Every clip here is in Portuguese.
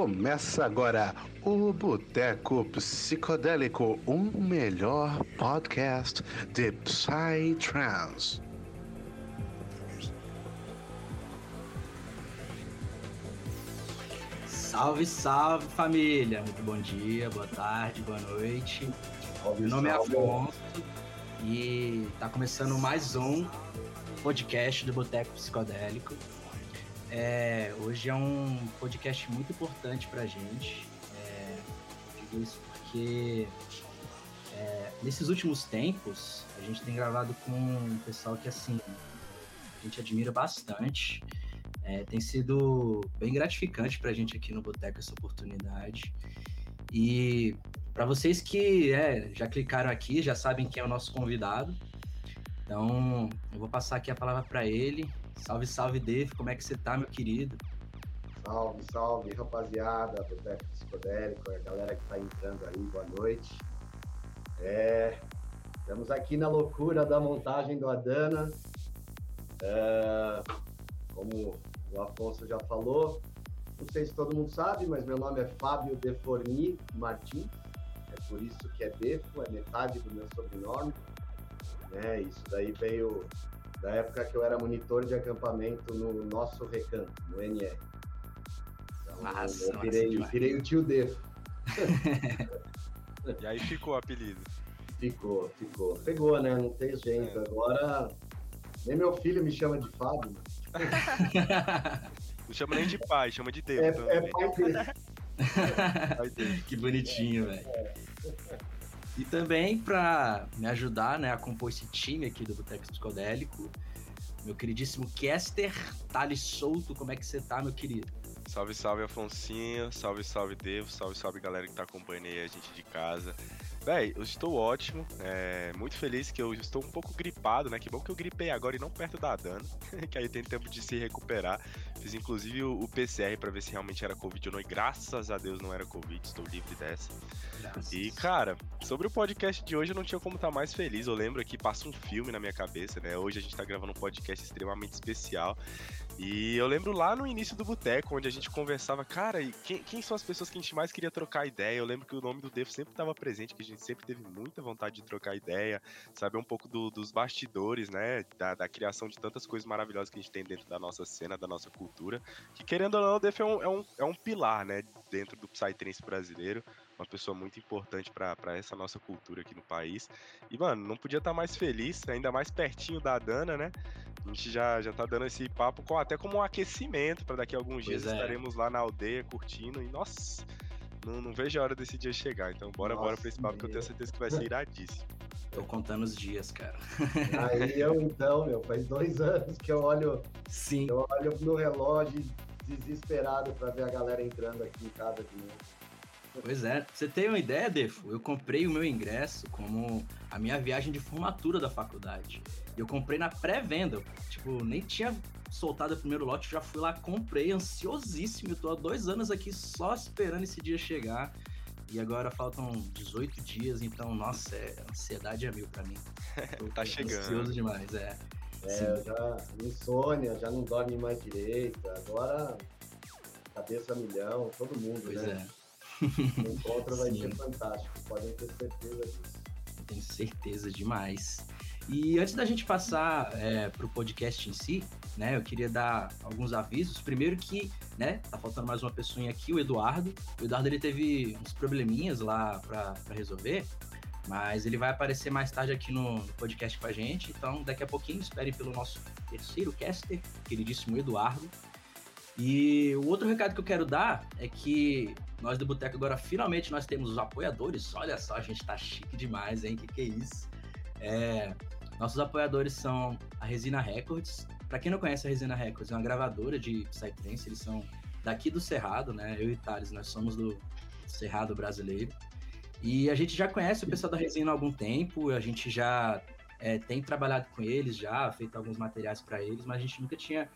Começa agora o Boteco Psicodélico, o melhor podcast de Psytrance. Salve, salve família! Muito bom dia, boa tarde, boa noite. Salve, Meu nome é salve. Afonso e tá começando mais um podcast do Boteco Psicodélico. É, hoje é um podcast muito importante pra gente. É, digo isso porque é, nesses últimos tempos a gente tem gravado com um pessoal que assim a gente admira bastante. É, tem sido bem gratificante pra gente aqui no Boteco essa oportunidade. E para vocês que é, já clicaram aqui, já sabem quem é o nosso convidado. Então, eu vou passar aqui a palavra para ele. Salve, salve, Dave. Como é que você tá, meu querido? Salve, salve, rapaziada, Boteco Psicodélico, a galera que tá entrando aí, boa noite. É, estamos aqui na loucura da montagem do Adana. É, como o Afonso já falou, não sei se todo mundo sabe, mas meu nome é Fábio Deforni Martins. É por isso que é Defo, é metade do meu sobrenome. Né? Isso daí veio da época que eu era monitor de acampamento no nosso recanto, no NR. Então, Massa, eu virei, virei o tio Defo. E aí ficou o apelido. Ficou, ficou. Pegou, né? Não tem jeito. É. Agora, nem meu filho me chama de Fábio. Não chama nem de pai, chama de Deus É, é pai dele. Pai dele. que bonitinho, velho. E também para me ajudar né, a compor esse time aqui do Boteco Psicodélico, meu queridíssimo Caster Thales Souto. Como é que você tá, meu querido? Salve, salve, Afonsinho. Salve, salve, Devo. Salve, salve, galera que tá acompanhando aí a gente de casa. Véi, eu estou ótimo. É, muito feliz que eu estou um pouco gripado, né? Que bom que eu gripei agora e não perto da Dana. que aí tem tempo de se recuperar. Fiz inclusive o, o PCR pra ver se realmente era Covid ou não. E graças a Deus não era Covid. Estou livre dessa. Graças. E, cara, sobre o podcast de hoje eu não tinha como estar mais feliz. Eu lembro que passa um filme na minha cabeça, né? Hoje a gente tá gravando um podcast extremamente especial. E eu lembro lá no início do Boteco, onde a gente conversava, cara, e quem, quem são as pessoas que a gente mais queria trocar ideia? Eu lembro que o nome do Devo sempre estava presente, que a gente sempre teve muita vontade de trocar ideia, saber um pouco do- dos bastidores, né? Da, da criação de tantas coisas maravilhosas que a gente tem dentro da nossa cena, da nossa cultura. Que querendo ou não, o Def é um, é um, é um pilar, né? Dentro do Psytrance brasileiro uma pessoa muito importante pra pra essa nossa cultura aqui no país. E, mano, não podia estar mais feliz, ainda mais pertinho da Dana, né? A gente já, já tá dando esse papo com, até como um aquecimento para daqui a alguns Pois dias é. estaremos lá na aldeia curtindo. E, nossa, não, não vejo a hora desse dia chegar. Então, bora, bora Nossa, pra esse papo que eu tenho meu. certeza que vai ser iradíssimo. Tô contando os dias, cara. Aí eu, então, meu, faz dois anos que eu olho, Sim. eu olho no relógio desesperado pra ver a galera entrando aqui em casa de novo. Pois é, você ter uma ideia, Defo, eu comprei o meu ingresso como a minha viagem de formatura da faculdade. E eu comprei na pré-venda. Tipo, nem tinha soltado o primeiro lote, já fui lá, comprei, ansiosíssimo. Eu tô há dois anos aqui só esperando esse dia chegar. E agora faltam 18 dias, então, nossa, é ansiedade a mil pra mim. Tô Tá chegando. Ansioso demais, é. É, Sim. eu já insônia, já não dorme mais direito. Agora, cabeça milhão, todo mundo, Pois né? é, O encontro vai ser fantástico, podem ter certeza disso. tenho certeza demais. E antes da gente passar é, para o podcast em si, né, eu queria dar alguns avisos. Primeiro que, né, tá faltando mais uma pessoinha aqui, o Eduardo. O Eduardo ele teve uns probleminhas lá para resolver, mas ele vai aparecer mais tarde aqui no, no podcast com a gente. Então, daqui a pouquinho, esperem pelo nosso terceiro caster, queridíssimo Eduardo. E o outro recado que eu quero dar é que nós do Boteco agora finalmente nós temos os apoiadores. Olha só, a gente tá chique demais, hein? Que que é isso? É, nossos apoiadores são a Resina Records. Pra quem não conhece a Resina Records, é uma gravadora de Psytrance, eles são daqui do Cerrado, né? Eu e Thales, nós somos do Cerrado brasileiro. E a gente já conhece o pessoal da Resina há algum tempo, a gente já é, tem trabalhado com eles, já feito alguns materiais para eles, mas a gente nunca tinha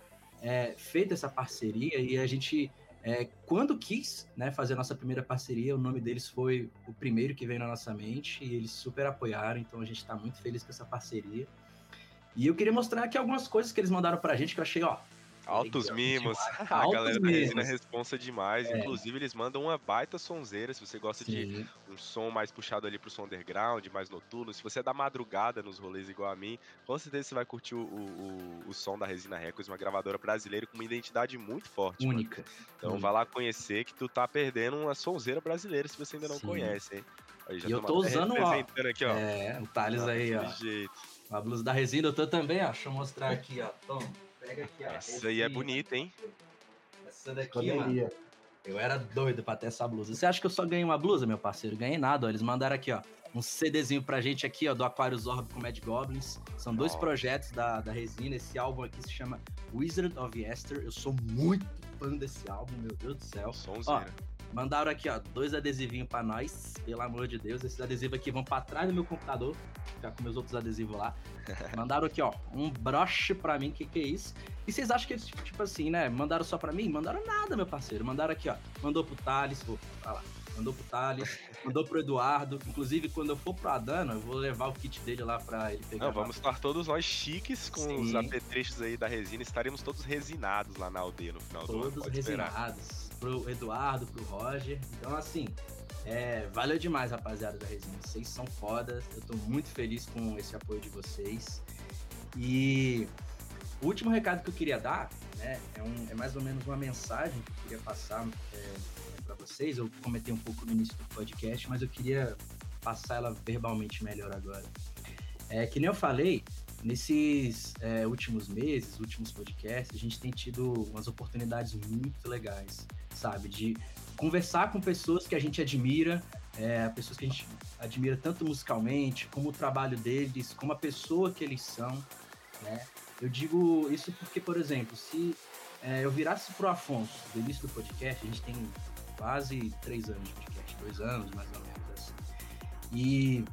é, feito essa parceria e a gente, é, quando quis né, fazer a nossa primeira parceria, o nome deles foi o primeiro que veio na nossa mente e eles super apoiaram, então a gente está muito feliz com essa parceria. E eu queria mostrar aqui algumas coisas que eles mandaram pra gente que eu achei, ó, Altos mimos. Demais. A Altos galera da Resina mimos. responsa demais. É. Inclusive, eles mandam uma baita sonzeira. Se você gosta de Sim. um som mais puxado ali pro som underground, mais noturno. Se você é da madrugada nos rolês igual a mim, com certeza você vai curtir o, o, o- o som da Resina Records, uma gravadora brasileira com uma identidade muito forte. mano. Única. Então Única. vai lá conhecer que tu tá perdendo uma sonzeira brasileira se você ainda não Sim. conhece, hein? Aí, já E eu tô usando, ó, aqui, ó. É, o Thales aí, ó. Jeito. A blusa da resina, eu tô também, ó. Deixa eu mostrar aqui, ó. Toma. Pega aqui, ó. Essa aí é bonita, hein? Essa daqui, mano. Eu era doido pra ter essa blusa. Você acha que eu só ganhei uma blusa, meu parceiro? Ganhei nada, ó. Eles mandaram aqui, ó. Um CDzinho pra gente aqui, ó, do Aquarius Orb com Mad Goblins. São dois Nossa. projetos da, da resina. Esse álbum aqui se chama Wizard of Esther. Eu sou muito fã desse álbum, meu Deus do céu. Sonzeira. Mandaram aqui, ó, dois adesivinhos pra nós, pelo amor de Deus. Esses adesivos aqui vão pra trás do meu computador, ficar com meus outros adesivos lá. Mandaram aqui, ó, um broche pra mim, que que é isso? E vocês acham que eles, tipo, assim, né, mandaram só pra mim? Mandaram nada, meu parceiro. Mandaram aqui, ó, mandou pro Thales, vou, tá lá. Mandou pro Thales, mandou pro Eduardo. Inclusive, quando eu for pro Adano, eu vou levar o kit dele lá pra ele pegar. Não, vamos estar todos nós chiques com os Sim. apetrechos aí da resina. Estaremos todos resinados lá na aldeia no final do ano. todos Pode esperar. Pro Eduardo, pro Roger. Então, assim, é, valeu demais, rapaziada da Resina. Vocês são fodas. Eu tô muito feliz com esse apoio de vocês. E o último recado que eu queria dar, né, é, um- é mais ou menos uma mensagem que eu queria passar é, para vocês. Eu comentei um pouco no início do podcast, mas eu queria passar ela verbalmente melhor agora. É, que nem eu falei, nesses é, últimos meses, últimos podcasts, a gente tem tido umas oportunidades muito legais, sabe? De conversar com pessoas que a gente admira, é, pessoas que a gente admira tanto musicalmente, como o trabalho deles, como a pessoa que eles são, né? Eu digo isso porque, por exemplo, se é, eu virasse pro Afonso do início do podcast, a gente tem quase três anos de podcast, dois anos mais ou menos assim, e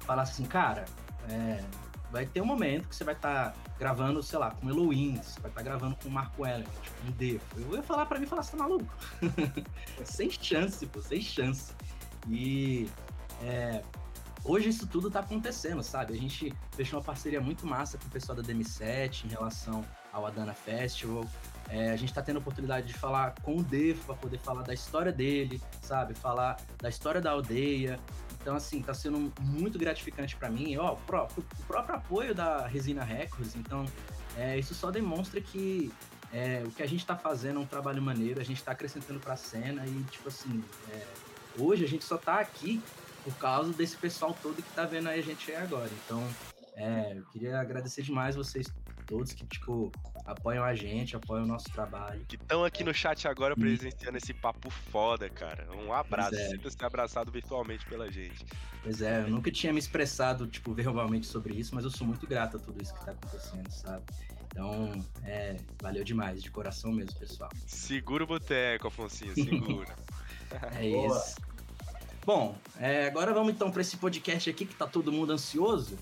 falasse assim, cara, é, vai ter um momento que você vai estar gravando, sei lá, com Elohim, você vai estar gravando com Marco Ellen, tipo, um Defo. Eu ia falar pra mim falar, você tá maluco? sem chance, pô, sem chance. E é, hoje isso tudo tá acontecendo, sabe? A gente fechou uma parceria muito massa com o pessoal da DM7 em relação ao Adana Festival. É, a gente tá tendo a oportunidade de falar com o Defo para poder falar da história dele, sabe? Falar da história da aldeia. Então, assim, tá sendo muito gratificante para mim. Ó, o pró- o próprio apoio da Resina Records. Então, é, isso só demonstra que é, o que a gente tá fazendo é um trabalho maneiro, a gente tá acrescentando pra cena e, tipo assim, é, hoje a gente só tá aqui por causa desse pessoal todo que tá vendo aí a gente aí agora. Então, é, eu queria agradecer demais vocês todos que, tipo, apoiam a gente, apoiam o nosso trabalho. Que estão aqui no chat agora presenciando esse papo foda, cara. Um abraço. É. Sinta-se abraçado virtualmente pela gente. Pois é, eu nunca tinha me expressado, tipo, verbalmente sobre isso, mas eu sou muito grato a tudo isso que tá acontecendo, sabe? Então, é, valeu demais, de coração mesmo, pessoal. Segura o boteco, Afonsinho, segura. É isso. Bom, é, agora vamos então para esse podcast aqui que tá todo mundo ansioso.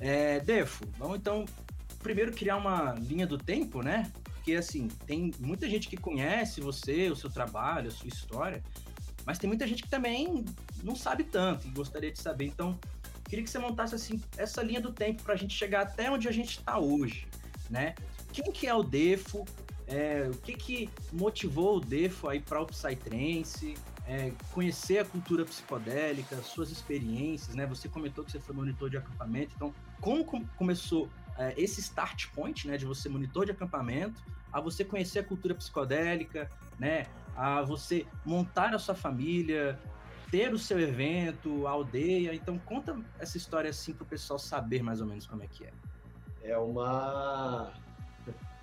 É, Defo, vamos então primeiro criar uma linha do tempo, né? Porque assim, tem muita gente que conhece você, o seu trabalho, a sua história, mas tem muita gente que também não sabe tanto e gostaria de saber. Então, queria que você montasse assim essa linha do tempo para a gente chegar até onde a gente está hoje, né? Quem que é o Defo? É, o que que motivou o Defo aí para o Psytrance? É, conhecer a cultura psicodélica, suas experiências, né? Você comentou que você foi monitor de acampamento, então como com- começou é, esse start point, né, de você monitor de acampamento, a você conhecer a cultura psicodélica, né, a você montar a sua família, ter o seu evento, a aldeia. Então conta essa história assim para o pessoal saber mais ou menos como é que é. É uma,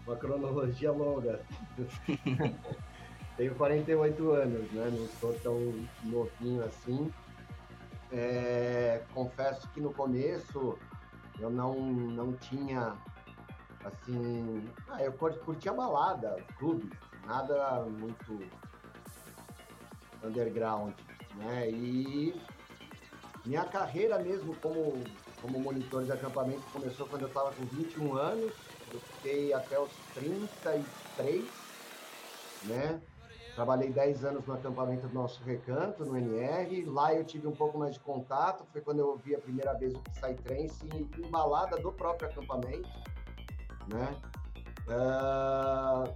uma cronologia longa. Tenho 48 anos, né? Não sou tão novinho assim. É, confesso que no começo eu não, não tinha assim. Ah, eu cur- curtia balada, clubes, nada muito underground, né? E minha carreira mesmo como, como monitor de acampamento começou quando eu estava com 21 anos, eu fiquei até os 33, né? Trabalhei 10 anos no acampamento do nosso recanto, no NR. Lá eu tive um pouco mais de contato. Foi quando eu ouvi a primeira vez o Psytrance em, em balada do próprio acampamento, né? Uh,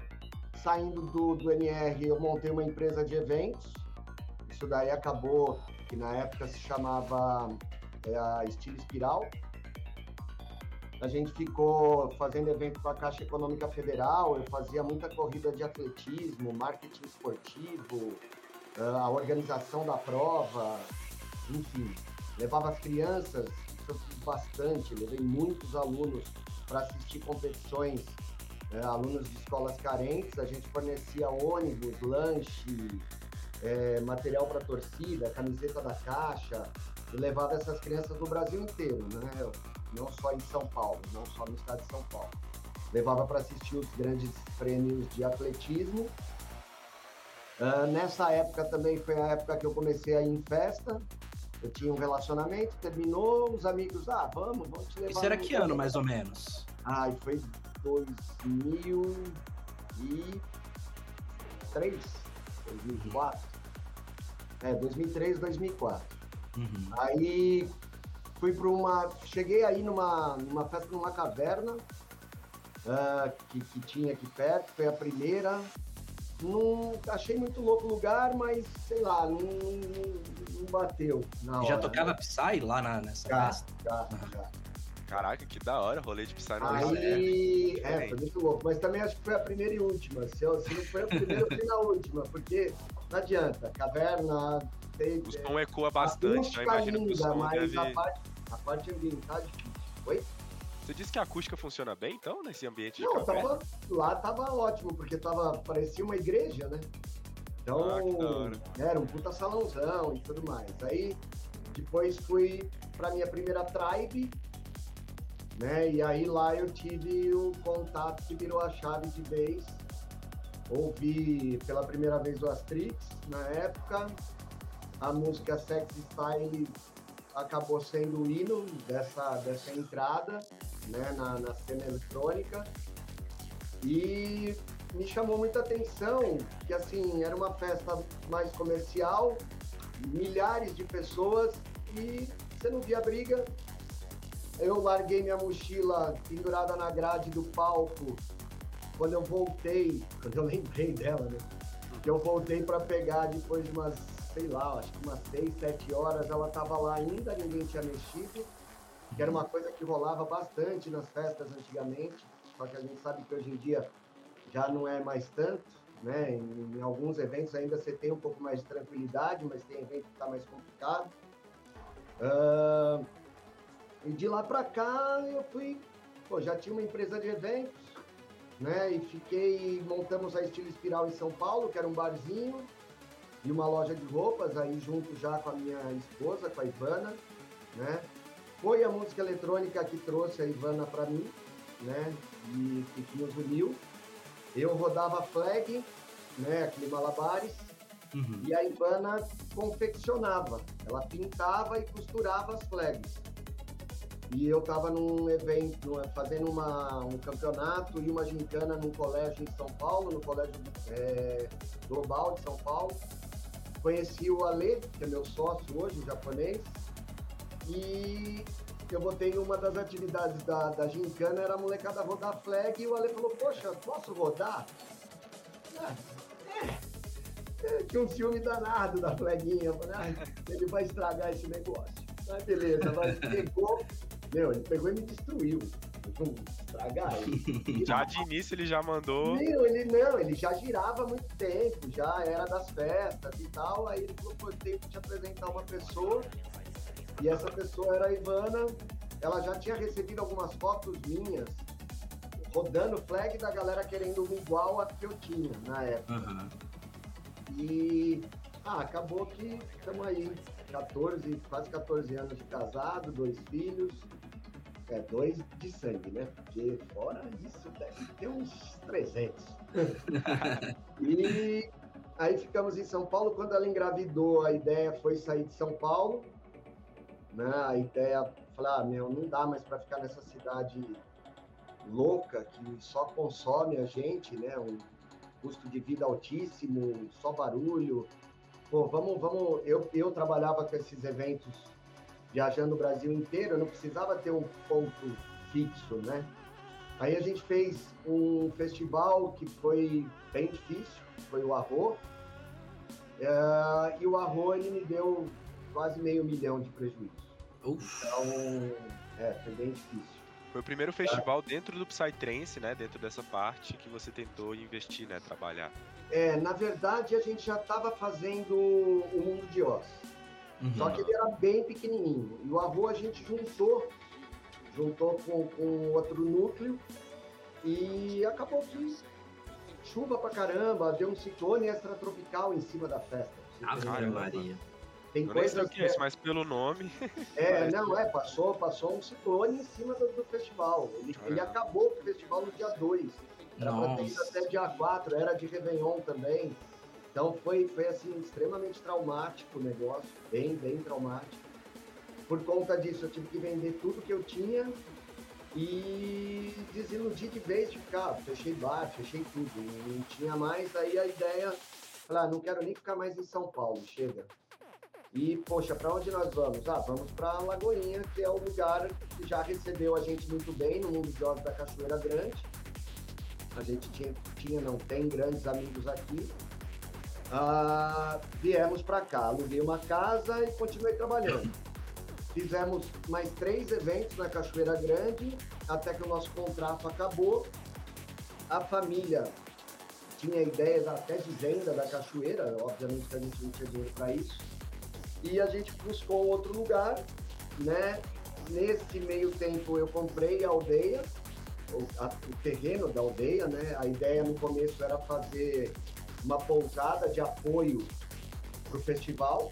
saindo do, do NR, eu montei uma empresa de eventos. Isso daí acabou, que na época se chamava é, Estilo Espiral. A gente ficou fazendo evento com a Caixa Econômica Federal, eu fazia muita corrida de atletismo, marketing esportivo, a organização da prova, enfim. Levava as crianças, isso eu fiz bastante, levei muitos alunos para assistir competições, é, alunos de escolas carentes, a gente fornecia ônibus, lanche, é, material para torcida, camiseta da caixa, e levava essas crianças no Brasil inteiro, né? Não só em São Paulo, não só no estado de São Paulo. Levava para assistir os grandes prêmios de atletismo. Uh, nessa época também foi a época que eu comecei a ir em festa. Eu tinha um relacionamento, terminou, os amigos, ah, vamos, vamos te levar. Isso era que ano, mais ou menos? Ah, foi 2003, 2004. É, 2003, 2004. Uhum. Aí fui para uma. Cheguei aí numa, numa festa numa caverna uh, que, que tinha aqui perto, foi a primeira. Não achei muito louco o lugar, mas sei lá, não, não, bateu. Na já hora, tocava né? Psy lá na, nessa já, festa? Já, já. Caraca, que da hora, rolê de Psy no Aí, é, foi muito louco. Mas também acho que foi a primeira e última. Se, eu, se não foi a primeira, foi na última, porque não adianta. Caverna, tem, o som ecoa bastante, então imagino linda, que o som mas deve... a parte a parte ambiental é difícil. Oi? Você disse que a acústica funciona bem, então, nesse ambiente Não, tava, lá tava ótimo, porque tava, parecia uma igreja, né? Então, ah, era um puta salãozão e tudo mais. Aí, depois fui pra minha primeira tribe, né? E aí lá eu tive o contato que virou a chave de vez. Ouvi pela primeira vez o Astrix na época, a música Sex Style acabou sendo o hino dessa, dessa entrada né, na, na cena eletrônica. E me chamou muita atenção que assim era uma festa mais comercial, milhares de pessoas e você não via briga. Eu larguei minha mochila pendurada na grade do palco. Quando eu voltei, quando eu lembrei dela, né? Que eu voltei para pegar depois de umas sei lá, acho que umas 6, 7 horas ela estava lá ainda, ninguém tinha mexido, que era uma coisa que rolava bastante nas festas antigamente, só que a gente sabe que hoje em dia já não é mais tanto, né? Em, em alguns eventos ainda você tem um pouco mais de tranquilidade, mas tem evento que está mais complicado. Uh, e de lá para cá eu fui, pô, já tinha uma empresa de eventos, né? E fiquei, montamos a Estilo Espiral em São Paulo, que era um barzinho, e uma loja de roupas, aí junto já com a minha esposa, com a Ivana, né? Foi a música eletrônica que trouxe a Ivana para mim, né? E que nos uniu. Eu rodava flag, né? Aquele malabares. Uhum. E a Ivana confeccionava. Ela pintava e costurava as flags. E eu estava num evento, fazendo uma, um campeonato e uma gincana num colégio em São Paulo, no colégio é, global de São Paulo. Conheci o Ale, que é meu sócio hoje, japonês, e eu botei uma das atividades da, da Gincana, era a molecada rodar flag, e o Ale falou, poxa, posso rodar? Ah, é, é, tinha um ciúme danado da flaguinha, ah, ele vai estragar esse negócio. Mas beleza, mas pegou, meu, ele pegou e me destruiu estragar. Ele já de início ele já mandou. Não, ele não, ele já girava há muito tempo, já era das festas e tal. Aí ele falou, pô, tem que te apresentar uma pessoa. E essa pessoa era a Ivana. Ela já tinha recebido algumas fotos minhas rodando flag da galera querendo um igual a que eu tinha na época. Uhum. E ah, acabou que estamos aí, 14, quase 14 anos de casado, dois filhos. É, dois de sangue, né? Porque fora isso deve ter uns 300. e aí ficamos em São Paulo. Quando ela engravidou, a ideia foi sair de São Paulo. Né? A ideia, falar, ah, meu, não dá mais para ficar nessa cidade louca que só consome a gente, né? Um custo de vida altíssimo, só barulho. Pô, vamos, vamos. Eu, eu trabalhava com esses eventos viajando o Brasil inteiro, eu não precisava ter um ponto fixo, né? Aí a gente fez um festival que foi bem difícil, foi o Arro. É, e o Arro ele me deu quase meio milhão de prejuízo. Uf. Então, é, foi bem difícil. Foi o primeiro festival dentro do Psytrance, né? Dentro dessa parte que você tentou investir, né? Trabalhar. É, na verdade, a gente já estava fazendo o Mundo de Oz. Uhum. Só que ele era bem pequenininho. E o Arro a gente juntou, juntou com, com outro núcleo e acabou que chuva pra caramba, deu um ciclone extratropical em cima da festa. terem Ave. Maria. Tem Eu coisas o que é isso, mas pelo nome. É, não, é, passou, passou um ciclone em cima do, do festival. Ele, ele Caramba. acabou com o festival no dia 2. Era pra ter ido Nossa. até dia 4, era de Réveillon também. Então foi, foi assim, extremamente traumático o negócio, bem, bem traumático. Por conta disso, eu tive que vender tudo que eu tinha e desiludir de vez de ficar. Fechei bar, fechei tudo. Não tinha mais, aí a ideia, falar, ah, não quero nem ficar mais em São Paulo, chega. E, poxa, para onde nós vamos? Ah, vamos para Lagoinha, que é o lugar que já recebeu a gente muito bem no mundo de jogos da Cachoeira Grande. A gente tinha, tinha não tem grandes amigos aqui. Ah, viemos para cá, aluguei uma casa e continuei trabalhando. Fizemos mais três eventos na Cachoeira Grande, até que o nosso contrato acabou. A família tinha ideias até de venda da cachoeira, obviamente que a gente não tinha dinheiro para isso e a gente buscou outro lugar, né? Nesse meio tempo eu comprei a aldeia, o, a- o terreno da aldeia, né? A ideia no começo era fazer uma pousada de apoio para o festival.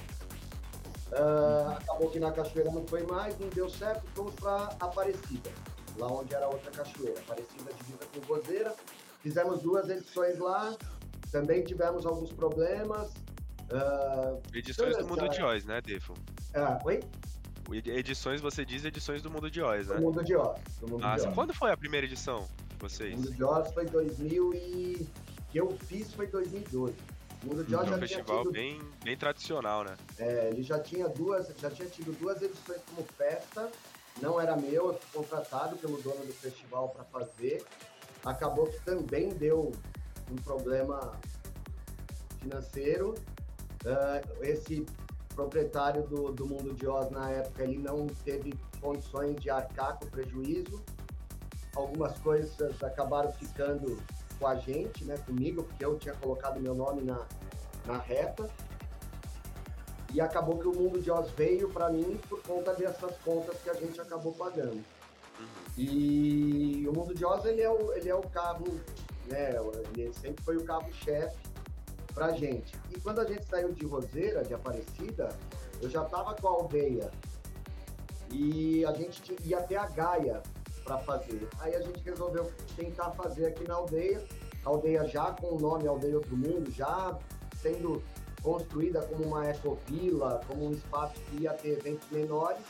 Ah, acabou que na cachoeira não foi mais, não deu certo, fomos para Aparecida, lá onde era outra cachoeira, Aparecida divisa com Roseira. Fizemos duas edições lá, também tivemos alguns problemas. Ah, Edições do Mundo de Oz, né, Defo? ah, oi? O- Edições, você diz edições do Mundo de Oz, né? Do Mundo de Oz. Do Mundo Ah, de Oz. quando foi a primeira edição de O vocês? Mundo de Oz foi 2000 e... que eu fiz foi 2012. O Mundo de Oz É já um tinha festival tido... bem, bem tradicional, né? é, ele já tinha duas, já tinha tido duas edições como festa. Não era meu, eu fui contratado pelo dono do festival para fazer. Acabou que também deu um problema financeiro. Ah, esse proprietário do, do Mundo de Oz na época ele não teve condições de arcar com o prejuízo. Algumas coisas acabaram ficando com a gente, né, comigo, porque eu tinha colocado meu nome na, na reta. E acabou que o Mundo de Oz veio para mim por conta dessas contas que a gente acabou pagando. Uhum. E o Mundo de Oz, ele é o, ele é o carro, né? Ele sempre foi o carro-chefe pra gente. E quando a gente saiu de Roseira, de Aparecida, eu já tava com a aldeia. E a gente ia até a Gaia para fazer. Aí a gente resolveu tentar fazer aqui na aldeia. A aldeia já com o nome Aldeia Outro Mundo, já sendo construída como uma ecovila, como um espaço que ia ter eventos menores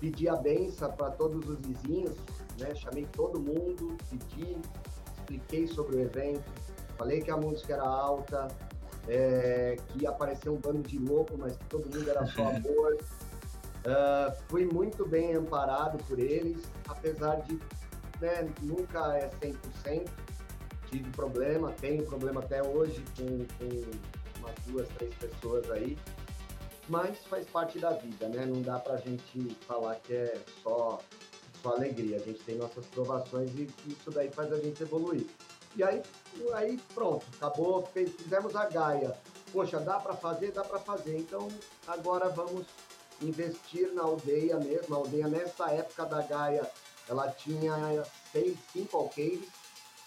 pedi a benção para todos os vizinhos, né? Chamei todo mundo, pedi, expliquei sobre o evento, falei que a música era alta, é, que ia aparecer um bando de louco, mas que todo mundo era só amor. Ah, fui muito bem amparado por eles, apesar de né, nunca é 100%. Tive problema, tenho problema até hoje com, com umas duas, três pessoas aí mas faz parte da vida, né? Não dá pra gente falar que é só, só alegria. A gente tem nossas provações e isso daí faz a gente evoluir. E aí, aí pronto, acabou, fizemos a Gaia. Poxa, dá pra fazer? Dá pra fazer. Então, agora vamos investir na aldeia mesmo. A aldeia, nessa época da Gaia, ela tinha seis, cinco alqueires,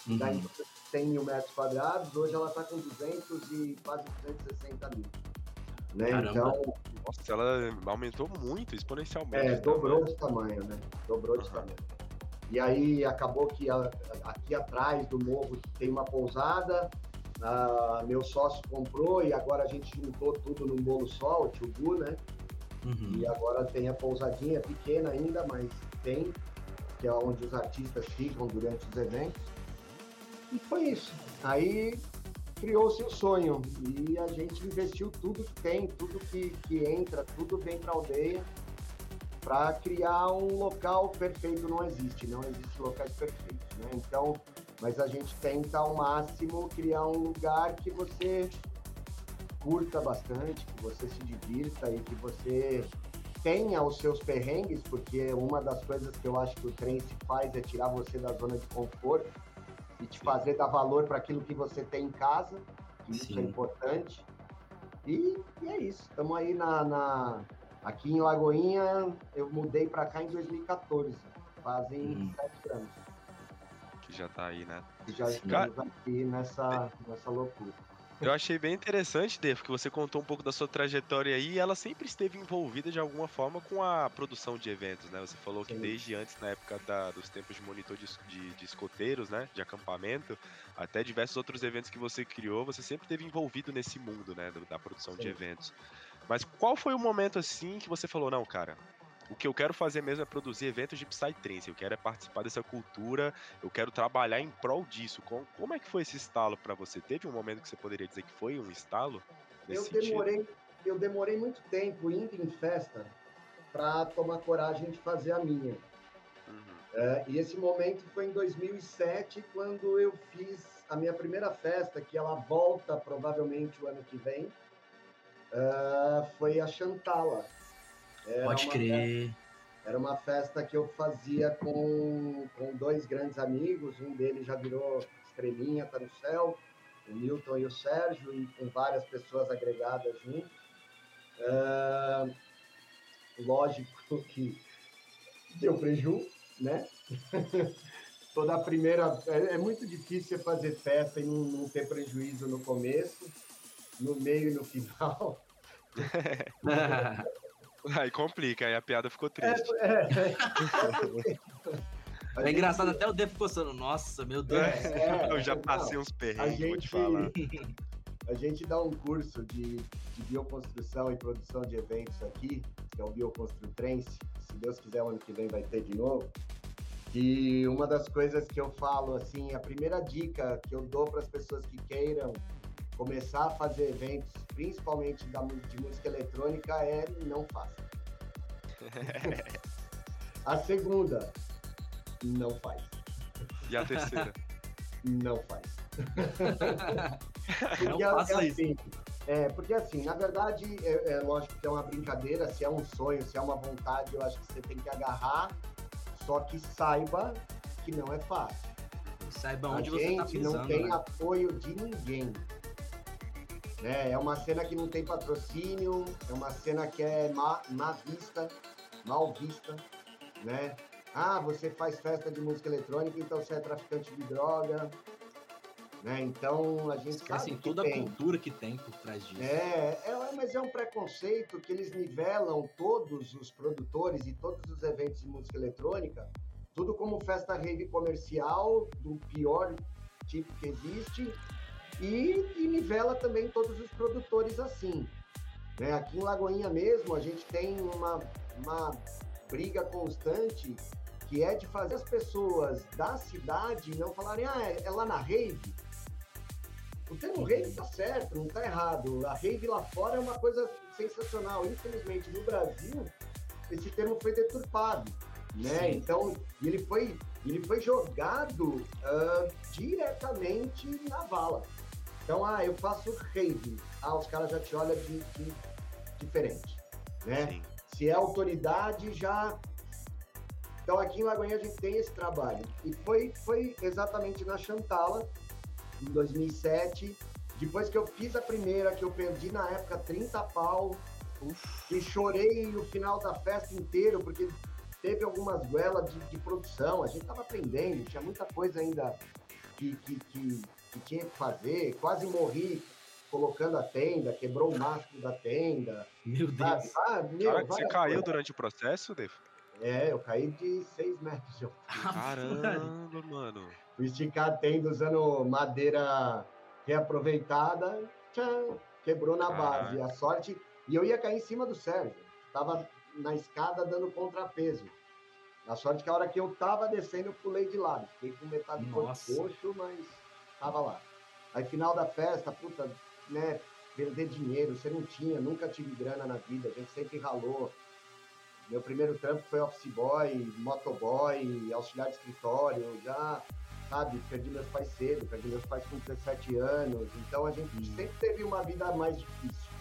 Uhum. da em 100 mil metros quadrados. Hoje ela está com 200 e quase 260 mil. Né? Caramba. Então, Nossa, ela aumentou muito, exponencialmente. é, o dobrou tamanho. de tamanho, né? Dobrou de Aham. tamanho. E aí acabou que a- aqui atrás do morro tem uma pousada. ah, meu sócio comprou e agora a gente juntou tudo num bolo só, o tio Gu, né? Uhum. E agora tem a pousadinha pequena ainda, mas tem, que é onde os artistas ficam durante os eventos. E foi isso. Aí criou-se o sonho e a gente investiu tudo que tem, tudo que, que entra, tudo vem para a aldeia. para criar um local perfeito não existe, não existe locais perfeitos, né? Então, mas a gente tenta ao máximo criar um lugar que você curta bastante, que você se divirta e que você tenha os seus perrengues, porque uma das coisas que eu acho que o trem se faz é tirar você da zona de conforto e te fazer dar valor para aquilo que você tem em casa, que isso é importante. E, e é isso, estamos aí na, na, Aqui em Lagoinha, eu mudei para cá em 2014, fazem hum. sete anos. Que já está aí, né? Que já estamos aqui nessa, nessa loucura. Eu achei bem interessante, Dave, que você contou um pouco da sua trajetória aí e ela sempre esteve envolvida de alguma forma com a produção de eventos, né? Você falou Sim. que desde antes, na época da, dos tempos de monitor de, de, de, escoteiros, né? De acampamento, até diversos outros eventos que você criou, você sempre esteve envolvido nesse mundo, né? Da produção Sim. de eventos. Mas qual foi o momento assim que você falou, não, cara, o que eu quero fazer mesmo é produzir eventos de Psytrance, eu quero é participar dessa cultura, eu quero trabalhar em prol disso. Como, como é que foi esse estalo para você? Teve um momento que você poderia dizer que foi um estalo? Eu demorei, eu demorei muito tempo indo em festa para tomar coragem de fazer a minha. Uhum. É, e esse momento foi em 2007, quando eu fiz a minha primeira festa, que ela volta provavelmente o ano que vem. Uh, foi a Chantala, era Pode crer. Festa, era uma festa que eu fazia com, com dois grandes amigos, um deles já virou estrelinha, tá no céu, o Milton e o Sérgio, e com várias pessoas agregadas juntos. Uh, lógico que deu prejuízo, né? Toda a primeira. É, é, muito difícil fazer festa e não, não ter prejuízo no começo, no meio e no final. Aí complica, aí a piada ficou triste. É, é, é. é engraçado, até o Dev ficou falando, nossa, meu Deus. É, eu já passei não, uns perrengues, gente, vou te falar. A gente dá um curso de, de bioconstrução e produção de eventos aqui, que é o Bioconstrutrense. Se Deus quiser, o ano que vem vai ter de novo. E uma das coisas que eu falo, assim, a primeira dica que eu dou para as pessoas que queiram começar a fazer eventos, principalmente da, de música eletrônica, é não faça. a segunda, não faz. E a terceira? não faz. porque não faça é, assim, é, porque assim, na verdade, é, é, lógico que é uma brincadeira, se é um sonho, se é uma vontade, eu acho que você tem que agarrar, só que saiba que não é fácil. Saiba onde a você tá pisando, não tem né? apoio de ninguém. Né? É uma cena que não tem patrocínio, é uma cena que é má, má vista, mal vista, né? Ah, você faz festa de música eletrônica, então você é traficante de droga, né? Então a gente sabe assim, toda tem. a cultura que tem por trás disso. É, é, mas é um preconceito que eles nivelam todos os produtores e todos os eventos de música eletrônica, tudo como festa rave comercial do pior tipo que existe e, e nivela também todos os produtores assim. Né? Aqui em Lagoinha mesmo, a gente tem uma, uma briga constante que é de fazer as pessoas da cidade não falarem, ah, é, é lá na rave. O termo rave tá certo, não tá errado. A rave lá fora é uma coisa sensacional. Infelizmente, no Brasil, esse termo foi deturpado, né? Sim. Então, ele foi, ele foi jogado uh, diretamente na vala. Então, ah, eu faço rave. Ah, os caras já te olham de, de diferente, né? Sim. Se é autoridade, já... Então, aqui em Lagoinha a gente tem esse trabalho. E foi, foi exatamente na Chantala, em 2007. Depois que eu fiz a primeira, que eu perdi na época 30 pau, Uf. e chorei o final da festa inteiro, porque teve algumas goelas de, de, produção, a gente estava aprendendo, tinha muita coisa ainda que, que, que que tinha que fazer, quase morri colocando a tenda, quebrou o mastro da tenda. Meu Deus. Ah, meu, Cara, você caiu coisas. durante o processo, Dave? É, eu caí de 6 metros de altura. Caramba, mano. Fui esticar a tenda usando madeira reaproveitada, tchan, quebrou na Caraca. base. A sorte. E eu ia cair em cima do Sérgio. Tava na escada dando contrapeso. A sorte que a hora que eu tava descendo, eu pulei de lado. Fiquei com metade do corpo roxo, mas tava lá. Aí final da festa, puta, né, perder dinheiro, você não tinha, nunca tive grana na vida, a gente sempre ralou. meu primeiro trampo foi office boy, motoboy, auxiliar de escritório, já, sabe, perdi meus pais cedo, perdi meus pais com 17 anos, então a gente uhum. sempre teve uma vida mais difícil.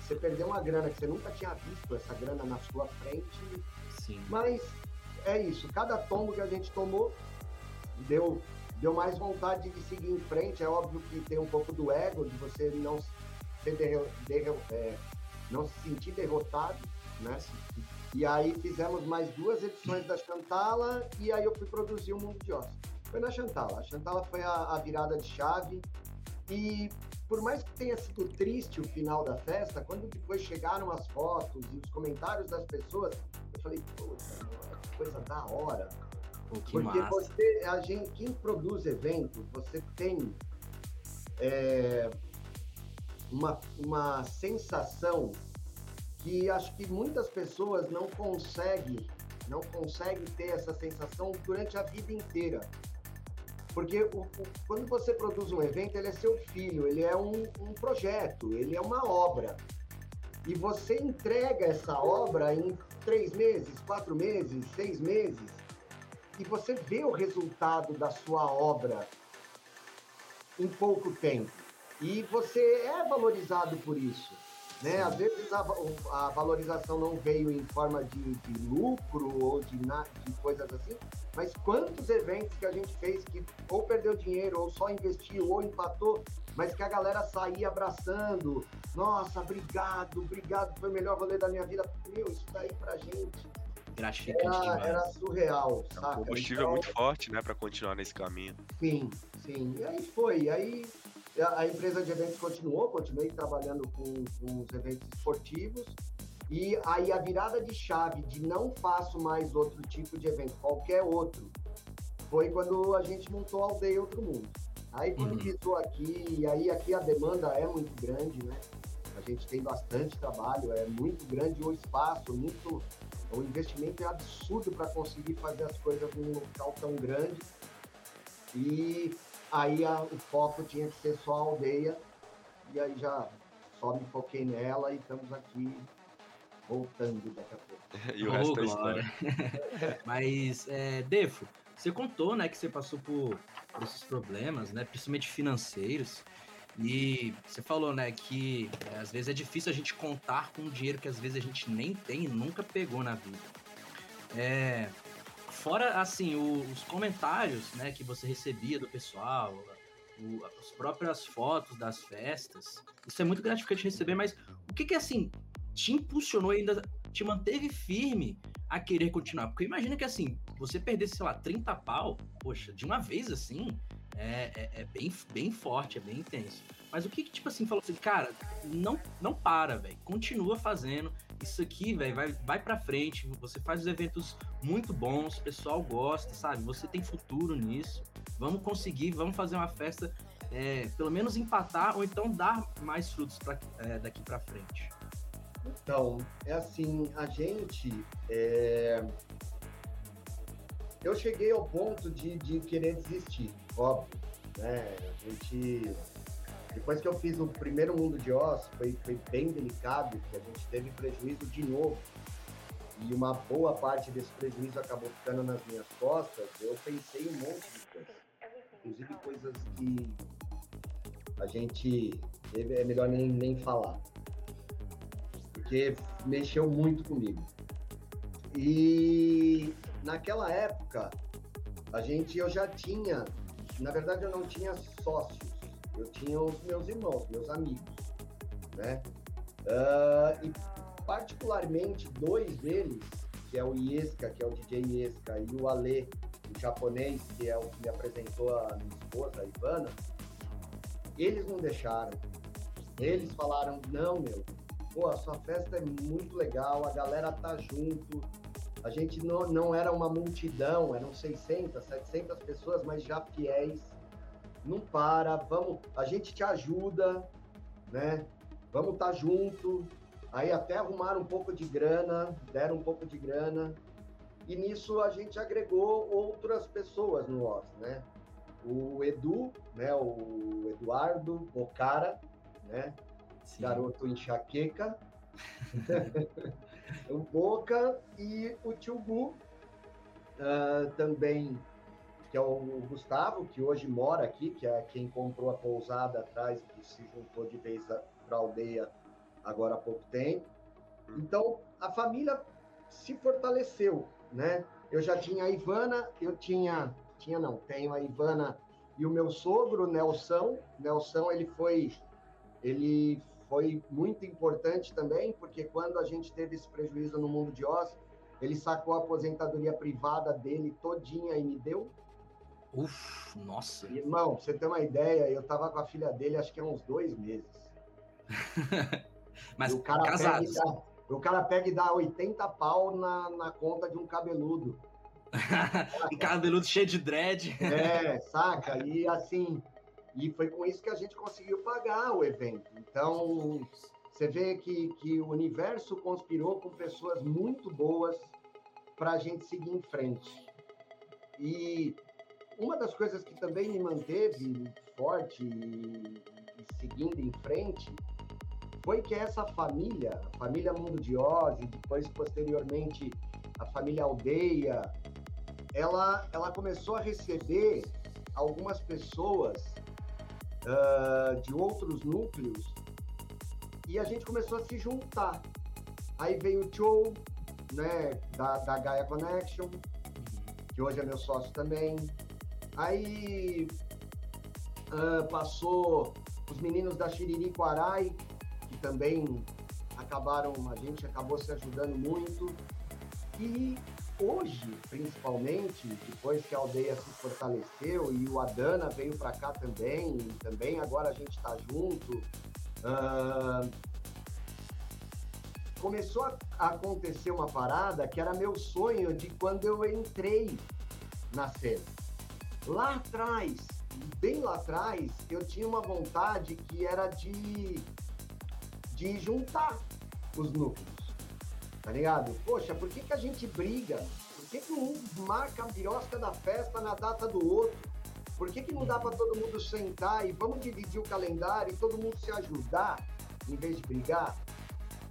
Você perdeu uma grana que você nunca tinha visto, essa grana na sua frente, Sim. mas é isso, cada tombo que a gente tomou deu, deu mais vontade de seguir em frente, é óbvio que tem um pouco do ego, de você não derro, é, não se sentir derrotado, né? E aí fizemos mais duas edições da Chantala e aí eu fui produzir o Mundo de Oz. Foi na Chantala. A Chantala foi a, a virada de chave e por mais que tenha sido triste o final da festa, quando depois chegaram as fotos e os comentários das pessoas, eu falei, puta, que coisa da hora. Pô, Porque massa. você, a gente, quem produz evento, você tem é, uma, uma sensação que acho que muitas pessoas não conseguem, não conseguem ter essa sensação durante a vida inteira. Porque o, o, quando você produz um evento, ele é seu filho, ele é um, um projeto, ele é uma obra. E você entrega essa obra em três meses, quatro meses, seis meses, e você vê o resultado da sua obra em pouco tempo. E você é valorizado por isso. Né? Às vezes a, a, valorização não veio em forma de, de lucro ou de, de, coisas assim, mas quantos eventos que a gente fez que ou perdeu dinheiro, ou só investiu, ou empatou, mas que a galera saía abraçando. Nossa, obrigado, obrigado, foi o melhor rolê da minha vida. Meu, isso daí pra gente. Gratificante era, era surreal, é um combustível então, muito forte, né, para continuar nesse caminho. Sim, sim. E aí foi. Aí a empresa de eventos continuou, continuei trabalhando com, com os eventos esportivos. E aí a virada de chave de não faço mais outro tipo de evento, qualquer outro, foi quando a gente montou a Aldeia Outro Mundo. Aí quando uhum. pisou aqui, e aí aqui a demanda é muito grande, né? A gente tem bastante trabalho, é muito grande o espaço, muito o investimento é absurdo para conseguir fazer as coisas num local tão grande. E Aí a, o foco tinha que ser só a aldeia, e aí já só me foquei nela e estamos aqui voltando daqui a pouco. e o oh, resto é história. Mas, é, Defo, você contou, né, que você passou por, por esses problemas, né, principalmente financeiros, e você falou, né, que é, às vezes é difícil a gente contar com dinheiro que às vezes a gente nem tem e nunca pegou na vida. É, Fora, assim, o, os comentários, né, que você recebia do pessoal, o, as próprias fotos das festas, isso é muito gratificante receber, mas o que que, assim, te impulsionou ainda, te manteve firme a querer continuar? Porque imagina que, assim, você perdesse, sei lá, 30 pau, poxa, de uma vez, assim, é, é, é bem, bem forte, é bem intenso. Mas o que que, tipo assim, falou assim, cara, não, não para, velho, continua fazendo, isso aqui, velho, vai, vai pra frente. Você faz os eventos muito bons, o pessoal gosta, sabe? Você tem futuro nisso. Vamos conseguir, vamos fazer uma festa, é, pelo menos empatar ou então dar mais frutos pra, é, daqui para frente. Então, é assim, a gente. É... Eu cheguei ao ponto de, de querer desistir, óbvio. Né? A gente depois que eu fiz o primeiro Mundo de Oz, foi, foi bem delicado, que a gente teve prejuízo de novo. E uma boa parte desse prejuízo acabou ficando nas minhas costas. Eu pensei um monte de coisas. Inclusive coisas que a gente é melhor nem, nem falar. Porque mexeu muito comigo. E naquela época, a gente, eu já tinha, na verdade eu não tinha sócios eu tinha os meus irmãos, meus amigos, né? Uh, e particularmente dois deles, que é o Iesca, que é o DJ Iesca, e o Ale, o japonês, que é o que me apresentou a minha esposa, a Ivana, eles não deixaram. Eles falaram, não, meu, pô, a sua festa é muito legal, a galera tá junto, a gente não, não era uma multidão, eram 600, 700 pessoas, mas já fiéis, não para, vamos, a gente te ajuda, né? Vamos estar tá junto. Aí até arrumaram um pouco de grana, deram um pouco de grana. E nisso a gente agregou outras pessoas no OS, né? O Edu, né? O Eduardo Bocara, né? Sim. Garoto enxaqueca. o Boca e o Tio Gu, uh, também, que é o Gustavo, que hoje mora aqui, que é quem comprou a pousada atrás e se juntou de vez para a aldeia agora há pouco tempo. Hum. Então, a família se fortaleceu, né? Eu já tinha a Ivana, eu tinha, tinha não, tenho a Ivana e o meu sogro, Nelson. Nelson, ele foi, ele foi muito importante também, porque quando a gente teve esse prejuízo no mundo de Oz, ele sacou a aposentadoria privada dele todinha e me deu. Uf, nossa. Irmão, pra você ter uma ideia, eu tava com a filha dele acho que há uns dois meses. Mas o cara casados. Dá, o cara pega e dá 80 pau na, na conta de um cabeludo. um cabeludo cheio de dread. É, saca? E assim, e foi com isso que a gente conseguiu pagar o evento. Então, você vê que, que o universo conspirou com pessoas muito boas para a gente seguir em frente. E uma das coisas que também me manteve forte e, e seguindo em frente foi que essa família, a família Mundo de Oz, e depois, posteriormente, a família Aldeia, ela, ela começou a receber algumas pessoas uh, de outros núcleos e a gente começou a se juntar. Aí veio o Joe, né, da, da Gaia Connection, que hoje é meu sócio também. Aí uh, passou os meninos da Xiriri Quarai, também acabaram, a gente acabou se ajudando muito. E hoje, principalmente, depois que a aldeia se fortaleceu e o Adana veio para cá também, também agora a gente está junto, uh, começou a acontecer uma parada que era meu sonho de quando eu entrei na cena. Lá atrás, bem lá atrás, eu tinha uma vontade que era de de juntar os núcleos. Tá ligado? Poxa, por que, que a gente briga? Por que, que um marca a birosca da festa na data do outro? Por que, que não dá para todo mundo sentar e vamos dividir o calendário e todo mundo se ajudar em vez de brigar?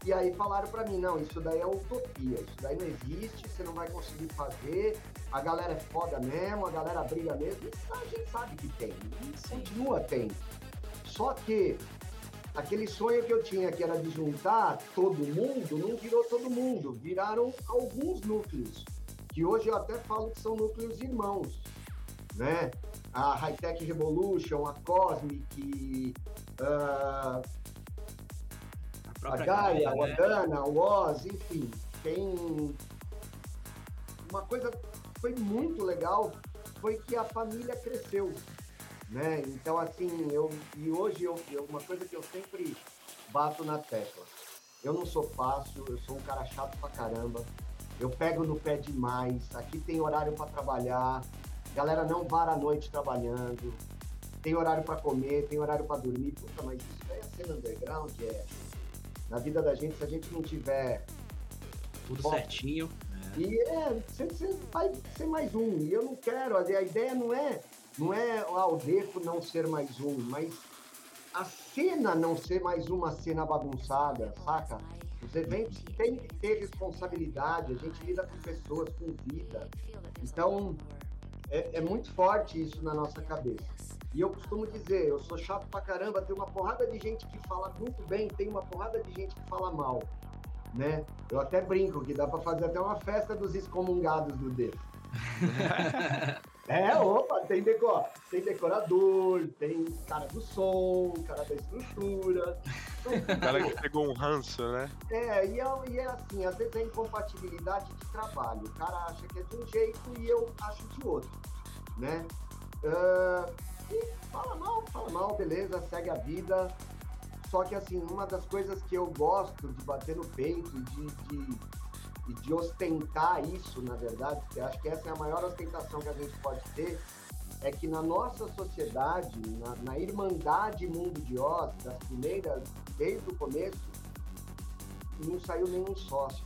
E aí falaram para mim, não, isso daí é utopia, isso daí não existe, você não vai conseguir fazer, a galera é foda mesmo, a galera briga mesmo, isso a gente sabe que tem, continua tendo. Só que aquele sonho que eu tinha, que era de juntar todo mundo, não virou todo mundo, viraram alguns núcleos, que hoje eu até falo que são núcleos irmãos, né? A High Tech Revolution, a Cosmic, uh, a, a Gaia, né? a Dana, o Oz, enfim, tem uma coisa que foi muito legal foi que a família cresceu né? Então, assim, eu, e hoje eu, uma coisa que eu sempre bato na tecla. Eu não sou fácil, eu sou um cara chato pra caramba. Eu pego no pé demais. Aqui tem horário para trabalhar. Galera não vara a noite trabalhando. Tem horário para comer, tem horário para dormir. Puta, mas isso é a cena underground, é. Na vida da gente, se a gente não tiver tudo certinho. É. E é, você, você vai ser mais um. E eu não quero, a ideia não é não é o Aldeco não ser mais um, mas a cena não ser mais uma cena bagunçada, saca? Os eventos têm que ter responsabilidade, a gente lida com pessoas, com vida. Então, é, é, muito forte isso na nossa cabeça. E eu costumo dizer, eu sou chato pra caramba, tem uma porrada de gente que fala muito bem, tem uma porrada de gente que fala mal, né? Eu até brinco que dá para fazer até uma festa dos excomungados do dedo. É, opa, tem, decor, tem decorador, tem cara do som, cara da estrutura. O cara que pegou um ranço, né? É e, é, e é assim, às vezes é incompatibilidade de trabalho. O cara acha que é de um jeito e eu acho de outro, né? Uh, e fala mal, fala mal, beleza, segue a vida. Só que assim, uma das coisas que eu gosto de bater no peito, de, de e de ostentar isso, na verdade, porque acho que essa é a maior ostentação que a gente pode ter, é que na nossa sociedade, na, na Irmandade Mundo de Oz, das primeiras, desde o começo, não saiu nenhum sócio,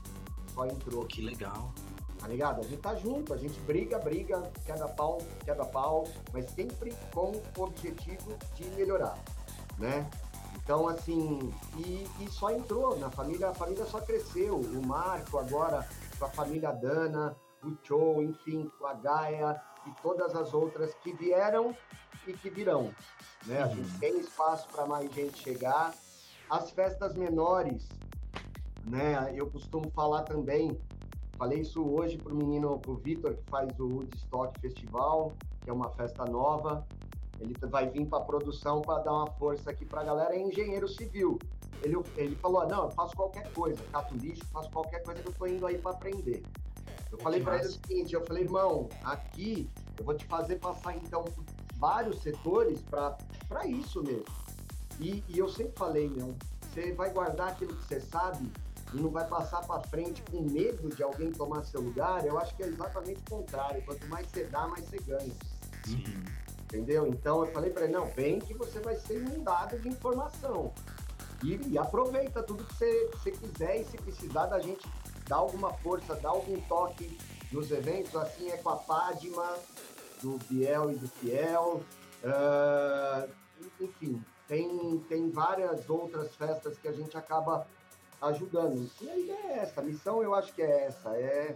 só entrou. Que legal. Tá ligado? A gente tá junto, a gente briga, briga, quebra pau, quebra pau, mas sempre com o objetivo de melhorar, né? Então, assim, e, e, só entrou na família, a família só cresceu. O Marco agora, com a família Dana, o Joe, enfim, com a Gaia e todas as outras que vieram e que virão. Né? A gente uhum. tem espaço para mais gente chegar. As festas menores, né? Eu costumo falar também, falei isso hoje para o menino, para o Vitor, que faz o Woodstock Festival, que é uma festa nova. Ele vai vir para a produção para dar uma força aqui para a galera. É engenheiro civil. Ele, ele falou: não, eu faço qualquer coisa, cato lixo, faço qualquer coisa que eu estou indo aí para aprender. Eu falei para ele o seguinte: eu falei, irmão, aqui eu vou te fazer passar então vários setores para isso mesmo. E, e eu sempre falei, meu, você vai guardar aquilo que você sabe e não vai passar para frente com medo de alguém tomar seu lugar, eu acho que é exatamente o contrário. Quanto mais você dá, mais você ganha. Sim. Entendeu? Então eu falei para ele, não, vem que você vai ser inundado de informação. E, e aproveita tudo que você, você quiser e se precisar da gente dar alguma força, dar algum toque nos eventos, assim é com a Padma, do Biel e do Fiel. Uh, enfim, tem, tem várias outras festas que a gente acaba ajudando. E a ideia é essa, a missão eu acho que é essa, é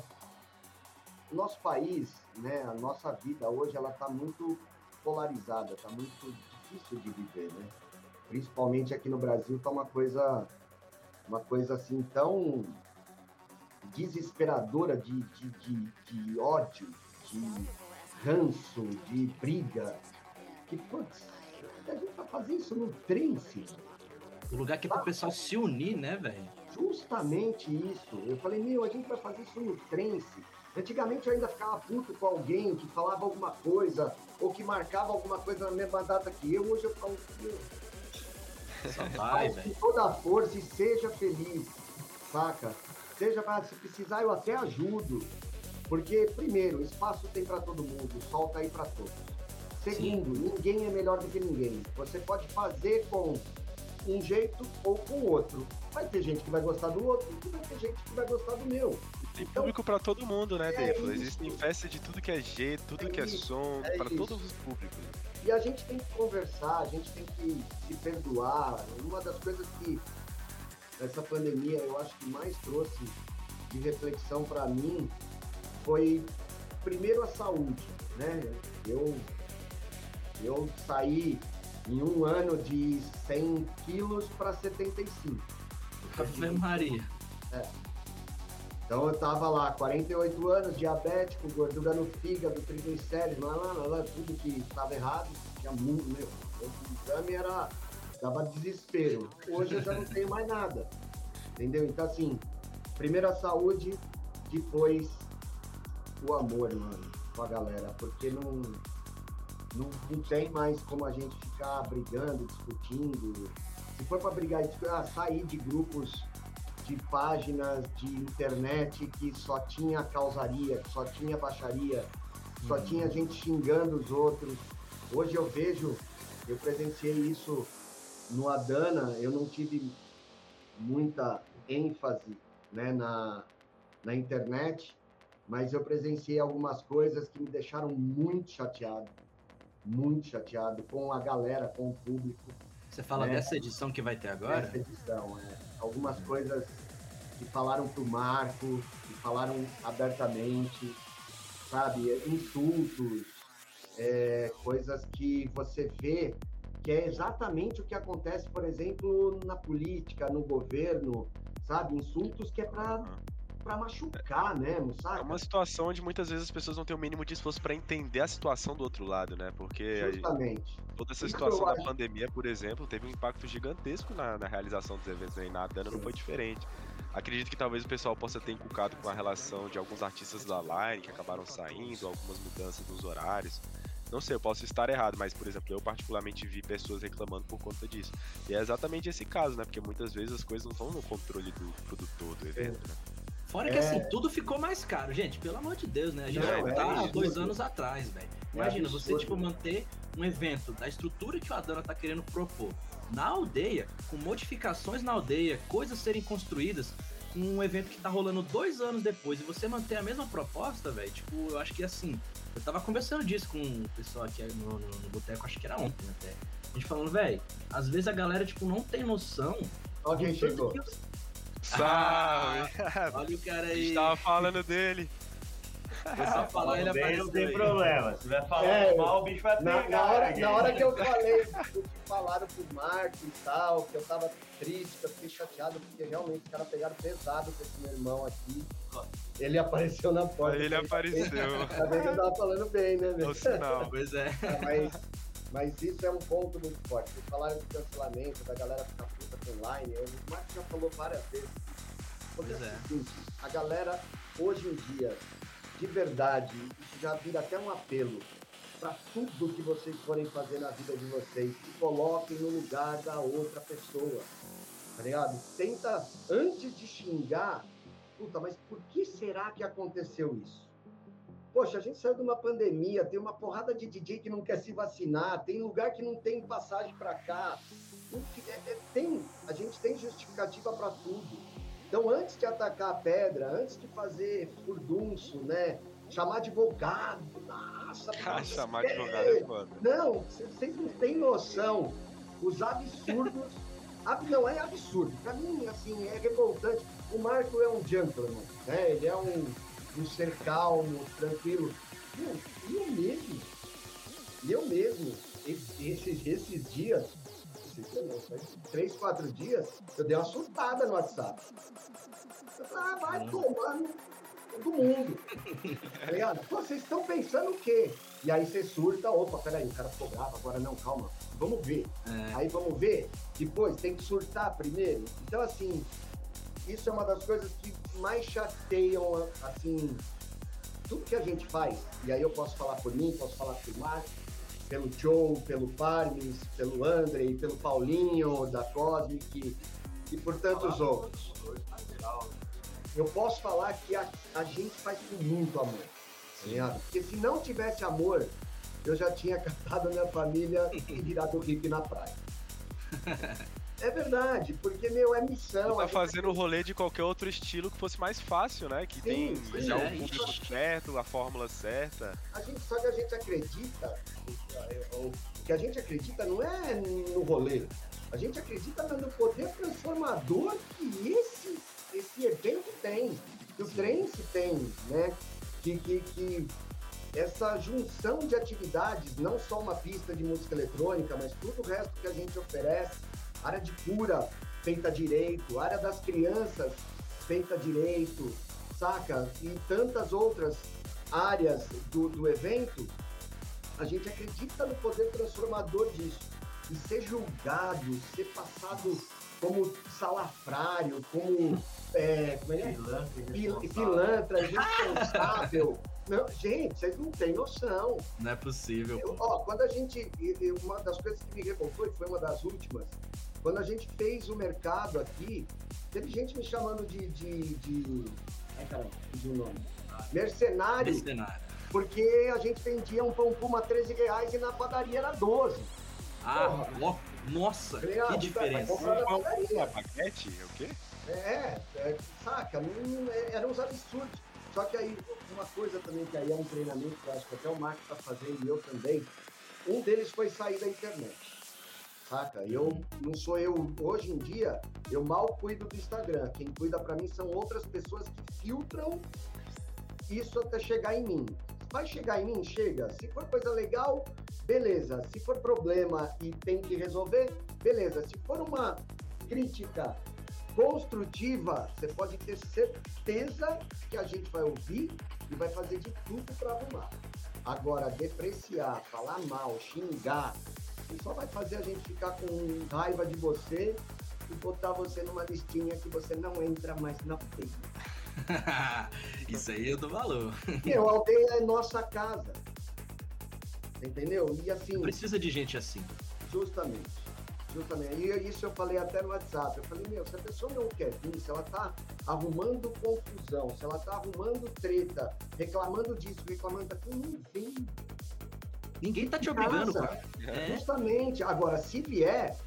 o nosso país, né, a nossa vida hoje ela está muito polarizada, está muito difícil de viver, né? Principalmente aqui no Brasil está uma coisa, uma coisa assim tão desesperadora de, de, de, de ódio, de ranço, de briga, que putz, a gente vai fazer isso no trance. O lugar que é pro pessoal se unir, né, velho? Justamente isso. Eu falei, meu, a gente vai fazer isso no trance. Antigamente eu ainda ficava puto com alguém que falava alguma coisa ou que marcava alguma coisa na mesma data que eu. Hoje eu falo, meu, vai, com toda a força e seja feliz, saca? Seja, se precisar eu até ajudo. Porque, primeiro, espaço tem para todo mundo, o sol tá aí para todos. Segundo, Sim. ninguém é melhor do que ninguém. Você pode fazer com um jeito ou com outro. Vai ter gente que vai gostar do outro e vai ter gente que vai gostar do meu. Tem público para todo mundo, né, é Defo? Existem festas de tudo que é jeito, tudo é que é isso, é som, é para todos os públicos. E a gente tem que conversar, a gente tem que se perdoar. Uma das coisas que essa pandemia eu acho que mais trouxe de reflexão para mim foi primeiro a saúde, né? Eu eu saí em um ano de 100 quilos para 75. Ave Maria. É. Então eu tava lá, 48 anos, diabético, gordura no fígado, triglicéridos, lá, lá, lá, tudo que estava errado, tinha muito, meu, o exame era, dava desespero. Hoje eu já não tenho mais nada, entendeu? Então assim, primeiro a saúde, depois o amor, mano, com a galera, porque não, não, não tem mais como a gente ficar brigando, discutindo. Se for para brigar, ah, sair de grupos de páginas de internet que só tinha causaria, que só tinha baixaria, só uhum. tinha gente xingando os outros. Hoje eu vejo, eu presenciei isso no Adana, eu não tive muita ênfase né, na, na internet, mas eu presenciei algumas coisas que me deixaram muito chateado, muito chateado com a galera, com o público. Você fala né? dessa edição que vai ter agora? Essa edição, é. Algumas coisas que falaram pro Marco, que falaram abertamente, sabe? Insultos, é, coisas que você vê que é exatamente o que acontece, por exemplo, na política, no governo, sabe? Insultos que é para para machucar mesmo, sabe? É uma situação onde muitas vezes as pessoas não têm o mínimo de esforço para entender a situação do outro lado, né? Porque Justamente. toda essa situação da pandemia, por exemplo, teve um impacto gigantesco na, na realização dos eventos, né? E na Dana não foi diferente. Acredito que talvez o pessoal possa ter inculcado com a relação de alguns artistas da Line que acabaram saindo, algumas mudanças nos horários. Não sei, eu posso estar errado, mas, por exemplo, eu particularmente vi pessoas reclamando por conta disso. E é exatamente esse caso, né? Porque muitas vezes as coisas não estão no controle do produtor do evento, né? Fora que assim, é... tudo ficou mais caro, gente. Pelo amor de Deus, né? A gente não, tá há dois anos atrás, velho. É Imagina, é você, tipo, manter um evento da estrutura que o Adana tá querendo propor na aldeia, com modificações na aldeia, coisas serem construídas, um evento que tá rolando dois anos depois, e você manter a mesma proposta, velho, tipo, eu acho que assim, eu tava conversando disso com o pessoal aqui no, no, no boteco, acho que era ontem até. A gente falando, velho, às vezes a galera, tipo, não tem noção. Olha quem do tanto chegou. que os- Salve! Olha o cara A aí. gente tava falando dele. Foi só falar, ele Bem, apareceu não tem problema. Se vai falar É, mal, o bicho vai Na, pegar. na hora, na hora que eu falei do que falaram pro Marco e tal, que eu tava triste, que eu fiquei chateado, porque realmente os caras pegaram pesado com esse meu irmão aqui. Ele apareceu na porta. Ele apareceu. Tá vendo que eu tava falando bem, né, É velho? o sinal. Pois é. Mas, mas isso é um ponto muito forte. Vocês falaram de cancelamento, da galera ficar puta com online. O Marcos já falou várias vezes. Porque Pois é é. seguinte, a galera, hoje em dia, de verdade, isso já vira até um apelo para tudo que vocês forem fazer na vida de vocês. Se coloquem no lugar da outra pessoa. Tá ligado? Tenta, antes de xingar, puta, mas por que será que aconteceu isso? Poxa, a gente saiu de uma pandemia, tem uma porrada de DJ que não quer se vacinar, tem lugar que não tem passagem para cá. É- é- tem, a gente tem justificativa para tudo. Então, antes de atacar a pedra, antes de fazer furdunço, né? Chamar advogado, nossa, Ah, chamar advogado é foda. não, vocês não têm noção. Os absurdos. ab- Não, é absurdo. Pra mim, assim, é revoltante. O Marco é um gentleman, né? Ele é um, um ser calmo, tranquilo. Meu, e eu mesmo, e eu mesmo, esses, esses dias, esses três, quatro dias, eu dei uma surtada no WhatsApp. Eu falei, ah, vai tomar no do mundo. Tá vocês estão pensando o quê? E aí você surta, opa, peraí, o cara ficou bravo, agora não, calma, vamos ver. É. Aí vamos ver, depois tem que surtar primeiro. Então, assim, isso é uma das coisas que mais chateiam, assim, tudo que a gente faz. E aí eu posso falar por mim, posso falar por Marco, pelo Joe, pelo Parmes, pelo André, pelo Paulinho, da Cosmic e por tantos outros. Eu posso falar que a, a gente faz com muito amor, tá? Porque se não tivesse amor, eu já tinha catado a minha família e virado hippie na praia. É verdade, porque, meu, é missão. Tá gente fazendo o rolê de qualquer outro estilo que fosse mais fácil, né? Que tem sim, já é, o público isso. certo, a fórmula certa. A gente, só que a gente acredita, o que a gente acredita não é no rolê, a gente acredita no poder transformador que esse, esse evento tem, que o trance tem, né? Que, que, que essa junção de atividades, não só uma pista de música eletrônica, mas tudo o resto que a gente oferece, área de cura feita direito, área das crianças feita direito, saca? E tantas outras áreas do, do evento, a gente acredita no poder transformador disso. E ser julgado, ser passado como salafrário, como. É, como é que é? Pilantra, pilantra, irresponsável. Não, gente, vocês não têm noção. Não é possível, Eu- ó, quando a gente. Uma das coisas que me revoltou, e foi uma das últimas, quando a gente fez o mercado aqui, teve gente me chamando de. de, de ai, caramba, de um nome. Mercenário, Mercenário. porque a gente vendia um pão puma 13 reais e na padaria era 12. Ah, ó, nossa, Falei, ah, que vai diferença. na padaria. É baguete? É o quê? É, é, saca, não, é- eram uns absurdos. Só que aí, uma coisa também que aí é um treinamento que eu acho que até o Marco tá fazendo e eu também, um deles foi sair da internet. Saca? Eu não sou eu, hoje em dia, eu mal cuido do Instagram. Quem cuida pra mim são outras pessoas que filtram isso até chegar em mim. Vai chegar em mim? Chega. Se for coisa legal, beleza. Se for problema e tem que resolver, beleza. Se for uma crítica construtiva, você pode ter certeza que a gente vai ouvir e vai fazer de tudo para arrumar. Agora, depreciar, falar mal, xingar, isso só vai fazer a gente ficar com raiva de você e botar você numa listinha que você não entra mais na feira. Isso aí eu dou valor. Meu, a aldeia é nossa casa. Entendeu? E assim, Precisa de gente assim. Justamente. Justamente. E isso eu falei até no WhatsApp. Eu falei, meu, se a pessoa não quer vir, se ela tá arrumando confusão, se ela tá arrumando treta, reclamando disso, reclamando daquilo, não vem. Ninguém tá te obrigando, cara. É, Justamente. Agora, se vier,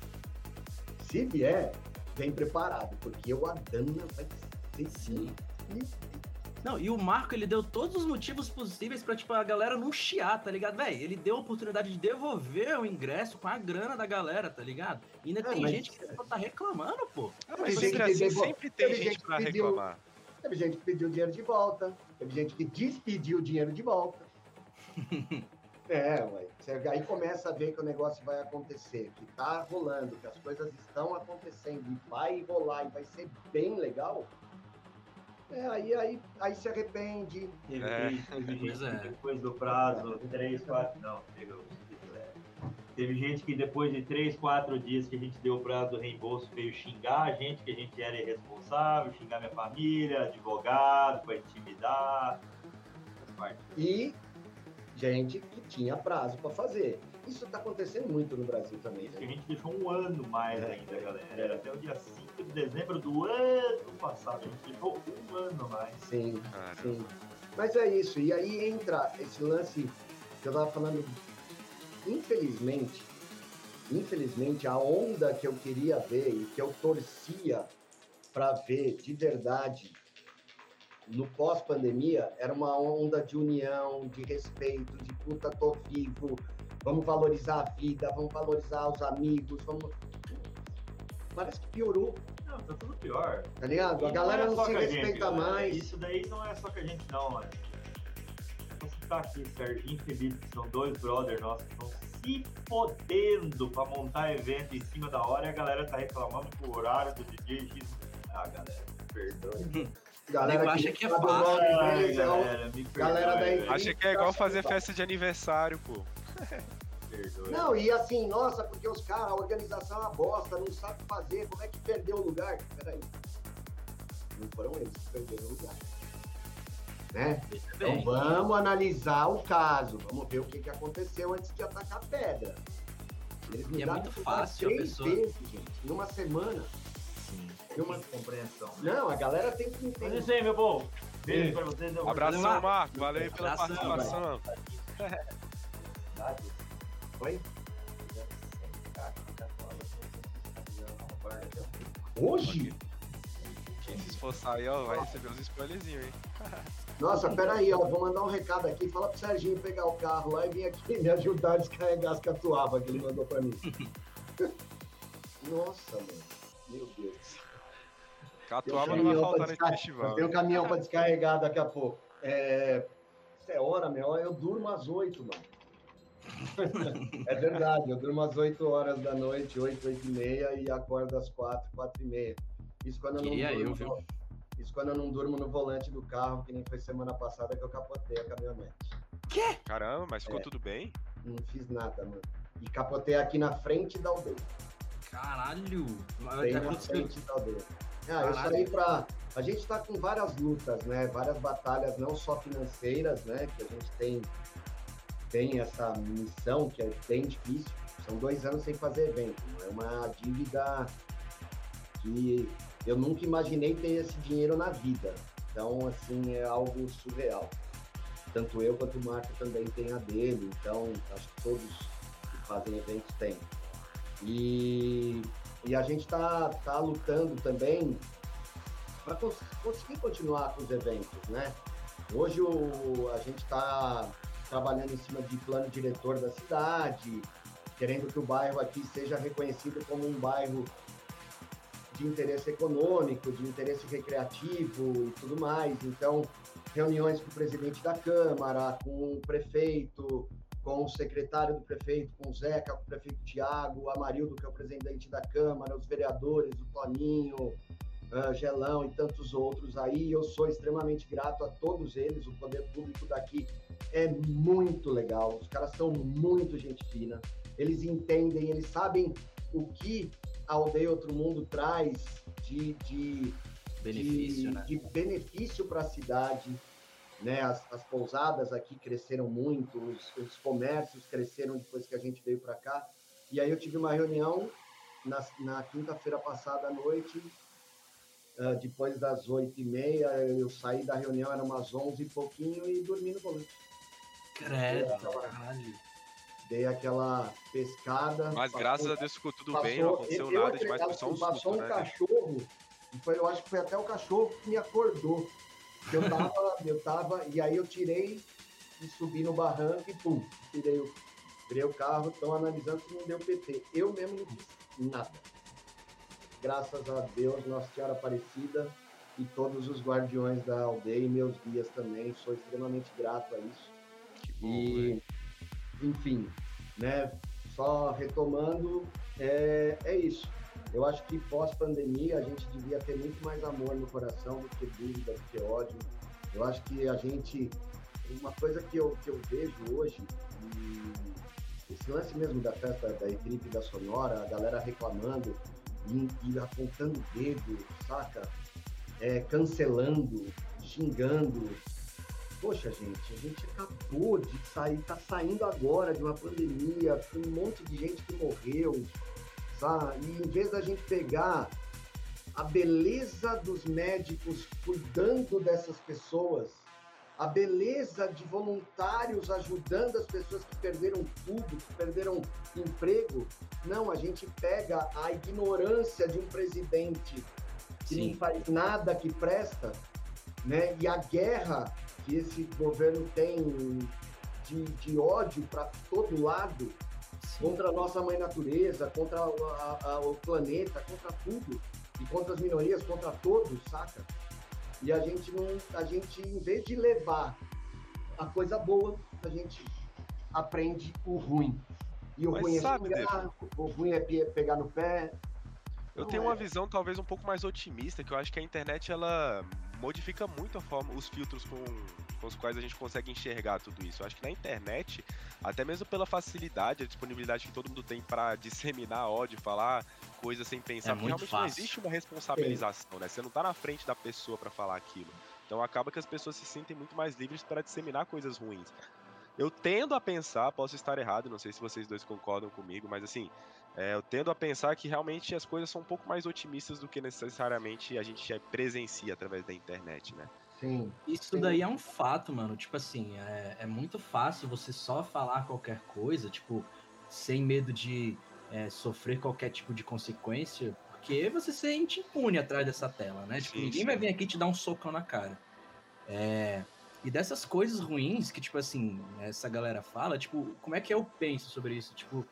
se vier, vem preparado, porque o Adana vai ser Sim. Não, e o Marco, ele deu todos os motivos possíveis pra, tipo, a galera não chiar, tá ligado? Véi, ele deu a oportunidade de devolver o ingresso com a grana da galera, tá ligado? E ainda É, tem mas- gente que só tá reclamando, pô. Ah, mas gente que assim, sempre tem teve gente gente pra pediu- reclamar. Teve gente que pediu dinheiro de volta, teve gente que despediu o dinheiro de volta. é, ué. Você aí começa a ver que o negócio vai acontecer, que tá rolando, que as coisas estão acontecendo e vai rolar e vai ser bem legal. É, aí, aí, aí se arrepende. Teve, É. gente- teve gente é. que depois do prazo, três, quatro. Não, teve, teve gente que depois de três, quatro dias que a gente deu o prazo do reembolso veio xingar a gente, que a gente era irresponsável, xingar minha família, advogado, para intimidar. E gente que tinha prazo para fazer. Isso está acontecendo muito no Brasil também. Isso que a Né? gente deixou um ano mais É. ainda, galera. Era até o dia 5 de dezembro do ano passado. A gente deixou um ano mais. Sim, Cara, sim. Mas é isso. E aí entra esse lance que eu tava falando. Infelizmente, infelizmente, a onda que eu queria ver e que eu torcia para ver de verdade no pós-pandemia era uma onda de união, de respeito, de puta, tô vivo, vamos valorizar a vida, vamos valorizar os amigos, vamos. Parece que piorou, Não, tá tudo pior. tá ligado? A galera é não, se com a gente, respeita galera. mais. Isso daí não é só com a gente, não, mano. Vou citar aqui Serginho e Felipe, que são dois brothers nossos que estão se fodendo pra montar evento em cima da hora e a galera tá reclamando que o horário do DJ X. Ah, galera, me perdoe. Galera Nego acha que é o fácil. deles, é o- galera, me perdoe. galera da equipe. Acha que é igual fazer festa de aniversário, pô. Não, e assim, nossa, porque os caras, a organização é uma bosta, não sabe fazer, como é que perdeu o lugar? Peraí. Não foram eles que perderam o lugar. Né? Então vamos analisar o caso, vamos ver o que, que aconteceu antes de atacar a pedra. Eles E é muito fácil a três pessoa- vezes, gente, numa semana. Sim, Uma- compreensão. Não, a galera tem que Mas entender. isso aí, meu bom. Beijo pra vocês. Abração, Marco. Marco. Valeu pela Abração, participação. Oi? Hoje? Hoje? Quem se esforçar aí, ó, vai receber uns spoilerzinhos, hein? Nossa, peraí, ó, vou mandar um recado aqui. Fala pro Serginho pegar o carro lá e vir aqui me ajudar a descarregar as catuabas que ele mandou pra mim. Nossa, mano. Meu Deus. Catuaba Tem um não vai caminhão faltar pra nesse festival. Tem um caminhão pra descarregar daqui a pouco. É... Isso é hora, meu. Eu durmo às oito, mano. é verdade, eu durmo às 8 horas da noite, 8, 8 e meia, e acordo às 4, 4 e meia. Isso quando eu não Queria durmo. eu, Isso quando eu não durmo no volante do carro, que nem foi semana passada que eu capotei a caminhonete. Caramba, mas É. ficou tudo bem? Não fiz nada, mano. E capotei aqui na frente da aldeia. Caralho! Bem na frente da aldeia. Ah, saí pra. A gente tá com várias lutas, né? Várias batalhas, não só financeiras, né? Que a gente tem, tem essa missão que é bem difícil. São dois anos sem fazer evento. É uma dívida que eu nunca imaginei ter esse dinheiro na vida. Então, assim, é algo surreal. Tanto eu quanto o Marco também tem a dele. Então, acho que todos que fazem eventos têm. E, e a gente está tá lutando também para conseguir continuar com os eventos, né? Hoje o, a gente está trabalhando em cima de plano diretor da cidade, querendo que o bairro aqui seja reconhecido como um bairro de interesse econômico, de interesse recreativo e tudo mais. Então, reuniões com o presidente da Câmara, com o prefeito, com o secretário do prefeito, com o Zeca, com o prefeito Tiago, o Amarildo, que é o presidente da Câmara, os vereadores, o Toninho, uh, Gelão e tantos outros aí. Eu sou extremamente grato a todos eles. O poder público daqui é muito legal. Os caras são muito gente fina. Eles entendem, eles sabem o que a Aldeia Outro Mundo traz de, de Benefício, de, né? de benefício para a cidade. Né? As, as, pousadas aqui cresceram muito, os, os, comércios cresceram depois que a gente veio para cá. E aí eu tive uma reunião na, na quinta-feira passada à noite, uh, depois das oito e meia, eu saí da reunião, era umas onze e pouquinho, e dormi no volante. Credo, caralho. Dei aquela pescada. Mas passou, graças a Deus ficou tudo passou, bem, não aconteceu eu, nada eu, demais, foi só um Passou susto, um né? cachorro, e foi, eu acho que foi até o cachorro que me acordou. Eu tava, eu tava, e aí eu tirei e subi no barranco e pum, tirei o, tirei o carro, estão analisando se não deu PT. Eu mesmo não fiz nada. Graças a Deus, Nossa Senhora Aparecida e todos os guardiões da aldeia e meus guias também, sou extremamente grato a isso. Que bom, E, enfim, né, só retomando, é, é isso. Eu acho que pós-pandemia a gente devia ter muito mais amor no coração do que dúvida, do que ódio. Eu acho que a gente. Uma coisa que eu, que eu vejo hoje, e esse lance mesmo da festa da equipe da Sonora, a galera reclamando e, e apontando o dedo, saca? É, cancelando, xingando. Poxa, gente, a gente acabou de sair, tá saindo agora de uma pandemia, com um monte de gente que morreu, sabe? E em vez da gente pegar a beleza dos médicos cuidando dessas pessoas, a beleza de voluntários ajudando as pessoas que perderam tudo, que perderam emprego, não, a gente pega a ignorância de um presidente que Sim. não faz nada que presta, né? E a guerra que esse governo tem de, de ódio para todo lado. Contra a nossa mãe natureza, contra o- a- a- o planeta, contra tudo e contra as minorias, contra todos, saca? E a gente não, a gente em vez de levar a coisa boa, a gente aprende o ruim. E o Mas ruim é sabe, xingar, o ruim é pe- pegar no pé. Eu Não, tenho é- uma visão talvez um pouco mais otimista, que eu acho que a internet ela modifica muito a forma, os filtros com, com os quais a gente consegue enxergar tudo isso. Eu acho que na internet, até mesmo pela facilidade, a disponibilidade que todo mundo tem pra disseminar ódio, falar coisas sem pensar, É porque muito realmente não fácil. existe uma responsabilização, né? Você não tá na frente da pessoa pra falar aquilo. Então acaba que as pessoas se sentem muito mais livres para disseminar coisas ruins. Eu tendo a pensar, posso estar errado, não sei se vocês dois concordam comigo, mas assim, é, eu tendo a pensar que realmente as coisas são um pouco mais otimistas do que necessariamente a gente presencia através da internet, né? Sim. Isso Sim. daí é um fato, mano. Tipo assim, é, é muito fácil você só falar qualquer coisa, tipo, sem medo de é, sofrer qualquer tipo de consequência, porque você se sente impune atrás dessa tela, né? Tipo, Sim, ninguém sim. vai vir aqui te dar um socão na cara. É, e dessas coisas ruins que, tipo assim, essa galera fala, tipo, como é que eu penso sobre isso? Tipo,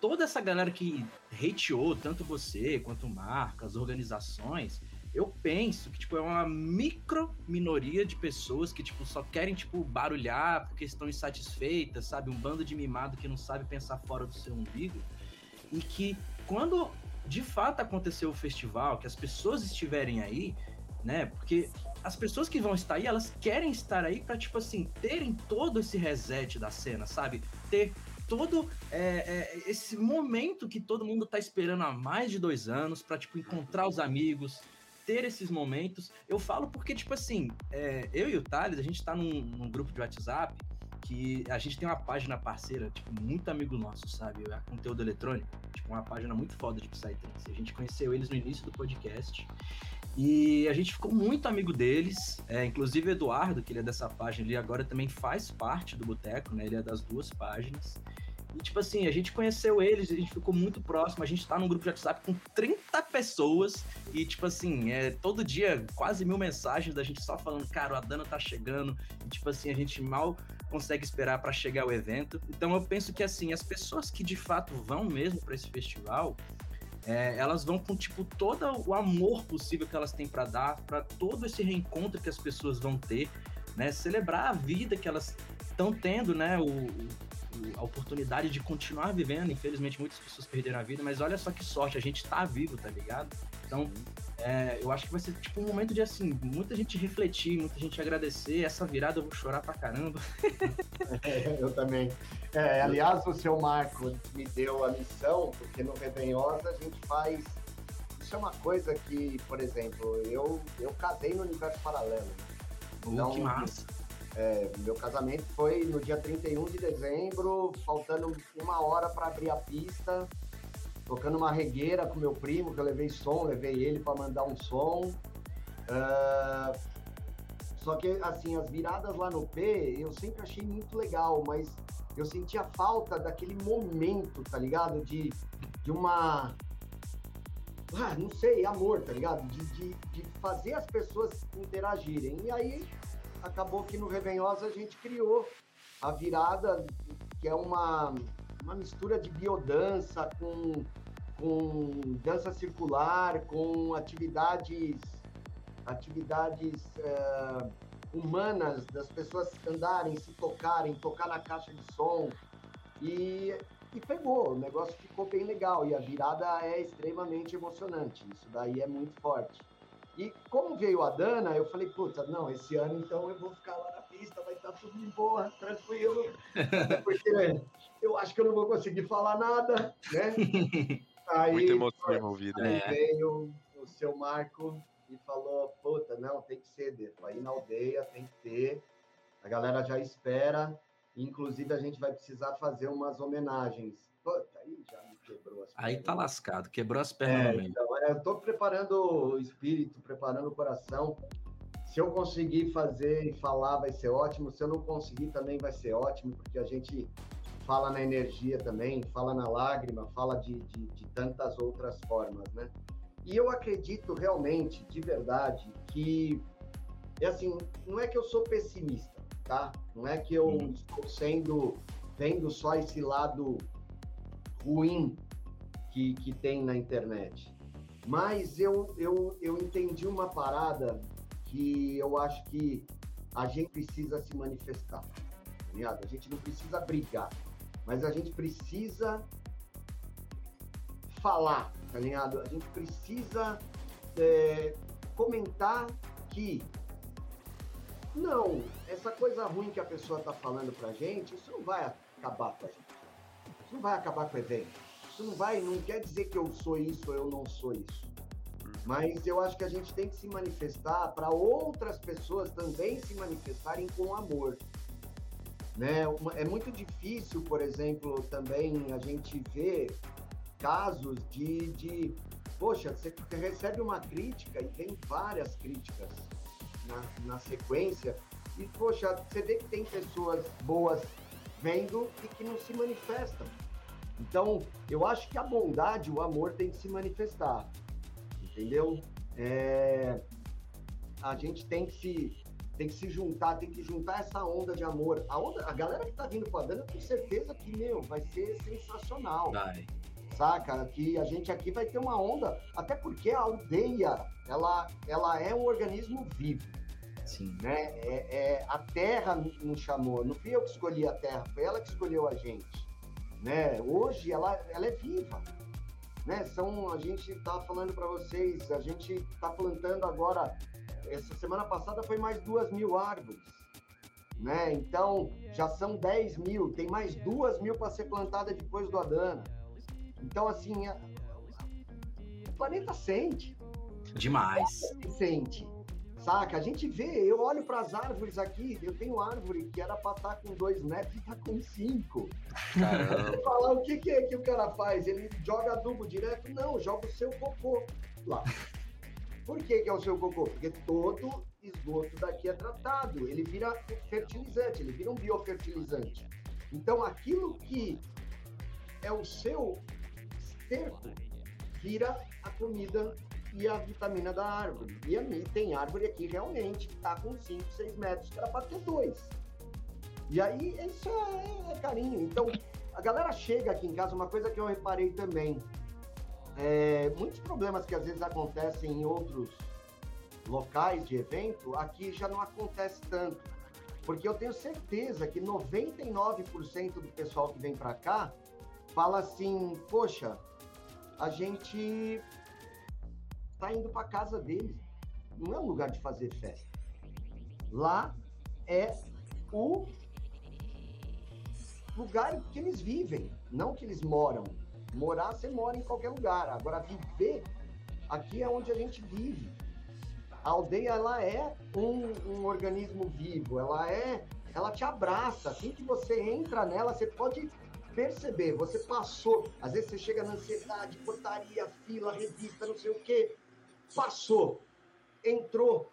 toda essa galera que hateou tanto você quanto marcas, organizações, eu penso que, tipo, é uma micro minoria de pessoas que, tipo, só querem, tipo, barulhar porque estão insatisfeitas, sabe? Um bando de mimado que não sabe pensar fora do seu umbigo. E que, quando de fato aconteceu o festival, que as pessoas estiverem aí, né? Porque as pessoas que vão estar aí, elas querem estar aí para tipo assim, terem todo esse reset da cena, sabe? Ter todo é, é, esse momento que todo mundo tá esperando há mais de dois anos para tipo, encontrar os amigos, ter esses momentos. Eu falo porque, tipo assim, é, eu e o Thales, a gente tá num, num grupo de WhatsApp que a gente tem uma página parceira, tipo, muito amigo nosso, sabe? É conteúdo eletrônico, tipo, uma página muito foda de Psytrance. A gente conheceu eles no início do podcast. E a gente ficou muito amigo deles. É, inclusive o Eduardo, que ele é dessa página ali, agora também faz parte do Boteco, né? Ele é das duas páginas. E, tipo assim, a gente conheceu eles, a gente ficou muito próximo. A gente tá num grupo de WhatsApp com 30 pessoas. E, tipo assim, é, todo dia quase mil mensagens da gente só falando, cara, a Dana tá chegando. E, tipo assim, a gente mal consegue esperar para chegar ao evento. Então eu penso que, assim, as pessoas que de fato vão mesmo para esse festival, é, elas vão com tipo todo o amor possível que elas têm para dar, para todo esse reencontro que as pessoas vão ter, né? Celebrar a vida que elas estão tendo, né? O, o- a oportunidade de continuar vivendo. Infelizmente, muitas pessoas perderam a vida, mas olha só que sorte, a gente tá vivo, tá ligado? Então, é, eu acho que vai ser tipo um momento de assim, muita gente refletir, muita gente agradecer. Essa virada eu vou chorar pra caramba. É, eu também. É, aliás, o seu Marco me deu a missão, porque no Revenhosa a gente faz. Isso é uma coisa que, por exemplo, eu, eu casei no universo paralelo. Oh, que massa. É, meu casamento foi no dia 31 de dezembro, faltando uma hora para abrir a pista, tocando uma regueira com meu primo, que eu levei som, levei ele para mandar um som. Ah, só que, assim, as viradas lá no P, eu sempre achei muito legal, mas eu sentia falta daquele momento, tá ligado? De, de uma. ah, não sei, amor, tá ligado? De, de, de fazer as pessoas interagirem. E aí acabou que no Revenhosa a gente criou a virada, que é uma, uma mistura de biodança com, com dança circular, com atividades, atividades uh, humanas das pessoas andarem, se tocarem, tocar na caixa de som. E, e pegou, o negócio ficou bem legal. E a virada é extremamente emocionante. Isso daí é muito forte. E como veio a Dana, eu falei, puta, não, esse ano então eu vou ficar lá na pista, vai estar tudo de boa, tranquilo. Porque eu acho que eu não vou conseguir falar nada, né? Aí, Muita emoção envolvida. Aí é. veio o seu Marco e falou, puta, não, tem que ser, Deto. Aí na aldeia tem que ter. A galera já espera. Inclusive, a gente vai precisar fazer umas homenagens. Puta, aí já me quebrou as pernas. Aí tá lascado, quebrou as pernas é. Então, eu tô preparando o espírito, preparando o coração. Se eu conseguir fazer e falar, vai ser ótimo. Se eu não conseguir, também vai ser ótimo, porque a gente fala na energia também, fala na lágrima, fala de, de, de tantas outras formas, né? E eu acredito realmente, de verdade, que é assim, não é que eu sou pessimista, tá? Não é que eu hum. estou sendo vendo só esse lado ruim que, que tem na internet. Mas eu, eu, eu entendi uma parada que eu acho que a gente precisa se manifestar. Tá a gente não precisa brigar, mas a gente precisa falar, tá ligado? A gente precisa é, comentar que não, essa coisa ruim que a pessoa tá falando pra gente, isso não vai acabar com a gente. Isso não vai acabar com o evento. Isso não vai, não quer dizer que eu sou isso ou eu não sou isso. Mas eu acho que a gente tem que se manifestar para outras pessoas também se manifestarem com amor. Né? É muito difícil, por exemplo, também a gente ver casos de, de poxa, você recebe uma crítica e tem várias críticas na, na sequência, e, poxa, você vê que tem pessoas boas vendo e que não se manifestam. Então, eu acho que a bondade, o amor tem que se manifestar, entendeu? É... A gente tem que se tem que se juntar, tem que juntar essa onda de amor. A onda, a galera que tá vindo com a Dana, com certeza que, meu, vai ser sensacional. Vai saca? Que a gente aqui vai ter uma onda, até porque a aldeia, ela, ela é um organismo vivo. Sim. Né? É, é, a terra nos chamou, não fui eu que escolhi a terra, foi ela que escolheu a gente. Né? Hoje ela, ela é viva. Né? São, a gente está falando para vocês, a gente está plantando agora, essa semana passada foi mais duas mil árvores. Né? Então, já são 10 mil, tem mais duas mil para ser plantada depois do Adana. Então, assim, a... o planeta sente. Demais. Sente. Saca? A gente vê, eu olho para as árvores aqui, eu tenho árvore que era para estar tá com dois metros e está com cinco. Caramba. falar o que, que, é que o cara faz? Ele joga adubo direto? Não, joga o seu cocô lá. Por que, que é o seu cocô? Porque todo esgoto daqui é tratado, ele vira fertilizante, ele vira um biofertilizante. Então, aquilo que é o seu esterco vira a comida e a vitamina da árvore. E a tem árvore aqui realmente que está com 5, 6 metros, para ter dois. E aí, isso é, é, carinho. Então, a galera chega aqui em casa, uma coisa que eu reparei também, é, muitos problemas que às vezes acontecem em outros locais de evento, aqui já não acontece tanto. Porque eu tenho certeza que 99% do pessoal que vem para cá fala assim: Poxa, a gente tá indo para casa deles. Não é um lugar de fazer festa. Lá é o lugar que eles vivem, não que eles moram. Morar, você mora em qualquer lugar. Agora, viver, aqui é onde a gente vive. A aldeia, ela é um, um organismo vivo, ela é, ela te abraça. Assim que você entra nela, você pode perceber, você passou, às vezes você chega na ansiedade, portaria, fila, revista, não sei o quê, passou, entrou.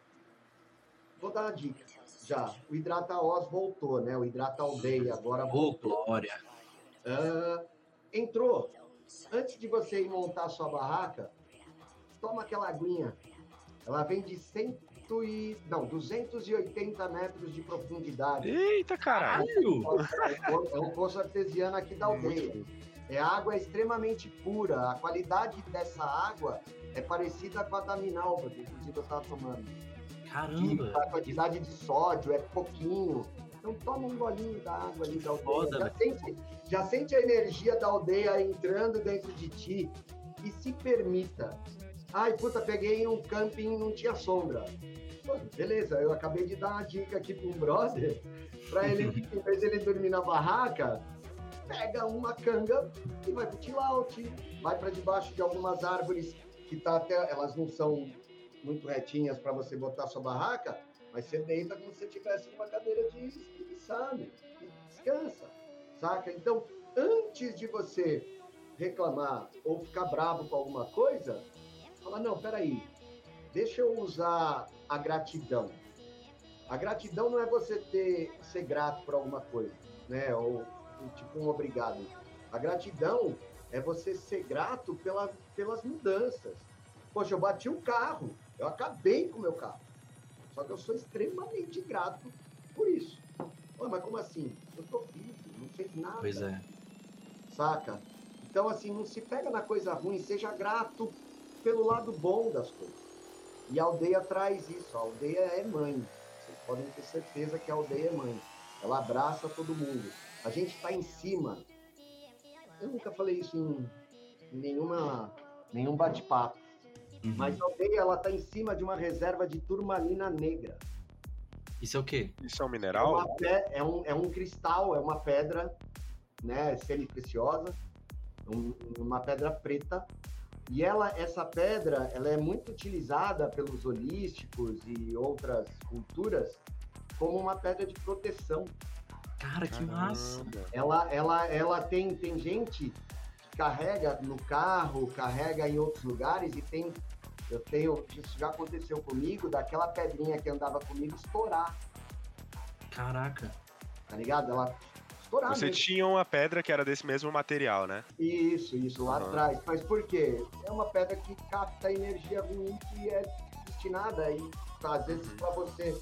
Vou dar uma dica já. O Hidrata Oz voltou, né? O Hidrata Aldeia agora voltou. Oh, glória. Uh, entrou. Antes de você ir montar sua barraca, toma aquela aguinha. Ela vem de 100 e, não, 280 metros de profundidade. Eita, caralho! É um poço artesiano aqui da aldeia. É água extremamente pura. A qualidade dessa água é parecida com a da Minalba, que inclusive eu estava tomando. Caramba! E a quantidade de sódio é pouquinho. Então toma um golinho da água ali da aldeia. Foda, já, sente, já sente a energia da aldeia entrando dentro de ti e se permita. Ai, puta, peguei um camping e não tinha sombra. Pô, beleza, eu acabei de dar uma dica aqui para um brother, para ele, em vez ele dormir na barraca, pega uma canga e vai pro chill vai para debaixo de algumas árvores que tá até, elas não são muito retinhas para você botar sua barraca, mas você deita como se tivesse uma cadeira de sabe? Descansa, saca? Então, antes de você reclamar ou ficar bravo com alguma coisa, fala, não, peraí, deixa eu usar a gratidão. A gratidão não é você ter ser grato por alguma coisa, né? Ou tipo um obrigado. A gratidão é você ser grato pela, pelas mudanças. Poxa, eu bati um carro, eu acabei com o meu carro. Só que eu sou extremamente grato por isso. Pô, mas como assim? Eu tô vivo, não fez nada. Pois é. Saca? Então, assim, não se pega na coisa ruim, seja grato pelo lado bom das coisas. E a aldeia traz isso, a aldeia é mãe. Vocês podem ter certeza que a aldeia é mãe. Ela abraça todo mundo. A gente está em cima. Eu nunca falei isso em, nenhuma, nenhum bate-papo. Uhum. Mas a aldeia ela está em cima de uma reserva de turmalina negra. Isso é o quê? Isso é um mineral? É, é, um, é um cristal, é uma pedra né, semi-preciosa, um, uma pedra preta e ela, essa pedra, ela é muito utilizada pelos holísticos e outras culturas como uma pedra de proteção. Cara, que Caramba. massa! Ela, ela, ela tem, tem gente que carrega no carro, carrega em outros lugares e tem, eu tenho, isso já aconteceu comigo, daquela pedrinha que andava comigo estourar. Caraca! Tá ligado? Ela estourar. Você mesmo. tinha uma pedra que era desse mesmo material, né? Isso, isso, lá uhum. atrás. Mas por quê? É uma pedra que capta energia ruim que é destinada aí, às vezes, para você.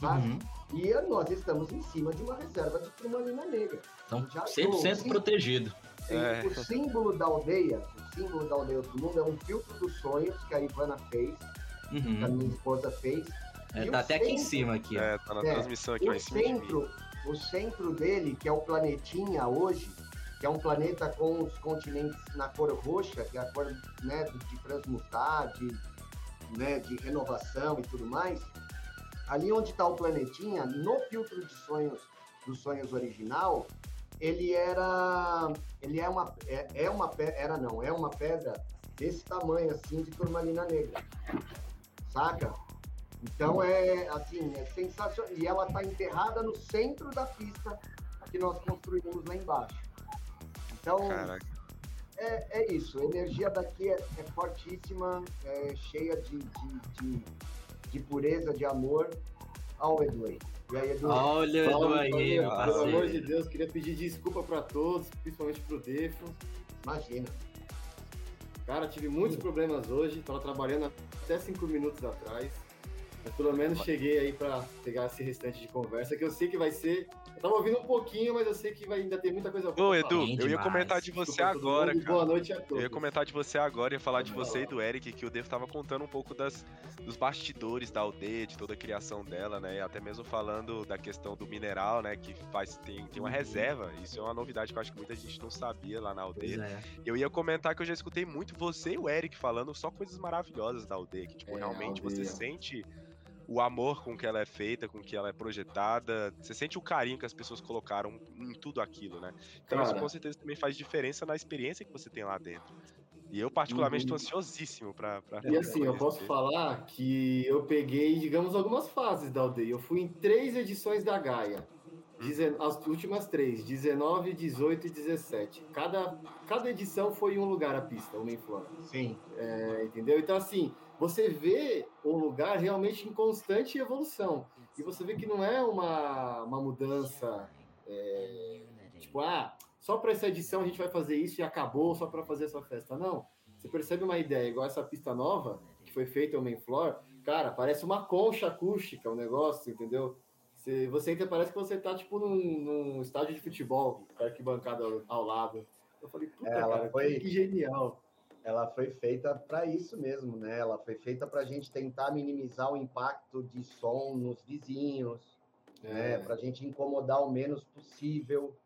Tá? Uhum. E nós estamos em cima de uma reserva de turmalina negra. Então, Já 100% tô, protegido. É. O símbolo da aldeia, símbolo da aldeia do mundo é um filtro dos sonhos que a Ivana fez, uhum. que a minha esposa fez. É, tá até centro, aqui em cima aqui. É, tá na é, transmissão aqui, em cima centro, o centro dele, que é o planetinha hoje, que é um planeta com os continentes na cor roxa, que é a cor né, de transmutar, de, né, de renovação e tudo mais, ali onde está o planetinha, no filtro de sonhos dos sonhos original, ele era, ele é uma, é, é uma era não, é uma pedra desse tamanho assim de turmalina negra, saca? Então é assim, é sensacional. E ela está enterrada no centro da pista que nós construímos lá embaixo. Então é, é isso. A energia daqui é, é fortíssima, é cheia de, de, de, de, pureza, de amor. Olha o Edu aí. E aí, Edu? Olha o Edu aí, Pelo amor de Deus, queria pedir desculpa para todos, principalmente pro Defo. Imagina. Cara, tive muitos problemas hoje, estava trabalhando até cinco minutos atrás. Mas pelo menos cheguei aí para pegar esse restante de conversa, que eu sei que vai ser. Eu tava ouvindo um pouquinho, mas eu sei que vai ainda ter muita coisa boa. Ô, Edu, eu ia comentar de você agora, cara. Boa noite a todos. Eu ia comentar de você agora, ia falar de você e do Eric, que o Devo tava contando um pouco das, dos bastidores da aldeia, de toda a criação dela, né? E até mesmo falando da questão do mineral, né? Que faz, tem, tem uma uhum. reserva. Isso é uma novidade que eu acho que muita gente não sabia lá na aldeia. É. Eu ia comentar que eu já escutei muito você e o Eric falando só coisas maravilhosas da aldeia, que, tipo, é, realmente você sente o amor com que ela é feita, com que ela é projetada. Você sente o carinho que as pessoas colocaram em tudo aquilo, né? Então Cara. isso com certeza também faz diferença na experiência que você tem lá dentro. E eu, particularmente, estou uhum. ansiosíssimo para. E assim, eu posso falar que eu peguei, digamos, algumas fases da aldeia. Eu fui em três edições da Gaia. Hum. As últimas três, 19, 18 e 17. Cada, cada edição foi em um lugar a pista, uma em Flora. Sim. É, entendeu? Então, assim, você vê o lugar realmente em constante evolução. E você vê que não é uma, uma mudança, é, tipo, ah, só para essa edição a gente vai fazer isso e acabou, só para fazer essa festa. Não. você percebe uma ideia, igual essa pista nova, que foi feita o main floor, cara, parece uma concha acústica o negócio, entendeu? Você, você ainda parece que você tá, tipo, num, num estádio de futebol, com a arquibancada ao, ao lado. Eu falei, puta, É, cara, foi- que genial. Ela foi feita para isso mesmo, né? Ela foi feita para a gente tentar minimizar o impacto de som nos vizinhos, né? É. Para a gente incomodar o menos possível.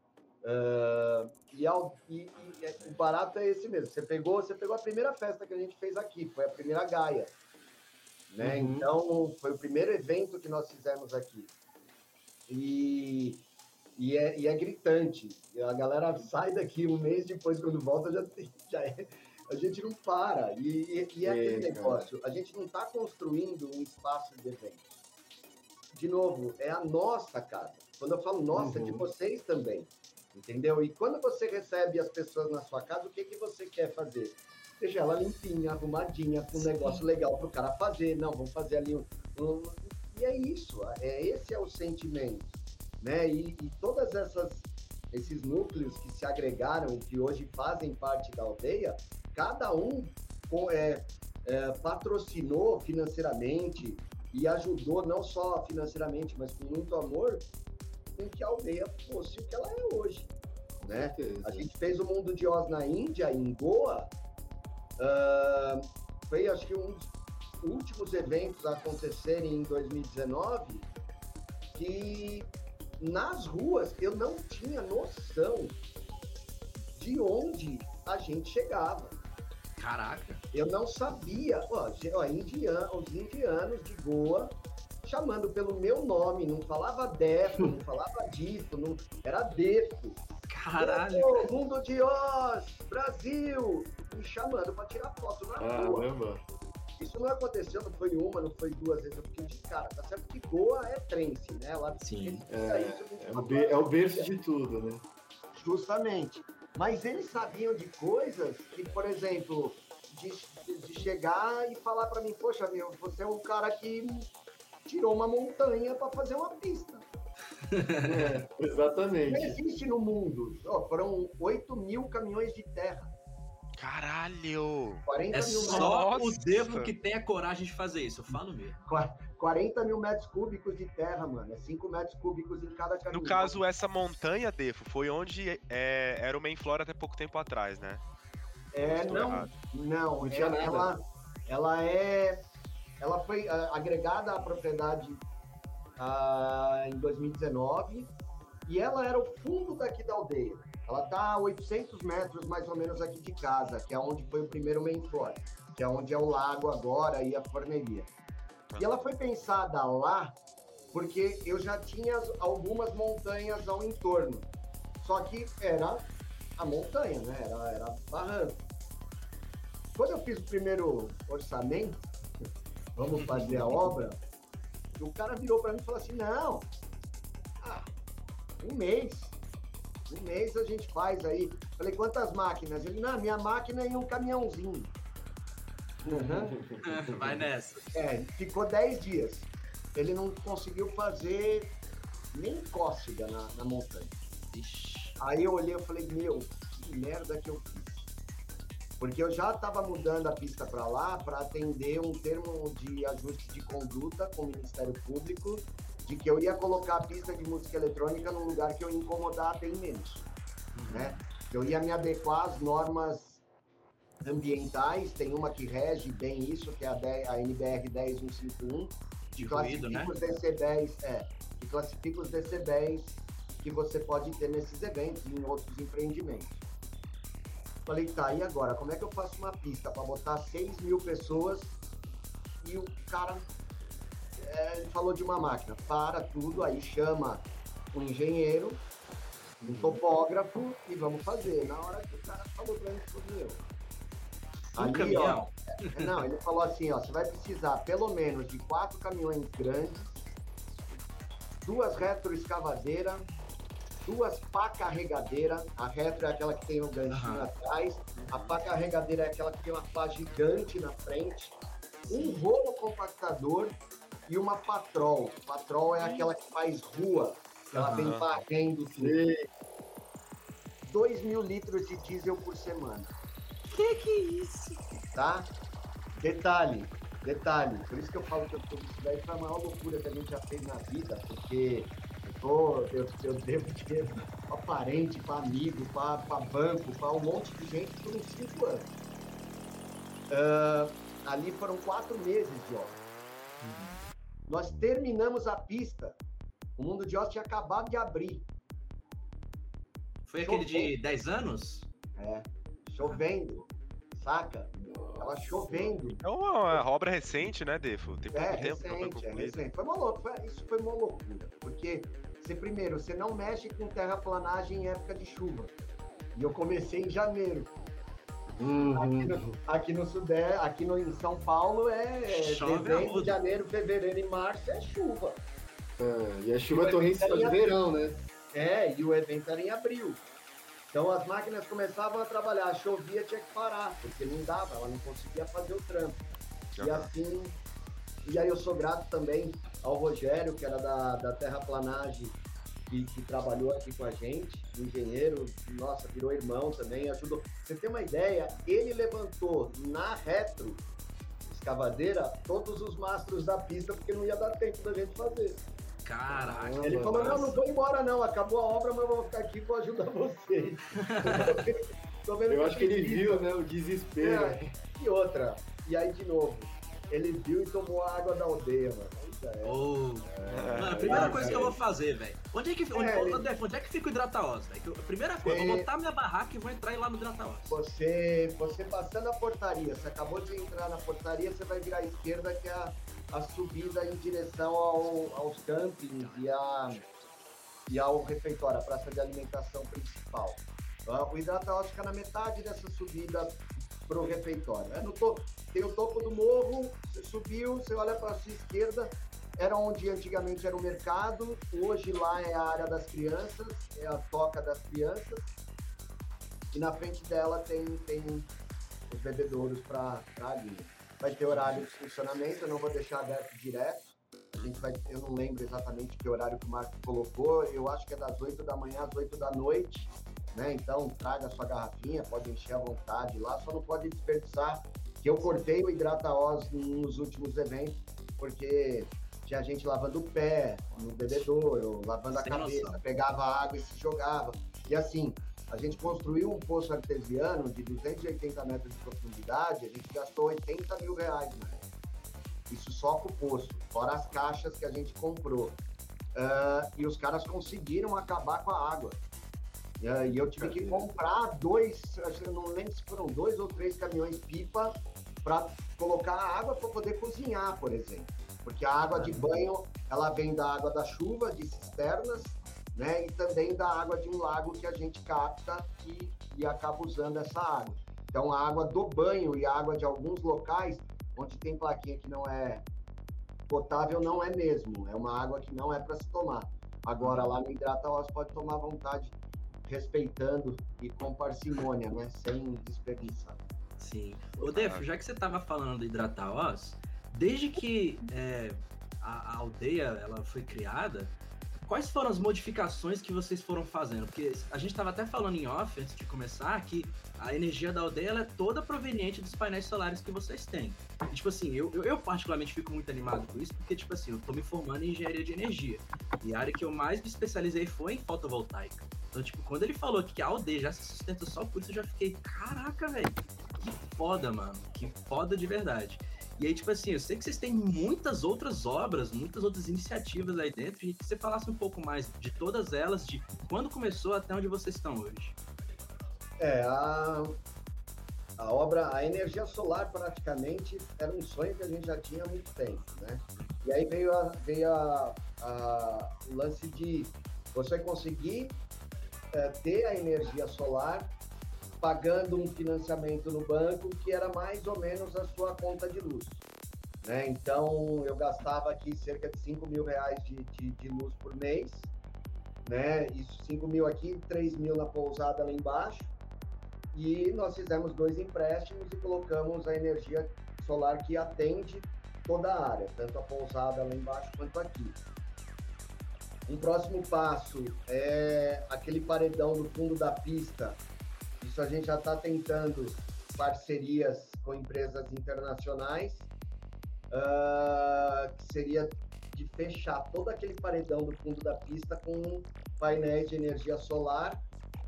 Ah, e, ao- e- e- o barato é esse mesmo. Você pegou, você pegou a primeira festa que a gente fez aqui, foi a primeira Gaia, né? Uhum. Então foi o primeiro evento que nós fizemos aqui. E, e, é, e é gritante. A galera sai daqui um mês depois, quando volta, já, já é, a gente não para. E, e, e é aquele negócio, a gente não está construindo um espaço de evento. De novo, é a nossa casa. Quando eu falo nossa, é de Uhum. vocês também. Entendeu? E quando você recebe as pessoas na sua casa, o que, que você quer fazer? Deixa ela limpinha, arrumadinha, com um negócio legal para o cara fazer. Não, vamos fazer ali um, um- E é isso, é, esse é o sentimento. Né? E, e todas essas esses núcleos que se agregaram, que hoje fazem parte da aldeia, cada um é, é, patrocinou financeiramente e ajudou não só financeiramente, mas com muito amor, com que a aldeia fosse o que ela é hoje. Né? A gente fez o Mundo de Oz na Índia, em Goa. ah, foi, acho que, um dos últimos eventos a acontecerem em 2019 que nas ruas eu não tinha noção de onde a gente chegava. Caraca. Eu não sabia. Ó, ó, indian, os indianos de Goa chamando pelo meu nome, não falava Defo, não falava Difo, não, era Defo. Caralho. Ô, mundo de Oz, Brasil! Me chamando para tirar foto na rua. Isso não aconteceu, não foi uma, não foi duas vezes. Eu fiquei de cara. Tá certo que Goa é trense, né? Lá Sim. É, É o, be- é o berço de tudo, né? Justamente. Mas eles sabiam de coisas que, por exemplo, de, de chegar e falar para mim, poxa, meu, você é um cara que tirou uma montanha para fazer uma pista. É, Não exatamente. existe no mundo. Ó, foram 8 mil caminhões de terra, Caralho! 40 É mil só Nossa. o Devo que tem a coragem de fazer isso, eu falo mesmo. Qua- 40 mil metros cúbicos de terra, mano. É 5 metros cúbicos em cada caminhão. No caso, essa montanha, Defo, foi onde é, era o Main Flora até pouco tempo atrás, né? é, Estou não, errado. não, Não tinha ela, nada. ela, ela é, ela foi ah, agregada à propriedade ah, em 2019 e ela era o fundo daqui da aldeia. Ela tá a 800 metros mais ou menos aqui de casa, que é onde foi o primeiro main floor, que é onde é o lago agora e a forneria. E ela foi pensada lá porque eu já tinha as- algumas montanhas ao entorno. Só que era a montanha, né? Era, era barranco. Quando eu fiz o primeiro orçamento, vamos fazer a obra, o cara virou para mim e falou assim, não, um mês, um mês a gente faz aí. Falei, quantas máquinas? Ele, não, minha máquina é em um caminhãozinho. Uhum. Vai nessa. É, ficou 10 dias. Ele não conseguiu fazer nem cócega na, na montanha. Ixi. Aí eu olhei e falei, meu, que merda que eu fiz. Porque eu já estava mudando a pista para lá para atender um termo de ajuste de conduta com o Ministério Público de que eu ia colocar a pista de música eletrônica num lugar que eu ia incomodar bem menos, né? Eu ia me adequar às normas ambientais, tem uma que rege bem isso, que é a, 10 a NBR 10151, De que ruído, classifica né? os decibéis, é, que classifica os decibéis que você pode ter nesses eventos e em outros empreendimentos. Falei, tá, e agora? Como é que eu faço uma pista para botar 6 mil pessoas e o cara é, ele falou de uma máquina? Para tudo, aí chama um engenheiro, um topógrafo e vamos fazer. Na hora que o cara falou pra mim, meu. Um ó, caminhão. não, ele falou assim, ó, você vai precisar pelo menos de quatro caminhões grandes, duas retroescavadeiras, duas pá carregadeira. A retro é aquela que tem o ganchinho Aham. atrás, a pá carregadeira é aquela que tem uma pá gigante na frente, um rolo compactador e uma patrol. Patrol é aquela que faz rua, que ela vem varrendo tudo. 2 mil litros de diesel por semana. Que que é isso? Tá? Detalhe, detalhe. Por isso que eu falo que eu tô, isso daí foi a maior loucura que a gente já fez na vida, porque eu, tô, eu, eu devo dinheiro pra parente, pra amigo, pra, pra banco, pra um monte de gente por uns cinco anos. Ah, ali foram quatro meses de obra. Nós terminamos a pista. O mundo de Oz tinha acabado de abrir. Foi aquele de 10 anos? É, chovendo, saca? Tava chovendo. É uma obra recente, né, Defo? Tem pouco É, tempo recente, é recente. Foi uma loucura, isso foi uma loucura. Porque, você, primeiro, você não mexe com terraplanagem em época de chuva. E eu comecei em janeiro. Uhum. Aqui no, aqui no Sudeste, aqui no, em São Paulo é Chove dezembro, rodo. janeiro, fevereiro e março é chuva. É, e a chuva torrencial de verão, né? É, e o evento era em abril. Então as máquinas começavam a trabalhar, chovia, tinha que parar, porque não dava, ela não conseguia fazer o trampo. E assim, e aí eu sou grato também ao Rogério, que era da, da terraplanagem, que, que trabalhou aqui com a gente, engenheiro, nossa, virou irmão também, ajudou. Você tem uma ideia, ele levantou na retro escavadeira todos os mastros da pista, porque não ia dar tempo da gente fazer. Caraca. Ele falou, não, não vou embora não, acabou a obra, mas eu vou ficar aqui e vou ajudar vocês. Tô vendo Eu acho que ele viu, né, o desespero. É, e outra, e aí de novo, ele viu e tomou a água da aldeia, mano. Já é. Mano, a primeira é, coisa que eu vou fazer, velho. Onde é que, onde, É, ele- Def, onde é que fica o hidrataós, velho? Primeira coisa, eu É. vou botar minha barraca e vou entrar lá no hidrataós. Você, você passando a portaria, você acabou de entrar na portaria, você vai virar à esquerda, que é a, a subida em direção ao- aos campings e, a, e ao refeitório, a praça de alimentação principal. Ah, O hidrataós fica na metade dessa subida pro refeitório. É no to- tem o topo do morro, você subiu, você olha para sua esquerda, era onde antigamente era o mercado, hoje lá é a área das crianças, é a toca das crianças. E na frente dela tem, tem os bebedouros para a. Vai ter horário de funcionamento, eu não vou deixar aberto direto. A gente vai, eu não lembro exatamente que horário que o Marco colocou, eu acho que é das 8 da manhã às 8 da noite. Né? Então traga sua garrafinha, pode encher à vontade lá, só não pode desperdiçar. Que eu cortei o hidrataós nos últimos eventos, porque tinha gente lavando o pé no bebedouro, lavando a Sem cabeça, noção. pegava água e se jogava. E assim, a gente construiu um poço artesiano de 280 metros de profundidade, a gente gastou 80 mil reais, né? Isso só com o poço, fora as caixas que a gente comprou. Ah, e os caras conseguiram acabar com a água. E, ah, e eu tive que comprar dois, acho que eu não lembro se foram dois ou três caminhões pipa para colocar a água para poder cozinhar, por exemplo. Porque a água de banho, ela vem da água da chuva, de cisternas, né? E também da água de um lago que a gente capta e, e acaba usando essa água. Então, a água do banho e a água de alguns locais, onde tem plaquinha que não é potável, não é mesmo. É uma água que não é para se tomar. Agora, lá no Hidrata Oz, pode tomar à vontade, respeitando e com parcimônia, né? Sem desperdiçar. Sim. Ô, Def, já que você tava falando do hidrataós, desde que é, a, a aldeia ela foi criada, quais foram as modificações que vocês foram fazendo? Porque a gente tava até falando em off, antes de começar, que a energia da aldeia é toda proveniente dos painéis solares que vocês têm. E, tipo assim, eu, eu, eu particularmente fico muito animado com isso, porque, tipo assim, eu tô me formando em engenharia de energia. E a área que eu mais me especializei foi em fotovoltaica. Então, tipo, quando ele falou que a aldeia já se sustenta só por isso, eu já fiquei, caraca, velho, que foda, mano. Que foda de verdade. E aí, tipo assim, eu sei que vocês têm muitas outras obras, muitas outras iniciativas aí dentro, e que você falasse um pouco mais de todas elas, de quando começou até onde vocês estão hoje. É, a, a obra, a energia solar praticamente era um sonho que a gente já tinha há muito tempo, né? E aí veio, a, veio a, a- o lance de você conseguir é, ter a energia solar pagando um financiamento no banco que era mais ou menos a sua conta de luz. Né? Então eu gastava aqui cerca de 5 mil reais de, de, de luz por mês, né? Isso 5 mil aqui, 3 mil na pousada lá embaixo. E nós fizemos dois empréstimos e colocamos a energia solar que atende toda a área, tanto a pousada lá embaixo quanto aqui. Um próximo passo é aquele paredão do fundo da pista. Isso a gente já está tentando parcerias com empresas internacionais, uh, que seria de fechar todo aquele paredão do fundo da pista com painéis de energia solar,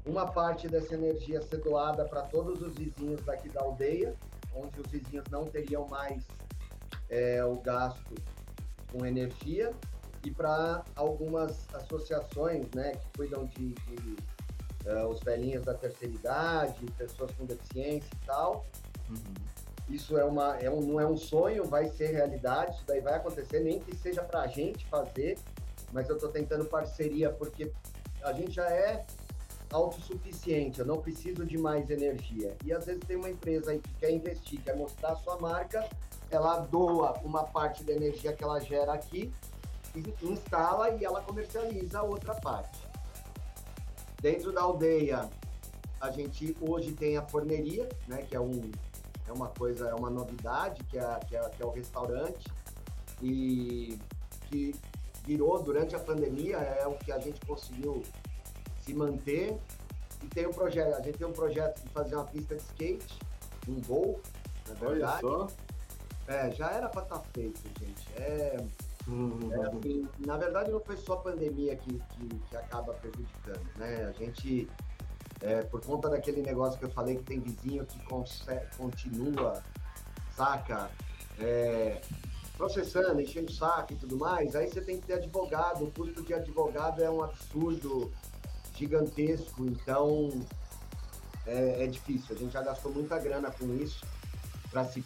uma parte dessa energia ser doada para todos os vizinhos daqui da aldeia, onde os vizinhos não teriam mais é, o gasto com energia, e para algumas associações né, que cuidam de, de uh, os velhinhos da terceira idade, pessoas com deficiência e tal. Uhum. Isso é uma, é um, não é um sonho, vai ser realidade, isso daí vai acontecer, nem que seja para a gente fazer, mas eu estou tentando parceria porque a gente já é autossuficiente, eu não preciso de mais energia. E às vezes tem uma empresa aí que quer investir, quer mostrar a sua marca, ela doa uma parte da energia que ela gera aqui, instala e ela comercializa a outra parte. Dentro da aldeia, a gente hoje tem a forneria, né, que é, um, é uma coisa, é uma novidade, que é, que é, que é o restaurante, e que virou durante a pandemia, é o que a gente conseguiu se manter. E tem um projeto, a gente tem um projeto de fazer uma pista de skate, um voo, na verdade. Olha só. É, já era para estar tá feito, gente. É, uhum. é assim, na verdade, não foi só a pandemia que, que, que acaba prejudicando, né? A gente, é, por conta daquele negócio que eu falei que tem vizinho que continua, saca? É, processando, enchendo o saco e tudo mais, aí você tem que ter advogado. O custo de advogado é um absurdo gigantesco, então é, é difícil. A gente já gastou muita grana com isso para se,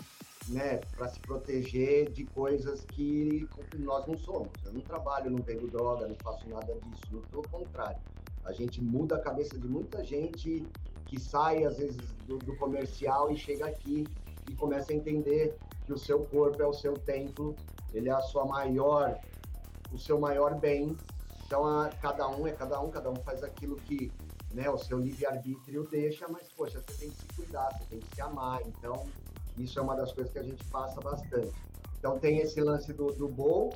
né, para se proteger de coisas que nós não somos. Eu não trabalho, não pego droga, não faço nada disso, muito pelo contrário. A gente muda a cabeça de muita gente que sai, às vezes, do, do comercial e chega aqui e começa a entender que o seu corpo é o seu templo, ele é a sua maior, o seu maior bem então, a, cada um é cada um, cada um faz aquilo que né, o seu livre-arbítrio deixa, mas, poxa, você tem que se cuidar, você tem que se amar. Então, isso é uma das coisas que a gente passa bastante. Então, tem esse lance do, do bowl,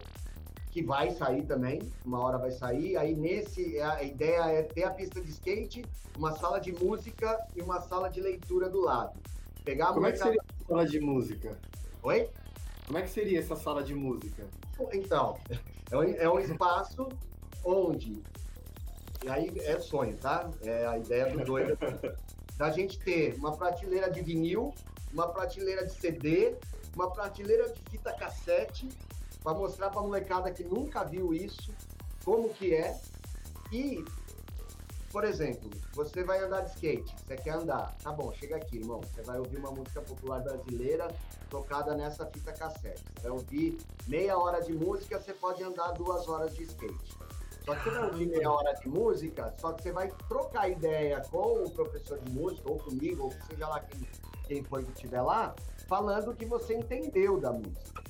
que vai sair também, uma hora vai sair. Aí, nesse, a ideia é ter a pista de skate, uma sala de música e uma sala de leitura do lado. Pegar Como é que seria a sala de música? Oi? Como é que seria essa sala de música? Então, é um, é um espaço onde, e aí é sonho, tá? É a ideia do doido, da gente ter uma prateleira de vinil, uma prateleira de CD, uma prateleira de fita cassete, para mostrar para molecada que nunca viu isso, como que é. E, por exemplo, você vai andar de skate, você quer andar, tá bom, chega aqui, irmão, você vai ouvir uma música popular brasileira tocada nessa fita cassete. Você vai ouvir meia hora de música, você pode andar duas horas de skate. Só que você vai ouvir meia hora de música, só que você vai trocar ideia com o professor de música, ou comigo, ou seja lá quem, quem for que estiver lá, falando que você entendeu da música.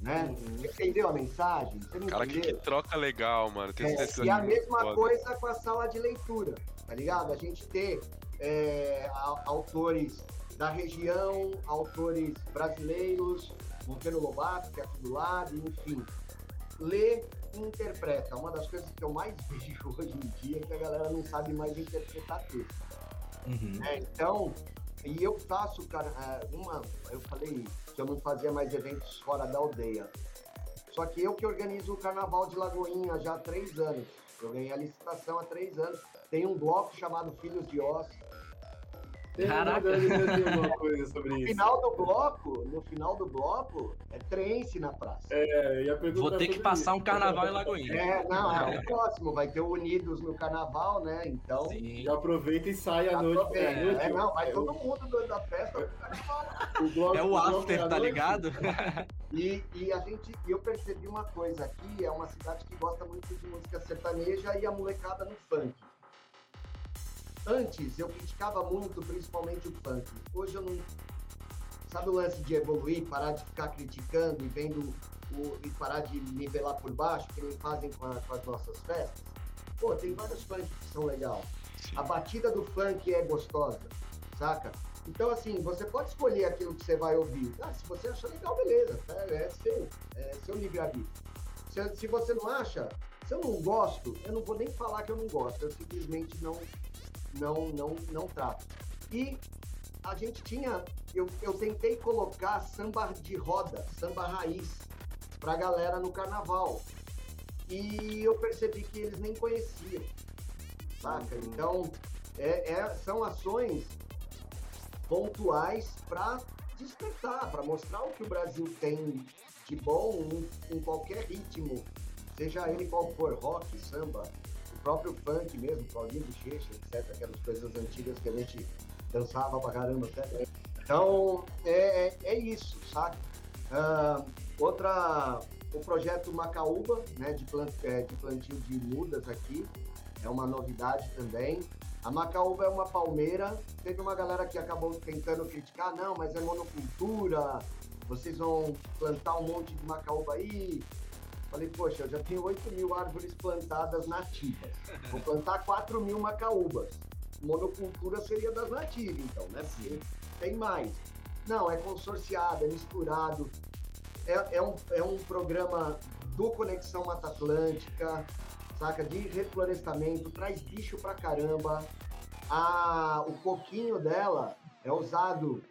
Né? Uhum. Você entendeu a mensagem? Você não Cara, que, que, troca legal, mano. Tem é, e a mesma foda. coisa com a sala de leitura, tá ligado? A gente ter é, autores da região, autores brasileiros, Monteiro Lobato, que é aqui do lado, enfim. Ler interpreta. Uma das coisas que eu mais vejo hoje em dia é que a galera não sabe mais interpretar texto. Uhum. É, então, e eu faço, cara, é, uma. Eu falei que eu não fazia mais eventos fora da aldeia. Só que eu que organizo o Carnaval de Lagoinha já há três anos. Eu ganhei a licitação há três anos. Tem um bloco chamado Filhos de Caraca. coisa sobre no isso. final do bloco, no final do bloco, é trance na praça. É, Vou ter que passar isso. um carnaval em Lagoinha. É, não, é o próximo, vai ter o Unidos no carnaval, né? Então. Sim. Já aproveita e sai à noite. É, é, não, vai todo mundo da festa pro carnaval. O é o after, tá ligado? E, e a gente, eu percebi uma coisa aqui, é uma cidade que gosta muito de música sertaneja e a molecada no funk. Antes eu criticava muito, principalmente o funk. Hoje eu não. Sabe o lance de evoluir, parar de ficar criticando e vendo o, e parar de nivelar por baixo, que nem fazem com, a, com as nossas festas? Pô, tem vários funk que são legais. A batida do funk é gostosa, saca? Então, assim, você pode escolher aquilo que você vai ouvir. Ah, se você achar legal, beleza. É, é seu. É seu livre-arbítrio. Se, se você não acha, se eu não gosto, eu não vou nem falar que eu não gosto. Eu simplesmente não, não, não, não trato. E a gente tinha, eu, eu tentei colocar samba de roda, samba raiz, pra galera no carnaval. E eu percebi que eles nem conheciam, saca? Então, é, é, são ações pontuais para despertar, para mostrar o que o Brasil tem de bom em, em, qualquer ritmo, seja ele qual for, rock, samba, próprio funk mesmo, Paulinho Bochecha, etc., aquelas coisas antigas que a gente dançava pra caramba, etc. Então, é, é, é isso, sabe? Uh, outra, o projeto Macaúba, né, de, plant, é, de plantio de mudas aqui, é uma novidade também. A macaúba é uma palmeira. Teve uma galera que acabou tentando criticar, não, mas é monocultura, vocês vão plantar um monte de macaúba aí. Falei, poxa, eu já tenho 8 mil árvores plantadas nativas. Vou plantar 4 mil macaúbas. Monocultura seria das nativas, então, né? Porque tem mais. Não, é consorciado, é misturado. É, é, um, é um programa do Conexão Mata Atlântica, saca? De reflorestamento, traz bicho pra caramba. A, o coquinho dela é usado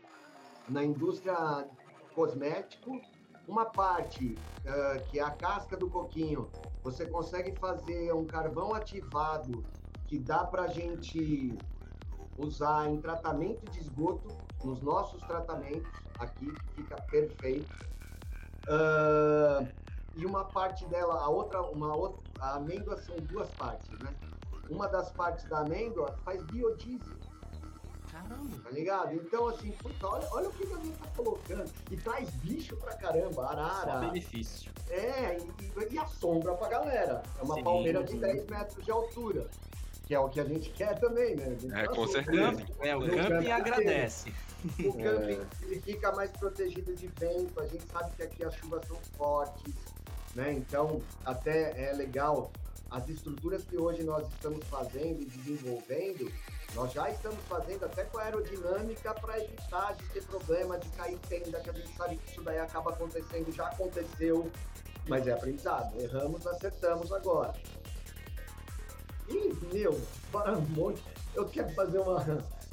na indústria cosmético. Uma parte, uh, que é a casca do coquinho, você consegue fazer um carvão ativado que dá para gente usar em tratamento de esgoto, nos nossos tratamentos aqui, fica perfeito. Uh, e uma parte dela, a outra, uma outra, a amêndoa são duas partes, né? Uma das partes da amêndoa faz biodiesel. Caramba. Tá ligado? Então, assim, puta, olha, olha o que a gente tá colocando. E traz bicho pra caramba, arara. Só benefício. É, e, e a sombra pra galera. É uma sim, palmeira de 10 metros de altura. Que é o que a gente quer também, né? É, com certeza. É, o camping agradece. O camping é. ele fica mais protegido de vento, a gente sabe que aqui as chuvas são fortes, né? Então, até é legal as estruturas que hoje nós estamos fazendo e desenvolvendo, nós já estamos fazendo até com a aerodinâmica para evitar de ter problema de cair tenda, que a gente sabe que isso daí acaba acontecendo, já aconteceu, mas é aprendizado. Erramos, acertamos agora. E, meu, para um monte. Eu quero fazer uma,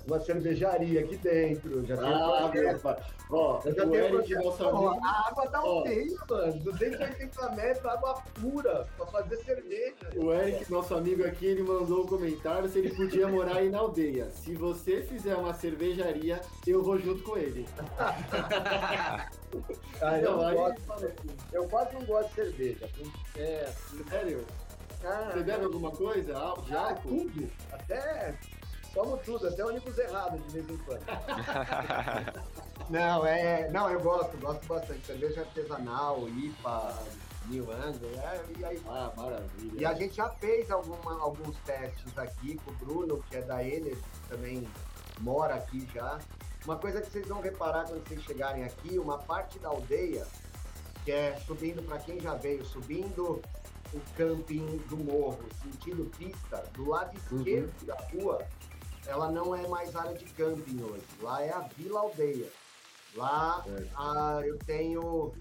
uma cervejaria aqui dentro. Já tem ah, um Ó, já o Eric, nosso amigo... A água tá alteia, mano. 280 metros, água pura, pra fazer cerveja. O Eric, nosso amigo aqui, ele mandou um comentário se ele podia morar aí na aldeia. Se você fizer uma cervejaria, eu vou junto com ele. Cara, eu, não, gosto, eu quase não gosto de cerveja. É, sério? Ah, você bebe alguma coisa? De ah, álcool? Tudo. Até tomo tudo, até ônibus errado de vez em quando. não, é. Não, eu gosto, gosto bastante. Cerveja artesanal, IPA, New England, é, e aí. Ah, maravilha. E a gente já fez alguma, alguns testes aqui com o Bruno, que é da Enes, que também mora aqui já. Uma coisa que vocês vão reparar quando vocês chegarem aqui, uma parte da aldeia, que é subindo para quem já veio, subindo o camping do morro, sentido pista, do lado uhum. esquerdo uhum. da rua, ela não é mais área de camping hoje. Lá é a Vila Aldeia. Lá a, eu tenho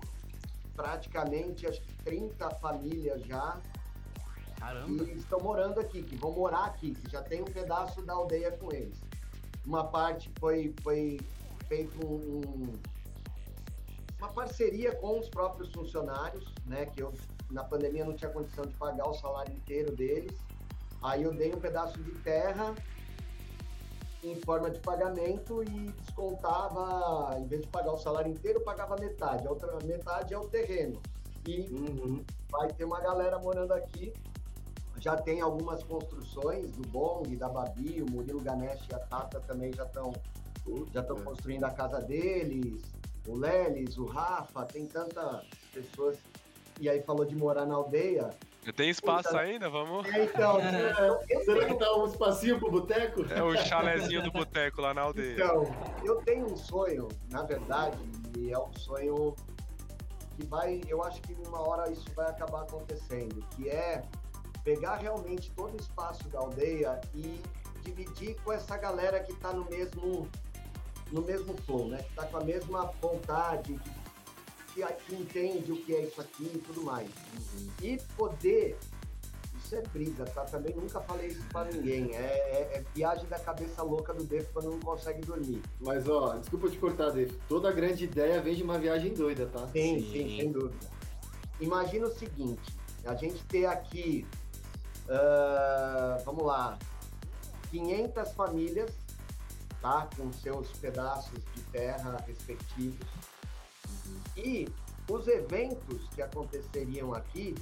praticamente acho que 30 famílias já Caramba. que estão morando aqui, que vão morar aqui, que já tem um pedaço da aldeia com eles. Uma parte foi, foi feito um, uma parceria com os próprios funcionários, né? Que eu na pandemia não tinha condição de pagar o salário inteiro deles. Aí eu dei um pedaço de terra em forma de pagamento e descontava, em vez de pagar o salário inteiro, pagava metade. A outra metade é o terreno. E uhum. vai ter uma galera morando aqui. Já tem algumas construções do Bong, da Babi, o Murilo Ganesh e a Tata também já estão já estão construindo a casa deles. O Lelis, o Rafa, tem tantas pessoas. E aí falou de morar na aldeia. Tenho espaço ainda, vamos. É, então, será que dá um espacinho pro boteco? É o chalezinho do boteco lá na aldeia. Então, eu tenho um sonho, na verdade, e é um sonho que vai, eu acho que uma hora isso vai acabar acontecendo, que é pegar realmente todo o espaço da aldeia e dividir com essa galera que está no mesmo no mesmo flow, né? Que está com a mesma vontade, que que, que entende o que é isso aqui e tudo mais. Uhum. E poder isso é briga, tá? Também nunca falei isso pra ninguém. É, é, é viagem da cabeça louca do Def quando não consegue dormir. Mas, ó, desculpa te cortar, Def. Toda grande ideia vem de uma viagem doida, tá? Sim, sim, sim sem dúvida. Imagina o seguinte, a gente ter aqui, uh, vamos lá, 500 famílias, tá? Com seus pedaços de terra respectivos. E os eventos que aconteceriam aqui,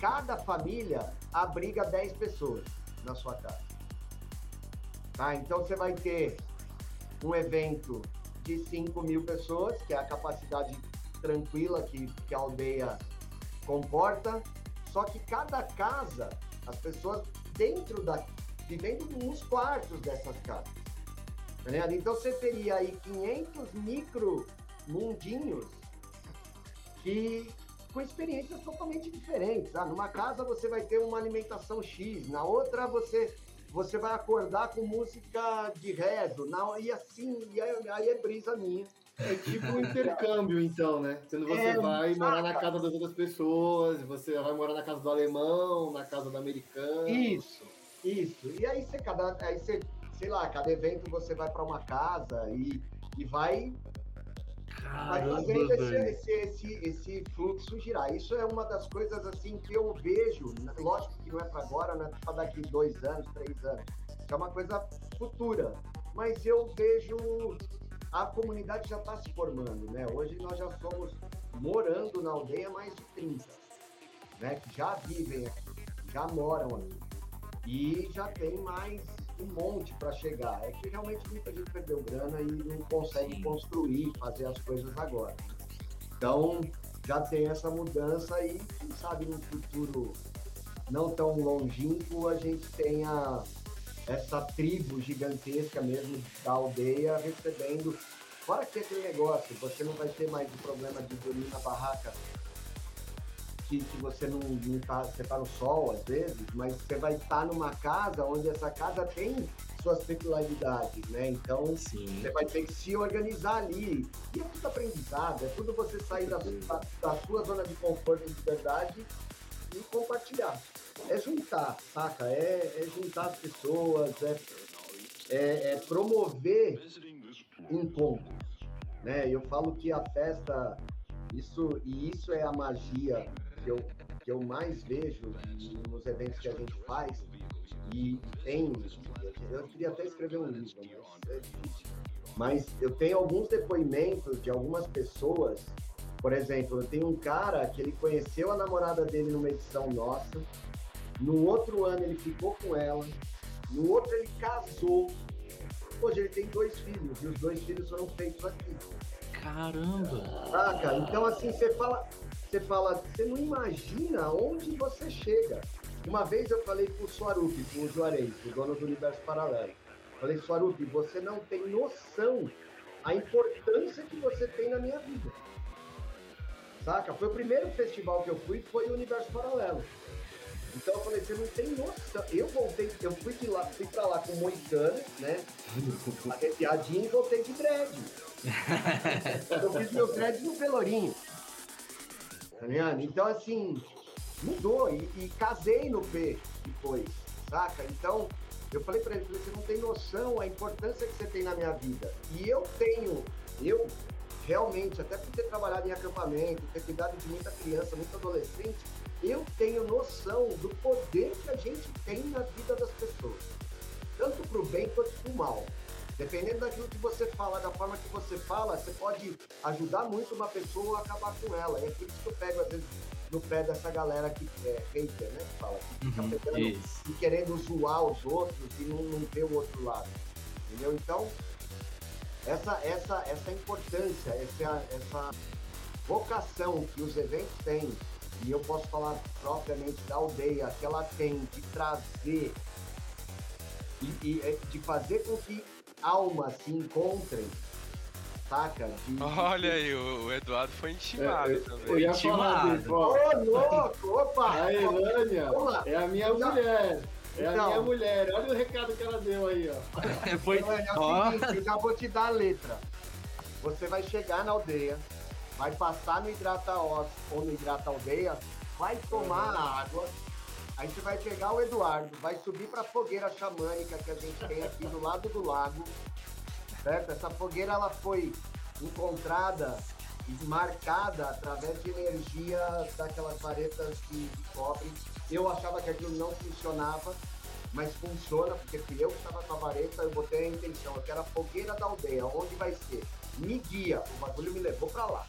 cada família abriga 10 pessoas na sua casa. Tá? Então você vai ter um evento de 5 mil pessoas, que é a capacidade tranquila que, que a aldeia comporta, só que cada casa, as pessoas dentro da. vivendo nos quartos dessas casas. Tá então você teria aí 500 micro mundinhos que com experiências totalmente diferentes. Ah, numa casa você vai ter uma alimentação X, na outra você você vai acordar com música de rezo, na, e assim, e aí, aí é brisa minha. É tipo um intercâmbio, então, né? Quando você é, vai morar na casa das outras pessoas, você vai morar na casa do alemão, na casa do americano. Isso, isso. E aí você, cada, aí você, sei lá, cada evento você vai para uma casa e, e vai vai fazendo esse, esse, esse, esse, fluxo girar. Isso é uma das coisas assim que eu vejo, lógico que não é para agora, não é para daqui dois anos, três anos. Isso é uma coisa futura. Mas eu vejo a comunidade já está se formando, né? Hoje nós já somos morando na aldeia mais de 30, né? Que já vivem aqui, já moram aqui. E já tem mais um monte para chegar. É que realmente muita gente perdeu grana e não consegue Sim. construir, fazer as coisas agora. Então, já tem essa mudança e quem sabe no futuro não tão longínquo a gente tenha essa tribo gigantesca mesmo da aldeia recebendo. Fora que aquele negócio, você não vai ter mais o problema de dormir na barraca que, que você não, não tá, você tá no sol às vezes, mas você vai estar tá numa casa onde essa casa tem suas peculiaridades, né? Então Sim. você vai ter que se organizar ali. E é tudo aprendizado, é tudo você sair da, da, da sua zona de conforto de verdade e compartilhar. É juntar, saca? É, é juntar as pessoas, é, é, é promover encontros. Né? Eu falo que a festa, isso, e isso é a magia que eu, que eu mais vejo nos eventos que a gente faz, e tem. Eu queria até escrever um livro, mas é difícil. Mas eu tenho alguns depoimentos de algumas pessoas. Por exemplo, eu tenho um cara que ele conheceu a namorada dele numa edição nossa. No outro ano ele ficou com ela. No outro ele casou. Hoje ele tem dois filhos e os dois filhos foram feitos aqui. Caramba! Saca? Então assim, você fala, você fala, você não imagina onde você chega. Uma vez eu falei com o Swarup, com o Juarez, o dono do Universo Paralelo. Falei, Swarup, você não tem noção a importância que você tem na minha vida. Saca? Foi o primeiro festival que eu fui, foi o Universo Paralelo. Então eu falei, você não tem noção. Eu voltei, eu fui, de lá, fui pra lá com moicano, né? Arrepiadinho e voltei de dread. eu fiz meu dread no Pelourinho tá ligado? Então, assim, mudou. E, e, casei no P depois, saca? Então, eu falei pra ele, você não tem noção a importância que você tem na minha vida. E eu tenho, eu realmente, até por ter trabalhado em acampamento, ter cuidado de muita criança, muito adolescente, eu tenho noção do poder que a gente tem na vida das pessoas. Tanto pro bem quanto pro mal. Dependendo daquilo que você fala, da forma que você fala, você pode ajudar muito uma pessoa ou acabar com ela. É por isso que eu pego, às vezes, no pé dessa galera que é hater, né? Que fala, que fica uhum, pegando isso. e querendo zoar os outros e não, não ver o outro lado. Entendeu? Então, essa, essa, essa importância, essa, essa vocação que os eventos têm, e eu posso falar propriamente da aldeia, que ela tem de trazer e, e de fazer com que almas se encontrem, saca? De, Olha aí, o, Eduardo foi intimado é, também. Eu ia intimado. falar Ô, louco, opa! A Elânia é a minha Já... mulher. É então, a minha mulher, olha o recado que ela deu aí, ó. Foi... Então, é o seguinte, eu já vou te dar a letra. Você vai chegar na aldeia, vai passar no hidrata osso ou no hidrata aldeia, vai tomar a água, Aí você vai pegar o Eduardo, vai subir para a fogueira xamânica que a gente tem aqui do lado do lago, certo? Essa fogueira ela foi encontrada marcada através de energia daquelas varetas de, de cobre. Eu achava que aquilo não funcionava, mas funciona, porque fui eu que estava com a vareta, eu botei a intenção, eu quero a fogueira da aldeia, onde vai ser? Me guia, o bagulho me levou para lá.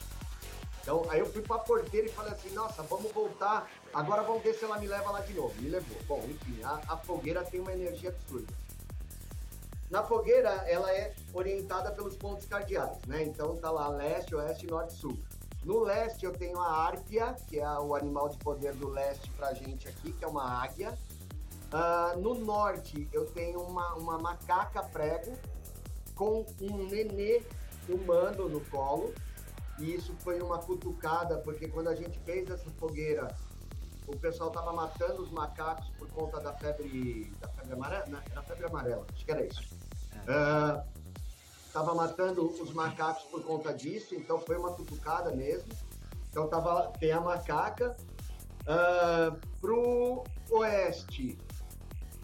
Então, aí eu fui para a porteira e falei assim, nossa, vamos voltar, agora vamos ver se ela me leva lá de novo. Me levou. Bom, enfim, a, a fogueira tem uma energia absurda. Na fogueira, ela é orientada pelos pontos cardeais, né? Então tá lá leste, oeste, norte, sul. No leste eu tenho a árpia, que é o animal de poder do leste pra gente aqui, que é uma águia. Uh, no norte eu tenho uma, uma macaca prego com um nenê humano no colo. E isso foi uma cutucada, porque quando a gente fez essa fogueira, o pessoal estava matando os macacos por conta da febre, da febre amarela, era febre amarela, acho que era isso. Estava uh, matando os macacos por conta disso, então foi uma cutucada mesmo. Então tava, tem a macaca. Uh, pro oeste,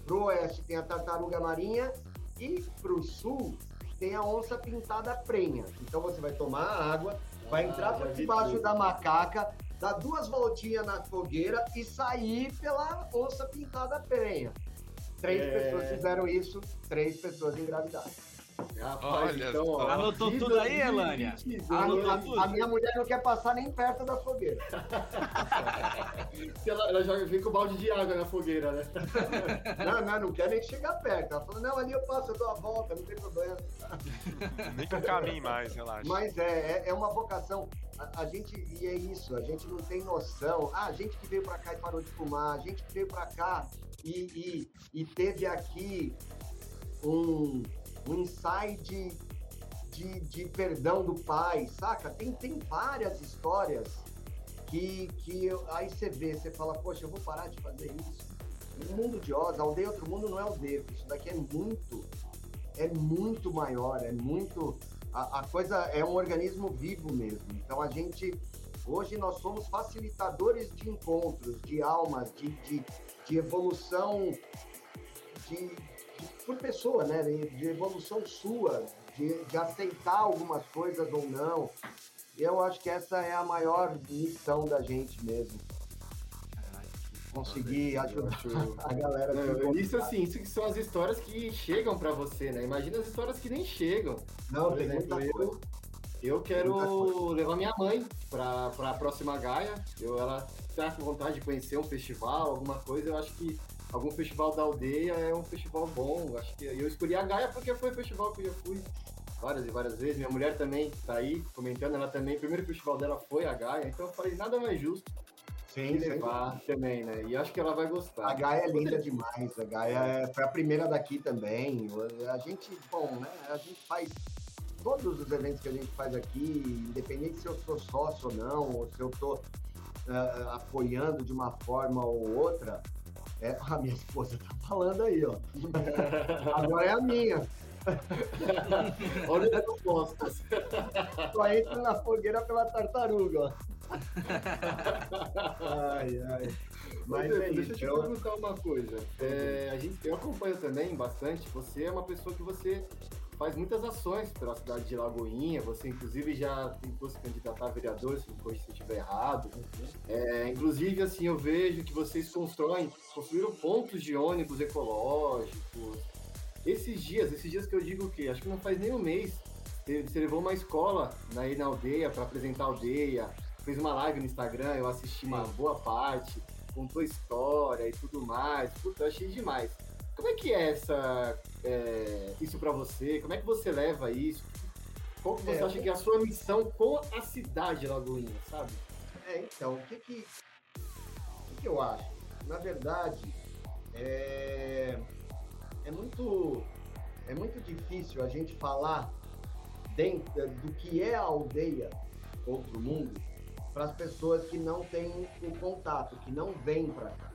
pro oeste tem a tartaruga marinha e pro sul tem a onça pintada prenha. Então você vai tomar água, vai entrar por debaixo da macaca, dar duas voltinhas na fogueira e sair pela onça pintada prenha. Três é... pessoas fizeram isso, três pessoas engravidaram. Rapaz, Olha, então, ó, anotou tudo aí, Elânia? A, a, a, minha mulher não quer passar nem perto da fogueira. ela, ela já vem com o balde de água na fogueira, né? não, não, não quer nem chegar perto. Ela falou, não, ali eu passo, eu dou a volta, não tem problema. nem que eu caminhe mais, relaxa. Mas é, é, é uma vocação. A, a, gente, e é isso, a gente não tem noção. Ah, a gente que veio pra cá e parou de fumar, a gente que veio pra cá e, e, e teve aqui um insight de, de, de, perdão do pai, saca? Tem, tem várias histórias que, que aí você vê, você fala, poxa, eu vou parar de fazer isso. O mundo de Oz, a aldeia outro mundo não é aldeia, isso daqui é muito, é muito maior, é muito. A, a coisa é um organismo vivo mesmo. Então a gente Hoje nós somos facilitadores de encontros, de almas, de, de, de evolução de, por pessoa, né? De, evolução sua, de, de aceitar algumas coisas ou não. Eu acho que essa é a maior missão da gente mesmo. Conseguir ajudar a galera. Não, isso assim, isso que são as histórias que chegam para você, né? Imagina as histórias que nem chegam. Não, Por exemplo, coisa. Eu quero levar minha mãe para a próxima Gaia. Eu, ela está com vontade de conhecer um festival, alguma coisa. Eu acho que algum festival da aldeia é um festival bom. Acho que eu escolhi a Gaia porque foi o festival que eu fui várias e várias vezes. Minha mulher também está aí comentando, ela também. O primeiro festival dela foi a Gaia, então eu falei nada mais justo Sim, levar sim. também, né? E acho que ela vai gostar. A Gaia é linda demais. A Gaia é, foi a primeira daqui também. A gente, bom, né? A gente faz todos os eventos que a gente faz aqui, independente se eu sou sócio ou não, ou se eu estou uh, apoiando de uma forma ou outra, é, a minha esposa tá falando aí, ó. Agora é a minha. Olha as postas. Só entra na fogueira pela tartaruga, ó. ai, ai. Mas, é, deixa eu te eu... perguntar uma coisa. É, a gente, eu acompanho também bastante. Você é uma pessoa que você faz muitas ações pela cidade de Lagoinha. Você, inclusive, já tentou se candidatar a vereador, se depois se estiver errado. É, inclusive, assim, eu vejo que vocês constroem, construíram pontos de ônibus ecológicos. Esses dias, esses dias que eu digo que acho que não faz nem um mês, você levou uma escola aí na aldeia para apresentar a aldeia, fez uma live no Instagram, eu assisti uma boa parte, contou história e tudo mais. Puta, eu achei demais. Como é que é essa, isso para você? Como é que você leva isso? Qual que você é, acha que é a sua missão com a cidade Lagoinha, sabe? É, então, o que que, o que eu acho? Na verdade, é, é muito é muito difícil a gente falar dentro do que é a aldeia outro mundo para as pessoas que não têm o contato, que não vêm para cá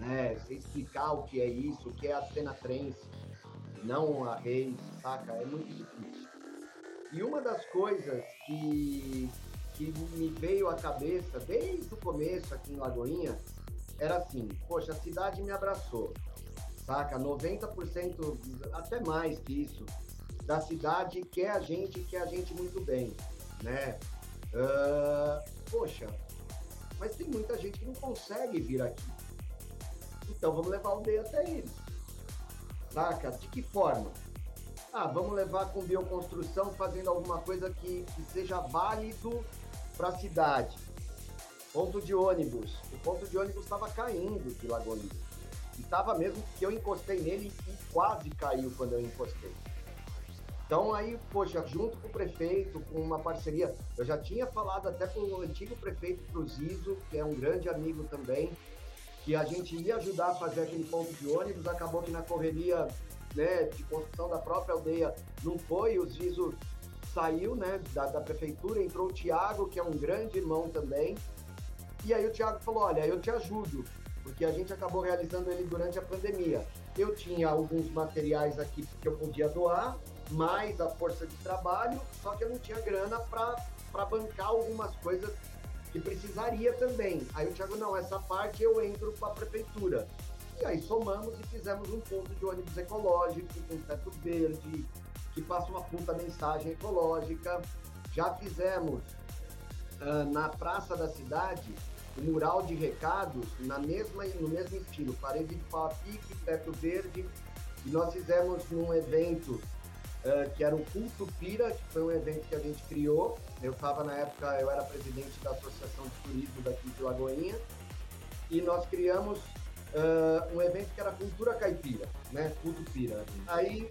né? Você explicar o que é isso, o que é a cena trance, não a reis, saca? É muito difícil. E uma das coisas que, que me veio à cabeça desde o começo aqui em Lagoinha era assim, poxa, a cidade me abraçou, saca? 90%, até mais que isso, da cidade quer a gente, quer a gente muito bem, né? Uh, poxa, mas tem muita gente que não consegue vir aqui. Então vamos levar a aldeia até eles. Saca? De que forma? Ah, vamos levar com bioconstrução, fazendo alguma coisa que, que seja válido para a cidade. Ponto de ônibus. O ponto de ônibus estava caindo de Lagoinha. E estava mesmo que eu encostei nele e quase caiu quando eu encostei. Então aí, poxa, junto com o prefeito, com uma parceria, eu já tinha falado até com o antigo prefeito pro Zizo, que é um grande amigo também, que a gente ia ajudar a fazer aquele ponto de ônibus, acabou que na correria né, de construção da própria aldeia não foi, o Zizo saiu né, da, da prefeitura, entrou o Tiago, que é um grande irmão também, e aí o Tiago falou, olha, eu te ajudo, porque a gente acabou realizando ele durante a pandemia. Eu tinha alguns materiais aqui que eu podia doar, mais a força de trabalho, só que eu não tinha grana para bancar algumas coisas que precisaria também. Aí o Thiago, não, essa parte eu entro com a prefeitura. E aí somamos e fizemos um ponto de ônibus ecológico, com teto verde, que passa uma puta mensagem ecológica. Já fizemos uh, na praça da cidade o mural de recados na mesma, no mesmo estilo, parede de pau a pique, teto verde. E nós fizemos num evento uh, que era o Culto Pira, que foi um evento que a gente criou. Eu estava na época, eu era presidente da Associação de Turismo daqui de Lagoinha, e nós criamos uh, um evento que era Cultura Caipira, né? Culto Pira. Aí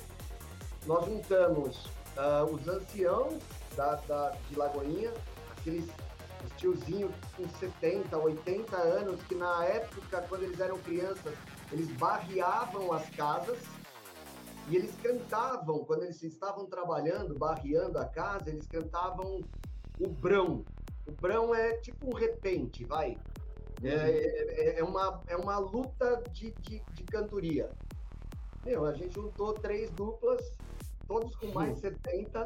nós juntamos uh, os anciãos da, da, de Lagoinha, aqueles os tiozinhos com 70, 80 anos, que na época, quando eles eram crianças, eles barreavam as casas e eles cantavam, quando eles estavam trabalhando, barreando a casa, eles cantavam o brão. O brão é tipo um repente, vai. É, é, é uma, é uma luta de, de, de cantoria. Meu, a gente juntou três duplas, todos com mais de 70,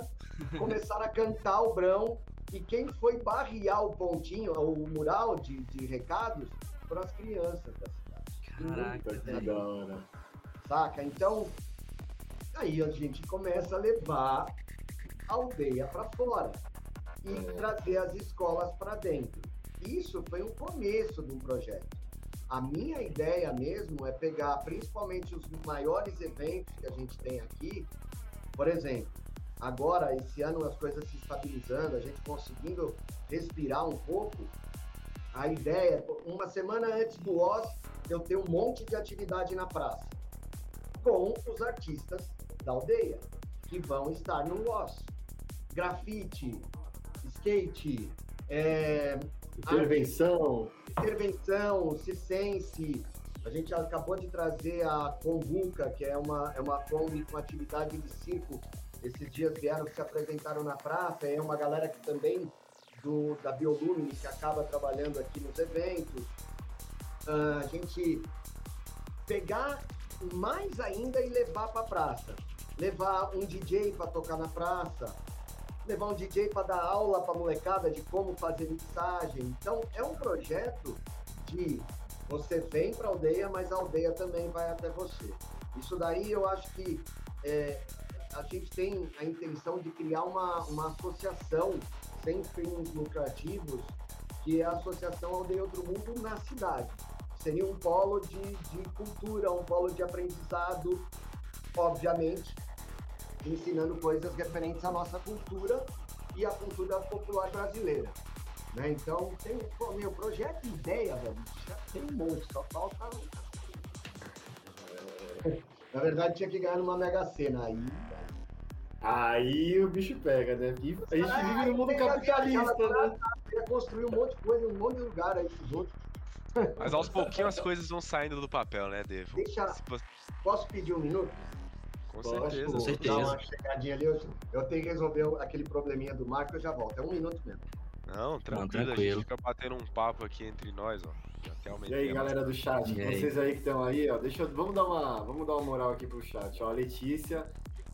começaram a cantar o brão. E quem foi barrear o pontinho, o mural de, de recados, foram as crianças da cidade. Caraca, que da hora. Saca? Então, Aí a gente começa a levar a aldeia para fora e é. trazer as escolas para dentro. Isso foi o começo do projeto. A minha ideia mesmo é pegar principalmente os maiores eventos que a gente tem aqui. Por exemplo, agora, esse ano, as coisas se estabilizando, a gente conseguindo respirar um pouco. A ideia, uma semana antes do OS, eu tenho um monte de atividade na praça com os artistas da aldeia, que vão estar no WOS. Grafite, skate, é, intervenção, arte, intervenção, cisense. A gente acabou de trazer a Kombuka, que é uma, é uma Kombi com atividade de circo. Esses dias vieram se apresentaram na praça. É uma galera que também do, da Biolumine que acaba trabalhando aqui nos eventos. Uh, a gente pegar mais ainda e levar para a praça levar um DJ para tocar na praça, levar um DJ para dar aula para molecada de como fazer mixagem. Então é um projeto de você vem para a aldeia, mas a aldeia também vai até você. Isso daí eu acho que é, a gente tem a intenção de criar uma, uma associação sem fins lucrativos, que é a Associação Aldeia Outro Mundo na cidade. Seria um polo de, de cultura, um polo de aprendizado, obviamente, ensinando coisas referentes à nossa cultura e à cultura popular brasileira. Né? Então, tem, pô, meu projeto ideia, velho, já tem um monte, só falta. Na verdade, tinha que ganhar numa Mega Sena aí. Aí o bicho pega, né? E a gente ah, vive no mundo capitalista, né? Queria construir um monte de coisa, um monte de lugar aí, esses outros. Mas aos pouquinhos as coisas vão saindo do papel, né, Devo? Deixa. Posso pedir um minuto? Com certeza, com certeza. Dar uma chegadinha ali, eu, eu, tenho que resolver aquele probleminha do Marco, eu já volto. É um minuto mesmo. Não, tranquilo, Não, tranquilo. a gente fica batendo um papo aqui entre nós, ó. E aí, galera do chat, e vocês aí que estão aí, ó, deixa eu, vamos dar uma, vamos dar uma moral aqui pro chat, ó, a Letícia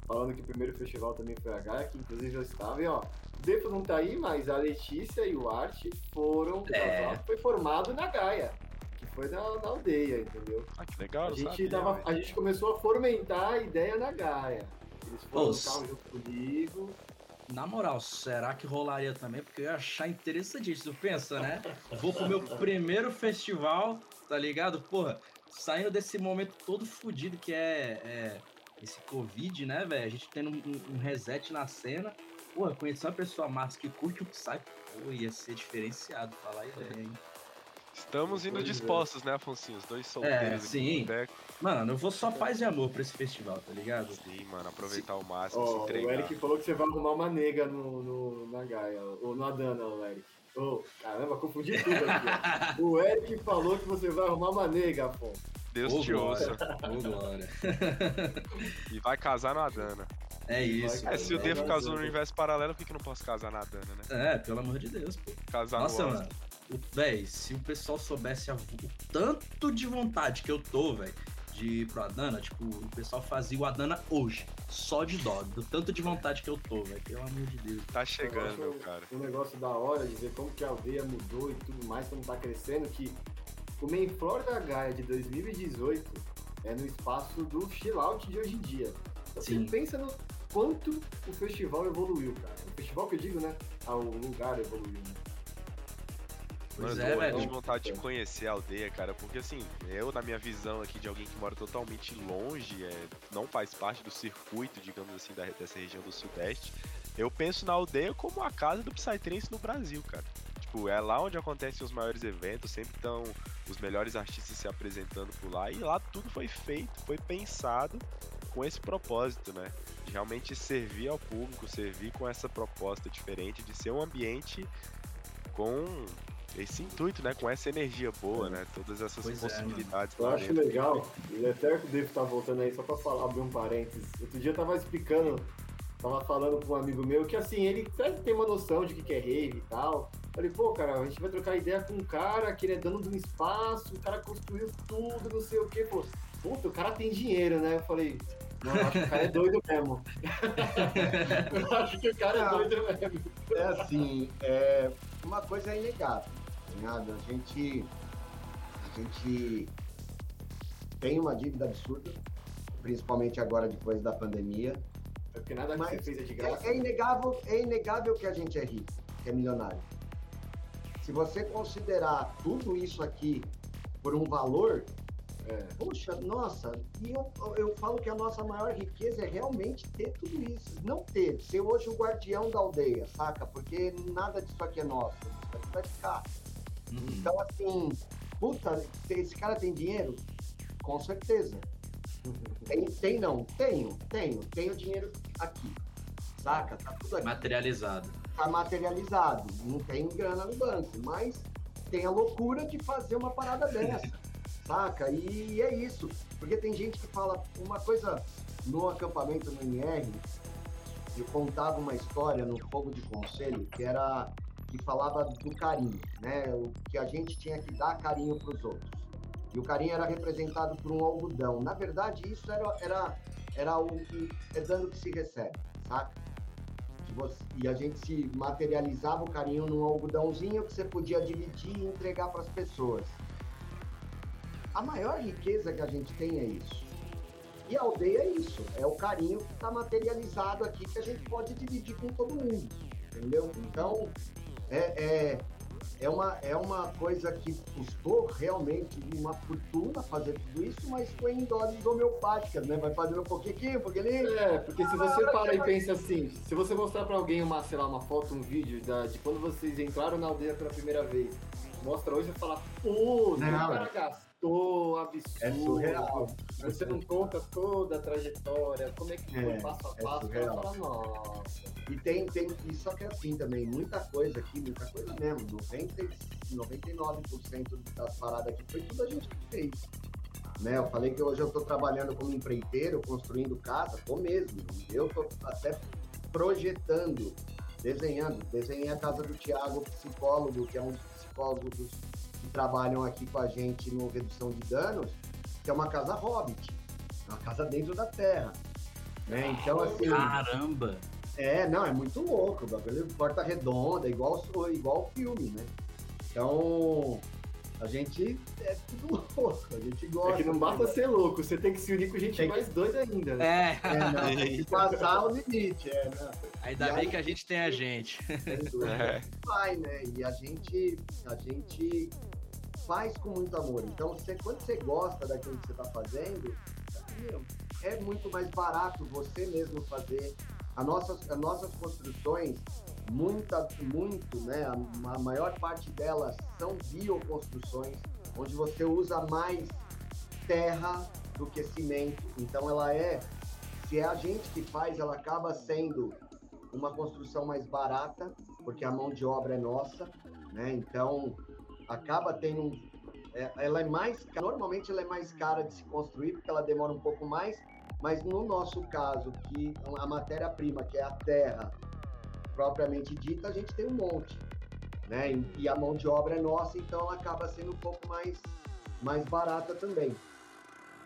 falando que o primeiro festival também foi a Gaia, que inclusive eu estava, e ó, o Defo não tá aí, mas a Letícia e o Arte foram, é. foi formado na Gaia foi na, na aldeia, entendeu? Ah, que legal, A gente, sabia, dava, a gente começou a fomentar a ideia na Gaia. Eles foram junto comigo. Na moral, será que rolaria também? Porque eu ia achar interessantíssimo. Pensa, né? Vou pro meu primeiro festival, tá ligado? Porra, saindo desse momento todo fudido que é, é esse Covid, né, velho? A gente tendo um, um reset na cena. Porra, conhecer uma pessoa massa que curte o Psy, pô, ia ser diferenciado falar ideia, hein? Estamos indo é. dispostos, né, Afonso? Os dois solteiros aqui sim. Mano, eu vou só paz e amor pra esse festival, tá ligado? Sim, mano, aproveitar ao máximo, Ó, se o. Eric falou que você vai arrumar uma nega no, no- na Gaia, ou no Adana, o Eric. Ô, caramba, confundi tudo aqui. ó. o Eric falou que você vai arrumar uma nega, Afonso. Deus Ô, te glória. ouça. Ô, glória. E vai casar no Adana. É isso. É, se o. Devo casou no universo paralelo, por que que não posso casar na Adana, né? É, pelo amor de Deus, pô. Casar Nossa, no mano. Véi, se o pessoal soubesse a- o tanto de vontade que eu tô, velho, de ir pro Adana, tipo, o pessoal fazia o Adana hoje, só de dó, do tanto de vontade que eu tô, velho, pelo amor de Deus. Tá chegando, Eu meu cara. Um negócio da hora de ver como que a aldeia mudou e tudo mais, como tá crescendo, que o Main Floor da Gaia de 2018 é no espaço do chill out de hoje em dia. Então, Você Sim. pensa no quanto o festival evoluiu, cara. O festival que eu digo, né? Ah, o lugar evoluiu, né? Pois Mano, é, eu velho. de vontade de conhecer a aldeia, cara, porque assim, eu, na minha visão aqui de alguém que mora totalmente longe, é, não faz parte do circuito, digamos assim, da, dessa região do Sudeste, eu penso na aldeia como a casa do Psytrance no Brasil, cara. Tipo, é lá onde acontecem os maiores eventos, sempre estão os melhores artistas se apresentando por lá, e lá tudo foi feito, foi pensado com esse propósito, né? De realmente servir ao público, servir com essa proposta diferente, de ser um ambiente com esse intuito, né? Com essa energia boa, né? Todas essas Pois é, possibilidades. Eu lá acho dentro. legal, e até que o David tá voltando aí, só pra falar, abrir um parênteses. Outro dia eu tava explicando, tava falando com um amigo meu que assim, ele ter uma noção de o que que é rave e tal. Falei, pô, cara, a gente vai trocar ideia com um cara que ele é dono de um espaço, o cara construiu tudo, não sei o quê. Pô, puta, o cara tem dinheiro, né? Eu falei, não, eu acho que o cara é doido mesmo. eu acho que o cara é doido mesmo. É assim, é, uma coisa é inegável, A gente, a gente tem uma dívida absurda, principalmente agora depois da pandemia. É porque nada que Mas você fez é de graça. É, é inegável, é inegável que a gente é rico, que é milionário. Se você considerar tudo isso aqui por um valor, É. Puxa, nossa, e eu, eu falo que a nossa maior riqueza é realmente ter tudo isso. Não ter, ser hoje o guardião da aldeia, saca? Porque nada disso aqui é nosso, isso aqui vai ficar. Uhum. Então, assim, puta, esse cara tem dinheiro? Com certeza. Tem, tem não? Tenho, tenho. Tenho dinheiro aqui, saca? Tá tudo aqui Materializado. tá materializado. Não tem grana no banco, mas tem a loucura de fazer uma parada dessa, saca? E é isso. Porque tem gente que fala uma coisa no acampamento no IR, eu contava uma história no Fogo de Conselho que era que falava do carinho, né? O que a gente tinha que dar carinho para os outros. E o carinho era representado por um algodão. Na verdade, isso era era era o que é dando que se recebe, saca? e a gente se materializava o carinho num algodãozinho que você podia dividir e entregar para as pessoas. A maior riqueza que a gente tem é isso. E a aldeia é isso, é o carinho que está materializado aqui que a gente pode dividir com todo mundo, entendeu? Então, é, é, é, uma, é uma coisa que custou realmente uma fortuna fazer tudo isso, mas foi em doses homeopáticas, né? Vai fazendo um pouquinho aqui, um pouquinho? Ali, É, porque se você para e pensa assim, se você mostrar pra alguém uma, sei lá, uma foto, um vídeo da- de quando vocês entraram na aldeia pela primeira vez, mostra hoje e fala, pô, Não, o cara gastou, absurdo. É surreal. Você não conta toda a trajetória, como é que foi É, passo a é passo, surreal. fala, nossa. E tem, tem, e só que é assim também, muita coisa aqui, muita coisa mesmo. 90, e 99% das paradas aqui foi tudo a gente que fez. Né? Eu falei que hoje eu tô trabalhando como empreiteiro, construindo casa, tô mesmo. Eu tô até projetando, desenhando. Desenhei a casa do Tiago, psicólogo, que é um dos psicólogos que trabalham aqui com a gente no Redução de Danos, que é uma casa hobbit, uma casa dentro da terra. Né? Então, assim. Caramba! É, não, é muito louco, o bagulho porta redonda, igual igual o filme, né? Então, A gente é tudo louco, a gente gosta. É que não basta ser louco, você tem que se unir com gente Tem mais doida ainda, né? É, É, não, tem que passar o limite, é, não. ainda E bem aí- que a gente tem a gente. É. Vai, né? E a gente, a gente faz com muito amor. Então, você, quando você gosta daquilo que você está fazendo, é muito mais barato você mesmo fazer. A nossas, as nossas construções, muita, muito, né? A, a maior parte delas são bioconstruções, onde você usa mais terra do que cimento. Então, ela é, se é a gente que faz, ela acaba sendo uma construção mais barata, porque a mão de obra é nossa, né? Então acaba tendo um, é, ela é mais normalmente ela é mais cara de se construir porque ela demora um pouco mais, mas no nosso caso que a matéria-prima que é a terra propriamente dita a gente tem um monte, né? E, a mão de obra é nossa, então ela acaba sendo um pouco mais mais barata também.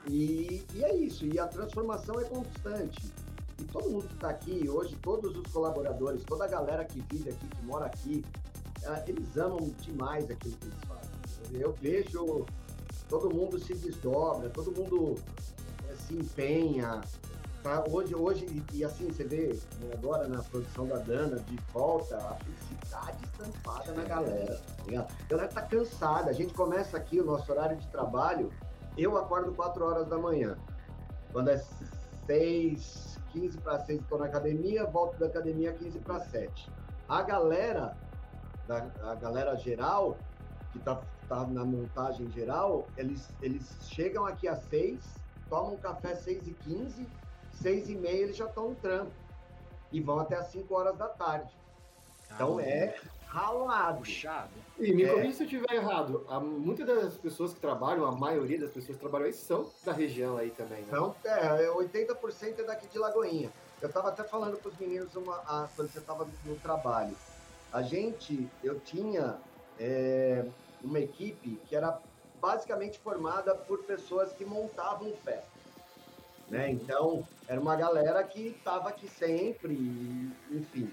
E, e é isso, e a transformação é constante. E todo mundo que está aqui hoje, todos os colaboradores, toda a galera que vive aqui, que mora aqui, ah, eles amam demais aquilo que eles fazem. Eu vejo todo mundo se desdobra, todo mundo eh, se empenha. Tá? Hoje, hoje e, e assim, você vê né, agora na produção da Dana, de volta, a felicidade estampada na galera. tá ligado? A galera tá cansada. A gente começa aqui o nosso horário de trabalho, eu acordo 4 horas da manhã. Quando é 6, 15 para 6 estou na academia, volto da academia 15 para 7. A galera, da, a galera geral, que tá, tá na montagem geral, eles, eles chegam aqui às 6, tomam café 6 e 15, 6 e meia eles já estão no trampo. E vão até às 5 horas da tarde. Então é ralado. puxado. E me É. corrija se eu estiver errado. A, muitas das pessoas que trabalham, a maioria das pessoas que trabalham aí são da região aí também, né? Então, é, é, 80% é daqui de Lagoinha. Eu estava até falando para os meninos uma, a- quando você estava no trabalho. A gente, eu tinha é, uma equipe que era basicamente formada por pessoas que montavam festas. Né? Então, era uma galera que estava aqui sempre, enfim.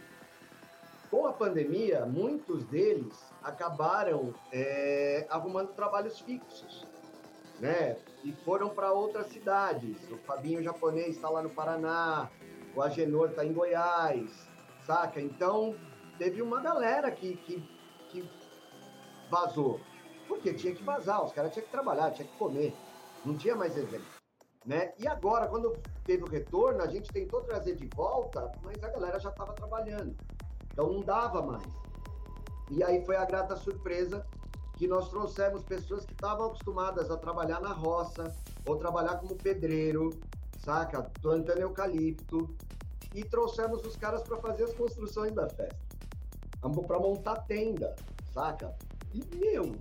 Com a pandemia, muitos deles acabaram é, arrumando trabalhos fixos né? E foram para outras cidades. O Fabinho japonês está lá no Paraná, o Agenor está em Goiás, saca? Então teve uma galera que, que, que vazou. Porque tinha que vazar, os caras tinham que trabalhar, tinha que comer. Não tinha mais evento. Né? E agora, quando teve o retorno, a gente tentou trazer de volta, mas a galera já estava trabalhando. Então não dava mais. E aí foi a grata surpresa que nós trouxemos pessoas que estavam acostumadas a trabalhar na roça ou trabalhar como pedreiro, saca? Plantando eucalipto. E trouxemos os caras para fazer as construções da festa. Para montar tenda, saca? E, meu,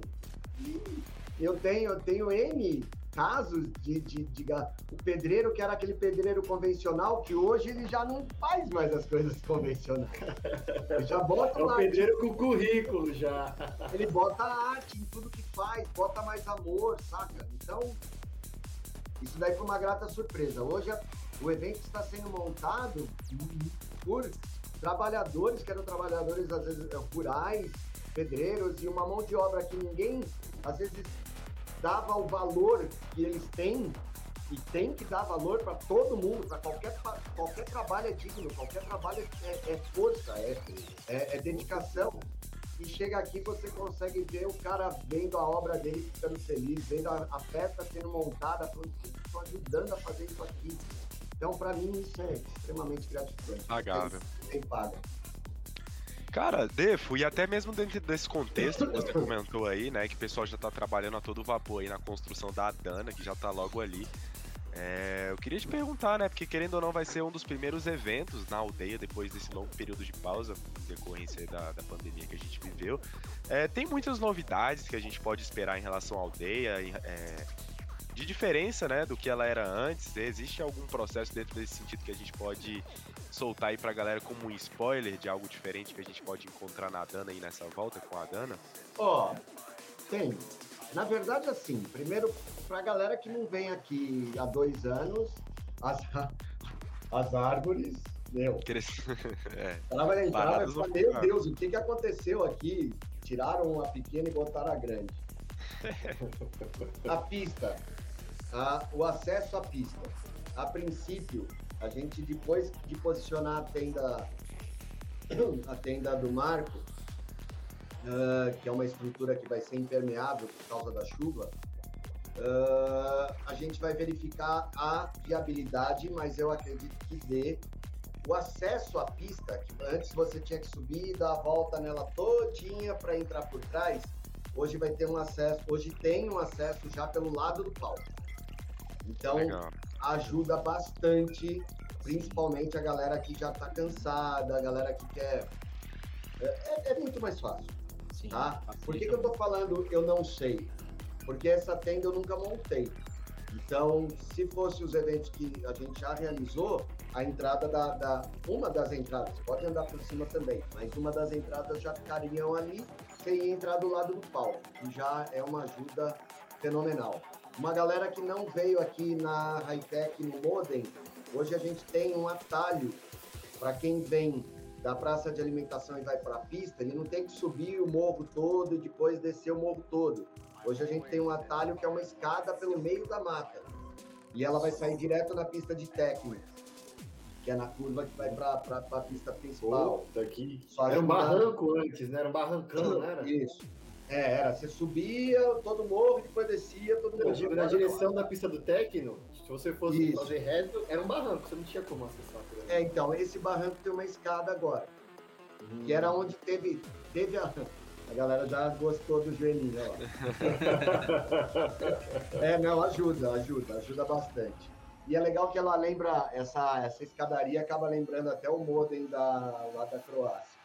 eu tenho, eu tenho N casos de, de, de o pedreiro que era aquele pedreiro convencional que hoje ele já não faz mais as coisas convencionais. Ele já bota É o pedreiro com currículo já. ele bota arte em tudo que faz, bota mais amor, saca? Então, isso daí foi uma grata surpresa. Hoje o evento está sendo montado por trabalhadores que eram trabalhadores, às vezes, rurais, pedreiros, e uma mão de obra que ninguém, às vezes, dava o valor que eles têm, e tem que dar valor para todo mundo, para qualquer, qualquer trabalho é digno, qualquer trabalho é, é força, é, é, é dedicação e chega aqui você consegue ver o cara vendo a obra dele ficando feliz, vendo a, a festa sendo montada, falando que estou ajudando a fazer isso aqui. Então, para mim, isso é extremamente gratificante. Pagável. Bem paga. Cara, Defo, e até mesmo dentro desse contexto que você comentou aí, né, que o pessoal já tá trabalhando a todo vapor aí na construção da Dana, que já tá logo ali. É, eu queria te perguntar, né, porque querendo ou não vai ser um dos primeiros eventos na aldeia depois desse longo período de pausa, decorrência da, da pandemia que a gente viveu. É, tem muitas novidades que a gente pode esperar em relação à aldeia, é, de diferença, né, do que ela era antes. Existe algum processo dentro desse sentido que a gente pode soltar aí pra galera como um spoiler de algo diferente que a gente pode encontrar na Dana aí nessa volta com a Dana? Ó, tem. Na verdade, assim, primeiro, pra galera que não vem aqui há dois anos, as, as árvores, meu, é. Ela vai entrar e falar, meu. Deus, o que, que aconteceu aqui? Tiraram a pequena e botaram a grande. A pista, a- o acesso à pista. A princípio, a gente depois de posicionar a tenda, a tenda do Marco, ah, que é uma estrutura que vai ser impermeável por causa da chuva, ah, a gente vai verificar a viabilidade, mas eu acredito que dê o acesso à pista, que antes você tinha que subir e dar a volta nela todinha para entrar por trás, hoje vai ter um acesso, hoje tem um acesso já pelo lado do palco. Então, Legal. ajuda bastante, principalmente a galera que já tá cansada, a galera que quer. É, é- é muito mais fácil, Sim, tá? facilita Por que, que eu tô falando eu não sei? Porque essa tenda eu nunca montei. Então, se fosse os eventos que a gente já realizou, a entrada da, da- Uma das entradas, pode andar por cima também, mas uma das entradas já ficariam ali, você ia entrar do lado do palco, que já é uma ajuda fenomenal. Uma galera que não veio aqui na Hightech no Modem, hoje a gente tem um atalho para quem vem da praça de alimentação e vai para a pista, ele não tem que subir o morro todo e depois descer o morro todo. Hoje a gente tem um atalho que é uma escada pelo meio da mata. E ela vai sair direto na pista de técnico, que é na curva que vai para a pista principal. Só Era um barranco antes, né? Era um barrancão, não era? Isso. É, era. Você subia todo morro, depois descia todo Eu morro. digo, na direção da pista do Tecno, se você fosse Isso. fazer reto, era um barranco, você não tinha como acessar. não. É, então, esse barranco tem uma escada agora. ali. Que era onde teve, teve a. A galera já gostou do joelhinho, né? ó. É, não, ajuda, ajuda, ajuda bastante. E é legal que ela lembra, essa, essa escadaria acaba lembrando até o modem da, lá da Croácia.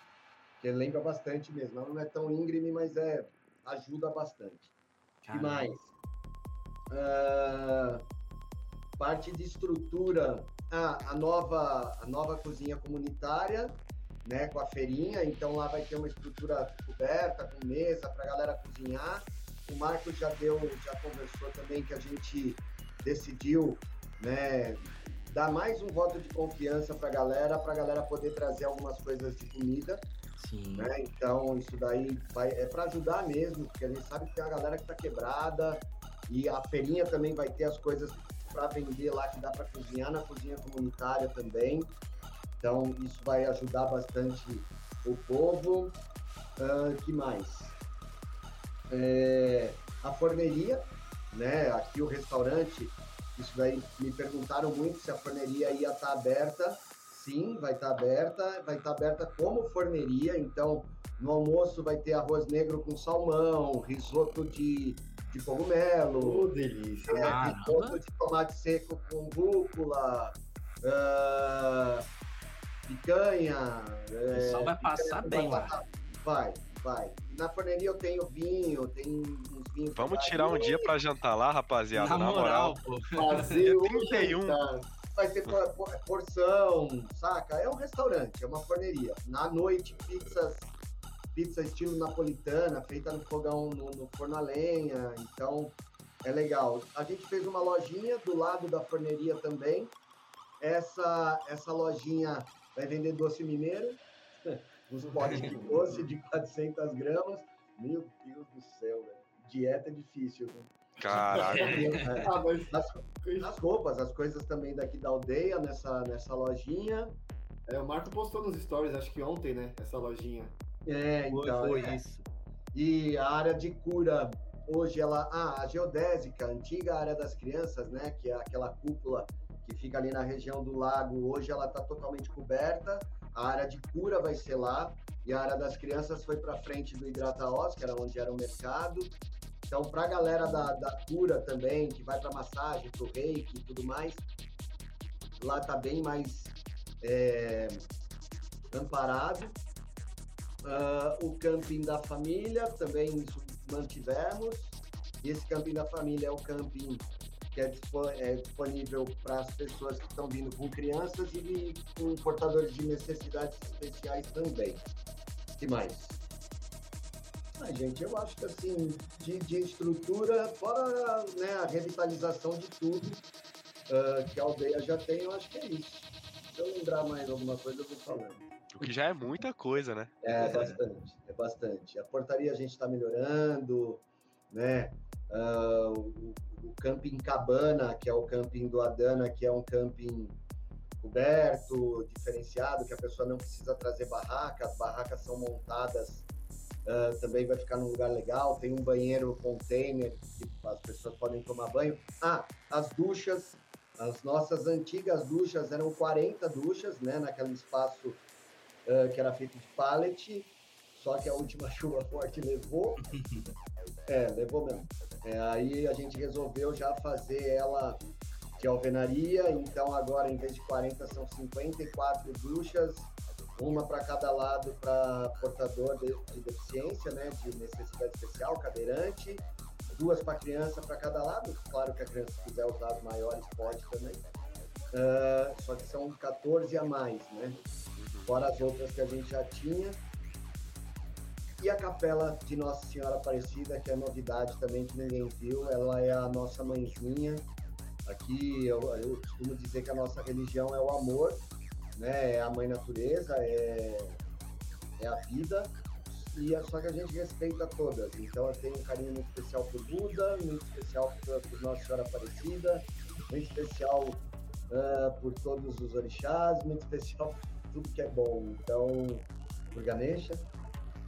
Que lembra bastante mesmo. Ela não é tão íngreme, mas é, ajuda bastante. Caramba. mais? Ah, parte de estrutura. Ah, a nova, a nova cozinha comunitária, né, com a feirinha. Então lá vai ter uma estrutura coberta, com mesa para a galera cozinhar. O Marcos já deu, já conversou também que a gente decidiu, né, dar mais um voto de confiança para a galera, para a galera poder trazer algumas coisas de comida Sim. né? Então isso daí vai, é para ajudar mesmo, porque a gente sabe que tem uma galera que tá quebrada e a feirinha também vai ter as coisas para vender lá que dá para cozinhar na cozinha comunitária também. Então isso vai ajudar bastante o povo. Ah, que mais? É, a forneria, né? Aqui o restaurante, isso daí me perguntaram muito se a forneria ia estar aberta. Sim, vai estar aberta, vai estar aberta como forneria, então no almoço vai ter arroz negro com salmão, risoto de, de cogumelo, Ô, delícia. é, Caramba. risoto de tomate seco com rúcula, ah, picanha. O é, pessoal vai picanha passar bem lá. batata. Vai, vai. Na forneria eu tenho vinho, tem uns vinhos. Vamos tirar um vai- dia pra jantar lá, rapaziada, Na na, moral, moral. pô. Fazer Dia o 31. jantar. Vai ter por- por- porção, saca? É um restaurante, é uma forneria. Na noite, pizzas, pizza estilo napolitana, feita no fogão, no, no forno a lenha. Então, é legal. A gente fez uma lojinha do lado da forneria também. Essa, essa lojinha vai vender doce mineiro, uns potes de doce de 400 gramas. Meu Deus do céu, velho. Dieta difícil. viu? Caraca. É. Ah, mas As, as roupas, as coisas também daqui da aldeia, nessa, nessa lojinha. é, o Marco postou nos stories, acho que ontem, né? Essa lojinha. É, Foi, então. foi é. isso. E a área de cura, hoje ela. Ah, a geodésica, a antiga área das crianças, né? Que é aquela cúpula que fica ali na região do lago, hoje ela está totalmente coberta. A área de cura vai ser lá. E a área das crianças foi para frente do Hidrata que era onde era o mercado. Então, para a galera da, da cura também, que vai para massagem, para o reiki e tudo mais, lá tá bem mais é, amparado. Ah, o camping da família também isso mantivemos. E esse camping da família é o camping que é, é disponível para as pessoas que estão vindo com crianças e com portadores de necessidades especiais também. Que mais? Ah, gente, eu acho que assim, de, de estrutura, fora né, a revitalização de tudo ah, que a aldeia já tem, eu acho que é isso. Se eu lembrar mais alguma coisa, eu vou falando. O que já é muita coisa, né? É bastante, é bastante. A portaria a gente está melhorando, né? Uh, o, o camping cabana, que é o camping do Adana, que é um camping coberto, diferenciado, que a pessoa não precisa trazer barraca, as barracas são montadas, uh, também vai ficar num lugar legal, tem um banheiro container que as pessoas podem tomar banho. Ah, as duchas, as nossas antigas duchas eram 40 duchas, né, naquele espaço uh, que era feito de pallet, só que a última chuva forte levou. É, levou mesmo. É, aí a gente resolveu já fazer ela de alvenaria, então agora em vez de 40 são 54 duchas, uma para cada lado para portador de, de, deficiência, né, de necessidade especial, cadeirante, duas para criança para cada lado, claro que a criança quiser usar as maiores pode também, uh, só que são 14 a mais, né, fora as outras que a gente já tinha, e a capela de Nossa Senhora Aparecida, que é novidade também que ninguém viu, ela é a nossa mãezinha. Aqui eu, eu costumo dizer que a nossa religião é o amor, né? É a mãe natureza, é, é a vida, e é só que a gente respeita todas. Então eu tenho um carinho muito especial por Buda, muito especial por, por Nossa Senhora Aparecida, muito especial uh, por todos os orixás, muito especial por tudo que é bom. Então, por Ganesha,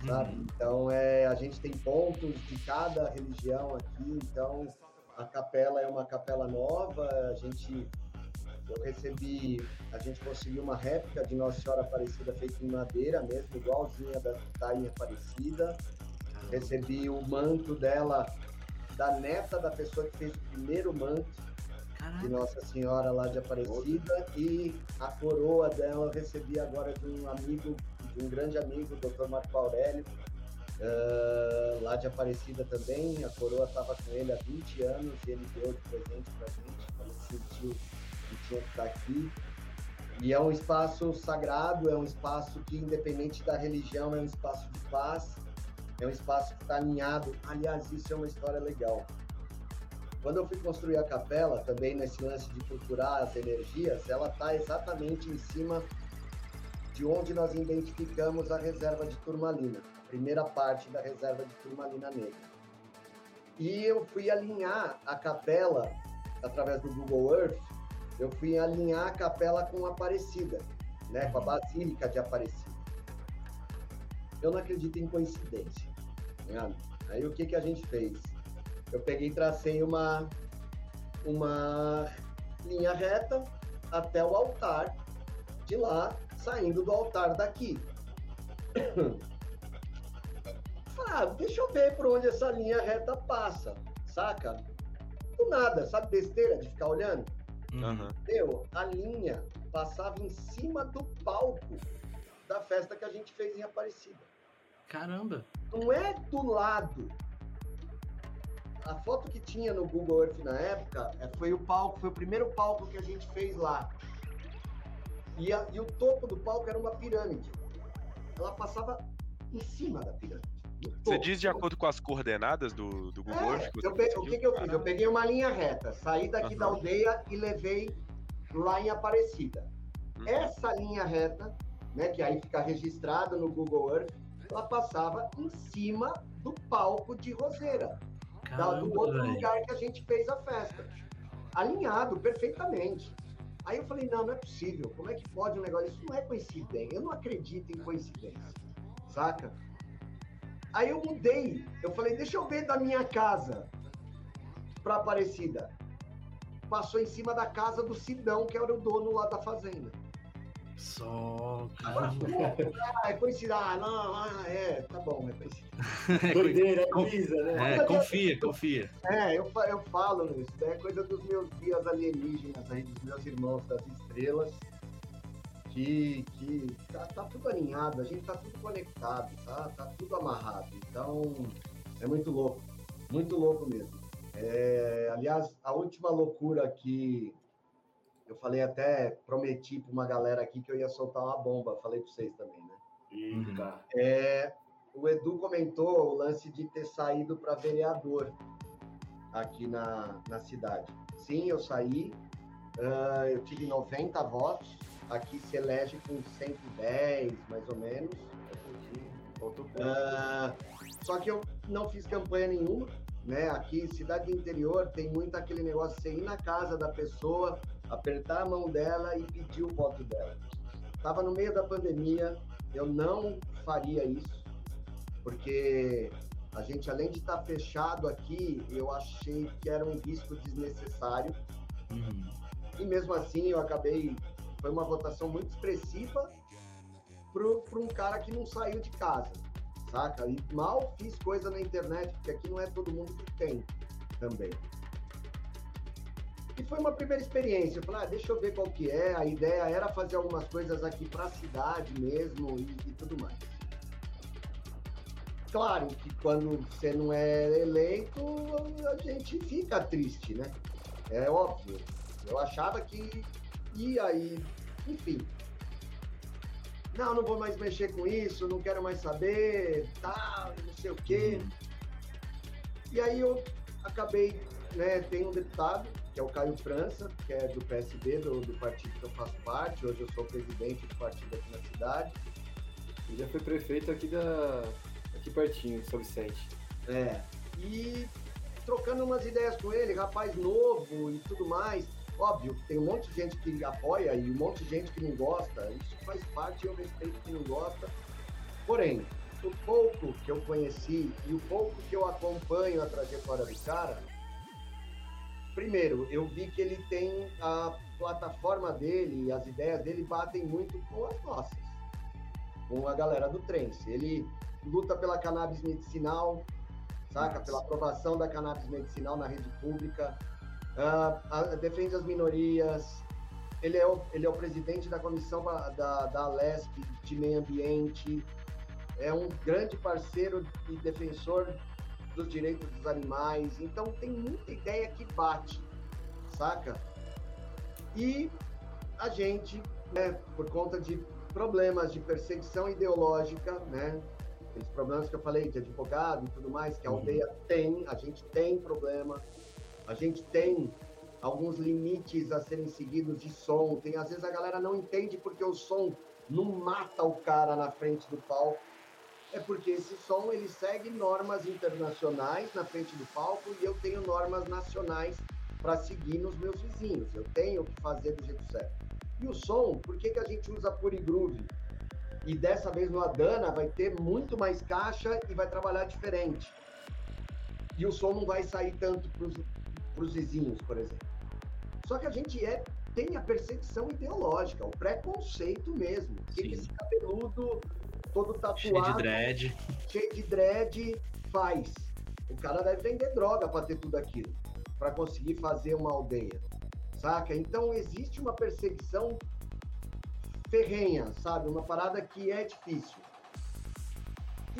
sabe? Uhum. Então, é, a gente tem pontos de cada religião aqui, então a capela é uma capela nova, a gente eu recebi, a gente conseguiu uma réplica de Nossa Senhora Aparecida feita em madeira mesmo, igualzinha da Tainha Aparecida. Recebi o manto dela, da neta da pessoa que fez o primeiro manto de Nossa Senhora lá de Aparecida e a coroa dela eu recebi agora de um amigo de um grande amigo, o Dr. Marco Aurélio, uh, lá de Aparecida também. A coroa estava com ele há 20 anos e ele deu de presente para a gente, quando sentiu que estar aqui. E é um espaço sagrado, é um espaço que, independente da religião, é um espaço de paz, é um espaço que está alinhado. Aliás, isso é uma história legal. Quando eu fui construir a capela, também nesse lance de culturar as energias, ela está exatamente em cima de onde nós identificamos a reserva de turmalina, primeira parte da reserva de turmalina negra. E eu fui alinhar a capela através do Google Earth, eu fui alinhar a capela com Aparecida, né, com a Basílica de Aparecida. Eu não acredito em coincidência. Né? Aí o que, que a gente fez? Eu peguei e tracei uma, uma linha reta até o altar de lá saindo do altar daqui. ah, deixa eu ver por onde essa linha reta passa, saca? Do nada, sabe besteira de ficar olhando? Uhum. Meu, a linha passava em cima do palco da festa que a gente fez em Aparecida. Caramba! Não é do lado. A foto que tinha no Google Earth na época é, foi o palco, foi o primeiro palco que a gente fez lá. E, a, e o topo do palco era uma pirâmide. Ela passava em cima da pirâmide. Você diz de acordo com as coordenadas do, do Google é, Earth? o que, que eu fiz? Eu peguei uma linha reta, saí daqui uhum. da aldeia e levei lá em Aparecida. Uhum. Essa linha reta, né, que aí fica registrada no Google Earth, ela passava em cima do palco de Roseira, Caramba, do outro véio. lugar que a gente fez a festa. Alinhado perfeitamente. Aí eu falei, não, não é possível. Como é que pode um negócio? Isso não é coincidência. Eu não acredito em coincidência. Saca? Aí eu mudei. Eu falei, deixa eu ver da minha casa pra Aparecida. Passou em cima da casa do Sidão, que era o dono lá da fazenda. Só, cara. Ah, é coincidência. Ah, não, ah, é, tá bom, é coincidência. Doideira, é né? É, confia, confia. É, eu, eu falo isso, é coisa dos meus guias alienígenas aí, dos meus irmãos das estrelas, que, que tá, tá tudo alinhado, a gente tá tudo conectado, tá, tá tudo amarrado. Então, é muito louco, muito louco mesmo. É, aliás, a última loucura que eu falei até, prometi para uma galera aqui que eu ia soltar uma bomba, falei para vocês também, né? Eita. É, o Edu comentou o lance de ter saído para vereador aqui na, na cidade. Sim, eu saí, uh, eu tive 90 votos, aqui se elege com 110, mais ou menos. Uh, só que eu não fiz campanha nenhuma, né? Aqui, cidade interior, tem muito aquele negócio de você ir na casa da pessoa, apertar a mão dela e pedir o voto dela. Tava no meio da pandemia, eu não faria isso, porque a gente, além de estar fechado aqui, eu achei que era um risco desnecessário. Uhum. E mesmo assim, eu acabei. Foi uma votação muito expressiva para um cara que não saiu de casa, saca? E mal fiz coisa na internet, porque aqui não é todo mundo que tem também. E foi uma primeira experiência. Eu falei, ah, deixa eu ver qual que é. A ideia era fazer algumas coisas aqui para a cidade mesmo e, e tudo mais. Claro que quando você não é eleito, a gente fica triste, né? É óbvio. Eu achava que ia aí, enfim. Não, não vou mais mexer com isso, não quero mais saber, tá, não sei o quê. E aí eu acabei, né, tem um deputado, que é o Caio França, que é do PSB, do, do partido que eu faço parte, hoje eu sou presidente do partido aqui na cidade. Ele já foi prefeito aqui da, aqui pertinho, São Vicente. É. E trocando umas ideias com ele, rapaz novo e tudo mais. Óbvio, tem um monte de gente que apoia e um monte de gente que não gosta. Isso faz parte, eu respeito quem não gosta. Porém, o pouco que eu conheci e o pouco que eu acompanho a trajetória do cara, primeiro, eu vi que ele tem a plataforma dele e as ideias dele batem muito com as nossas, com a galera do Trance. Ele luta pela cannabis medicinal, saca? Pela aprovação da cannabis medicinal na rede pública, uh, defende as minorias. Ele é, o, ele é o presidente da comissão da, da Alesp de meio ambiente, é um grande parceiro e defensor dos direitos dos animais. Então tem muita ideia que bate, saca? E a gente, né, por conta de problemas de perseguição ideológica, né, aqueles problemas que eu falei de advogado e tudo mais, que a aldeia tem, a gente tem problema, a gente tem alguns limites a serem seguidos de som, tem às vezes a galera não entende porque o som não mata o cara na frente do palco, é porque esse som ele segue normas internacionais na frente do palco e eu tenho normas nacionais para seguir nos meus vizinhos, eu tenho que fazer do jeito certo. E o som, por que, que a gente usa Pure Groove? E dessa vez no Adana vai ter muito mais caixa e vai trabalhar diferente. E o som não vai sair tanto para os vizinhos, por exemplo. Só que a gente é, tem a perseguição ideológica, o preconceito mesmo. Que esse cabeludo todo tatuado, cheio de dread, cheio de dread faz? O cara deve vender droga para ter tudo aquilo, para conseguir fazer uma aldeia, saca? Então existe uma perseguição ferrenha, sabe? Uma parada que é difícil.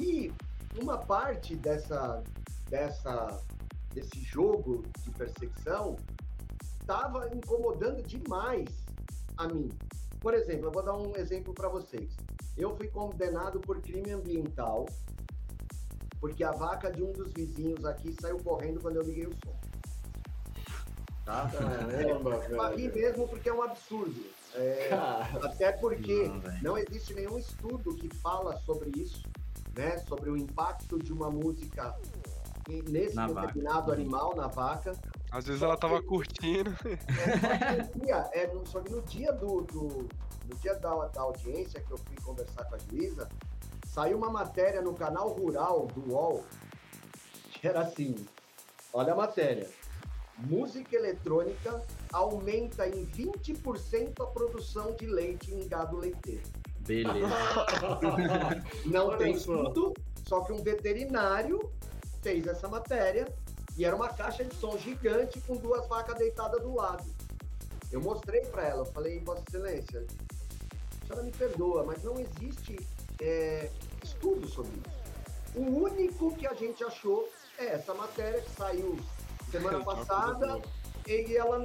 E uma parte dessa, dessa, desse jogo de perseguição estava incomodando demais a mim. Por exemplo, eu vou dar um exemplo para vocês. Eu fui condenado por crime ambiental porque a vaca de um dos vizinhos aqui saiu correndo quando eu liguei o som. Tá? Caramba, é, rir mesmo porque é um absurdo. É, até porque não, não, existe nenhum estudo que fala sobre isso, né? Sobre o impacto de uma música nesse na determinado vaca. animal, na vaca. Às vezes ela tava que, curtindo. É, só, que dia, é, só que no dia do, do no dia da, da audiência que eu fui conversar com a juíza, saiu uma matéria no canal rural do UOL, que era assim, olha a matéria, música eletrônica aumenta em 20% a produção de leite em gado leiteiro. Beleza. Não tem estudo, só que um veterinário fez essa matéria e era uma caixa de som gigante com duas vacas deitadas do lado. Eu mostrei para ela, eu falei, Vossa Excelência, a senhora me perdoa, mas não existe é, estudo sobre isso. O único que a gente achou é essa matéria que saiu semana passada e ela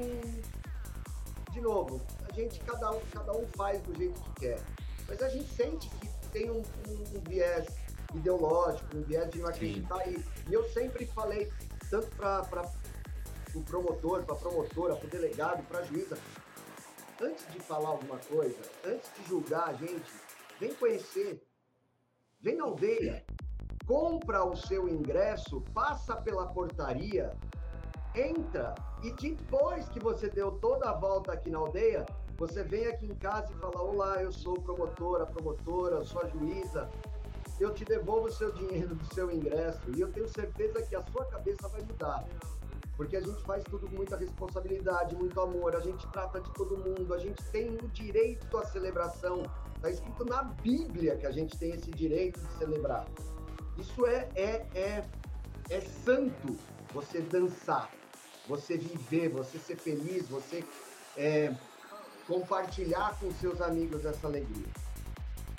de novo, a gente cada um, cada um faz do jeito que quer. Mas a gente sente que tem um, um, um viés ideológico, um viés de não acreditar. E, e, eu sempre falei, tanto para o promotor, para a promotora, para o delegado, para a juíza, antes de falar alguma coisa, antes de julgar a gente, vem conhecer, vem na aldeia, compra o seu ingresso, passa pela portaria, entra e depois que você deu toda a volta aqui na aldeia, você vem aqui em casa e fala: Olá, eu sou promotora, promotora, sou a juíza. Eu te devolvo o seu dinheiro do seu ingresso e eu tenho certeza que a sua cabeça vai mudar. Porque a gente faz tudo com muita responsabilidade, muito amor, a gente trata de todo mundo, a gente tem o direito à celebração. Está escrito na Bíblia que a gente tem esse direito de celebrar. Isso é, é, é, é santo você dançar, você viver, você ser feliz, você é, compartilhar com seus amigos essa alegria.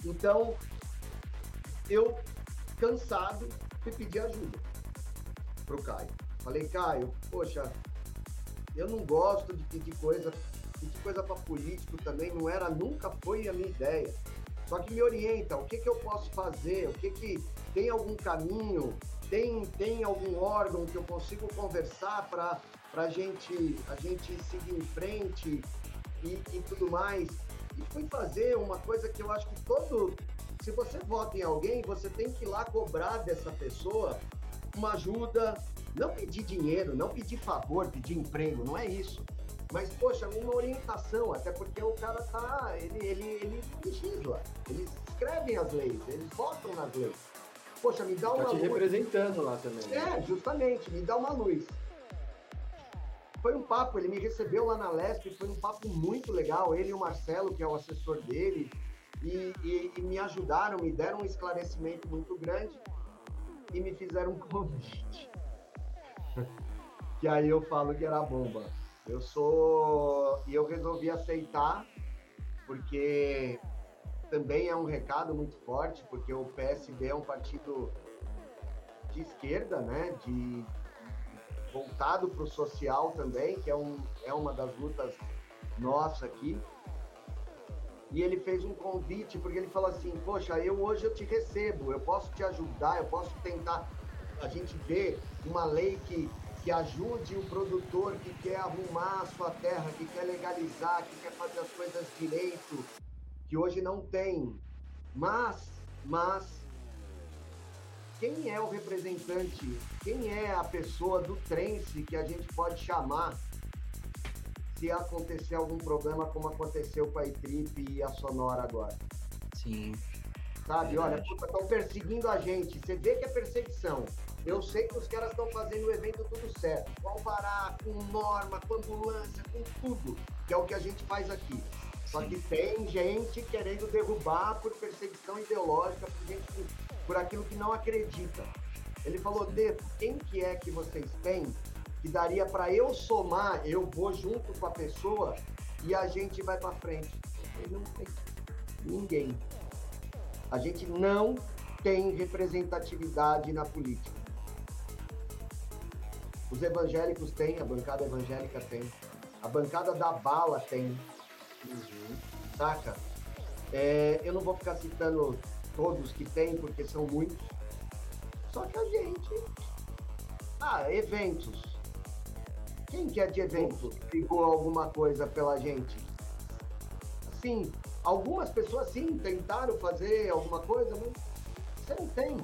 Então, eu, cansado, fui pedir ajuda pro Caio. Falei, Caio, poxa, eu não gosto de pedir coisa, pedir coisa para político também, não era, nunca foi a minha ideia. Só que me orienta, o que, que eu posso fazer, o que, que tem algum caminho, tem, tem algum órgão que eu consigo conversar para a gente, a gente seguir em frente e, e tudo mais. E fui fazer uma coisa que eu acho que todo. Se você vota em alguém, você tem que ir lá cobrar dessa pessoa uma ajuda, não pedir dinheiro, não pedir favor, pedir emprego, não é isso. Mas, poxa, uma orientação, até porque o cara tá. Ele, ele, ele legisla, eles escrevem as leis, eles votam nas leis. Poxa, me dá tá uma te luz. representando lá também. Né? É, justamente, me dá uma luz. Foi um papo, ele me recebeu lá na Lesp, foi um papo muito legal. Ele e o Marcelo, que é o assessor dele, e, e, e me ajudaram, me deram um esclarecimento muito grande e me fizeram um convite. que aí eu falo que era bomba. Eu sou. E eu resolvi aceitar, porque também é um recado muito forte, porque o PSB é um partido de esquerda, né? De voltado para o social também, que é, um, é uma das lutas nossa aqui. E ele fez um convite, porque ele falou assim, poxa, eu hoje eu te recebo, eu posso te ajudar, eu posso tentar. A gente ver uma lei que que ajude o produtor que quer arrumar a sua terra, que quer legalizar, que quer fazer as coisas direito, que hoje não tem. Mas, mas, quem é o representante, quem é a pessoa do Trense que a gente pode chamar se acontecer algum problema como aconteceu com a Itrip e a Sonora agora? Sim. Sabe, olha, estão perseguindo a gente. Você vê que é perseguição. Eu sei que os caras estão fazendo o evento tudo certo, com alvará, com norma, com ambulância, com tudo, que é o que a gente faz aqui. Só que tem gente querendo derrubar por perseguição ideológica, por, gente, por aquilo que não acredita. Ele falou, Deto, quem que é que vocês têm que daria para eu somar, eu vou junto com a pessoa e a gente vai para frente? Não tem ninguém. A gente não tem representatividade na política. Os evangélicos têm, a bancada evangélica tem. A bancada da bala tem. Uhum. Saca? É, eu não vou ficar citando todos que tem, porque são muitos. Só que a gente. Ah, eventos. Quem que é de evento ligou alguma coisa pela gente? Sim, algumas pessoas sim tentaram fazer alguma coisa, mas você não tem.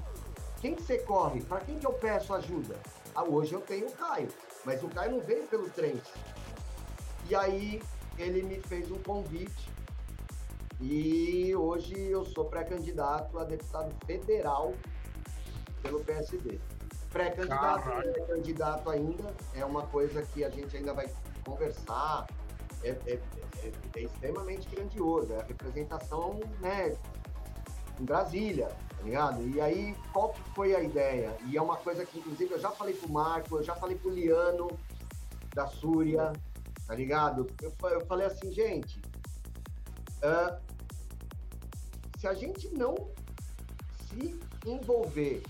Quem que você corre? Para quem que eu peço ajuda? Ah, hoje eu tenho o Caio, mas o Caio não veio pelo trem. E aí ele me fez um convite e hoje eu sou pré-candidato a deputado federal pelo PSD. Pré-candidato, pré-candidato ainda é uma coisa que a gente ainda vai conversar. É, é, é, é extremamente grandioso. É a representação né, em Brasília, tá ligado? E aí, qual que foi a ideia? E é uma coisa que, inclusive, eu já falei pro Marco, eu já falei pro Liano, da Súria, tá ligado? Eu, eu falei assim, gente, uh, se a gente não se envolver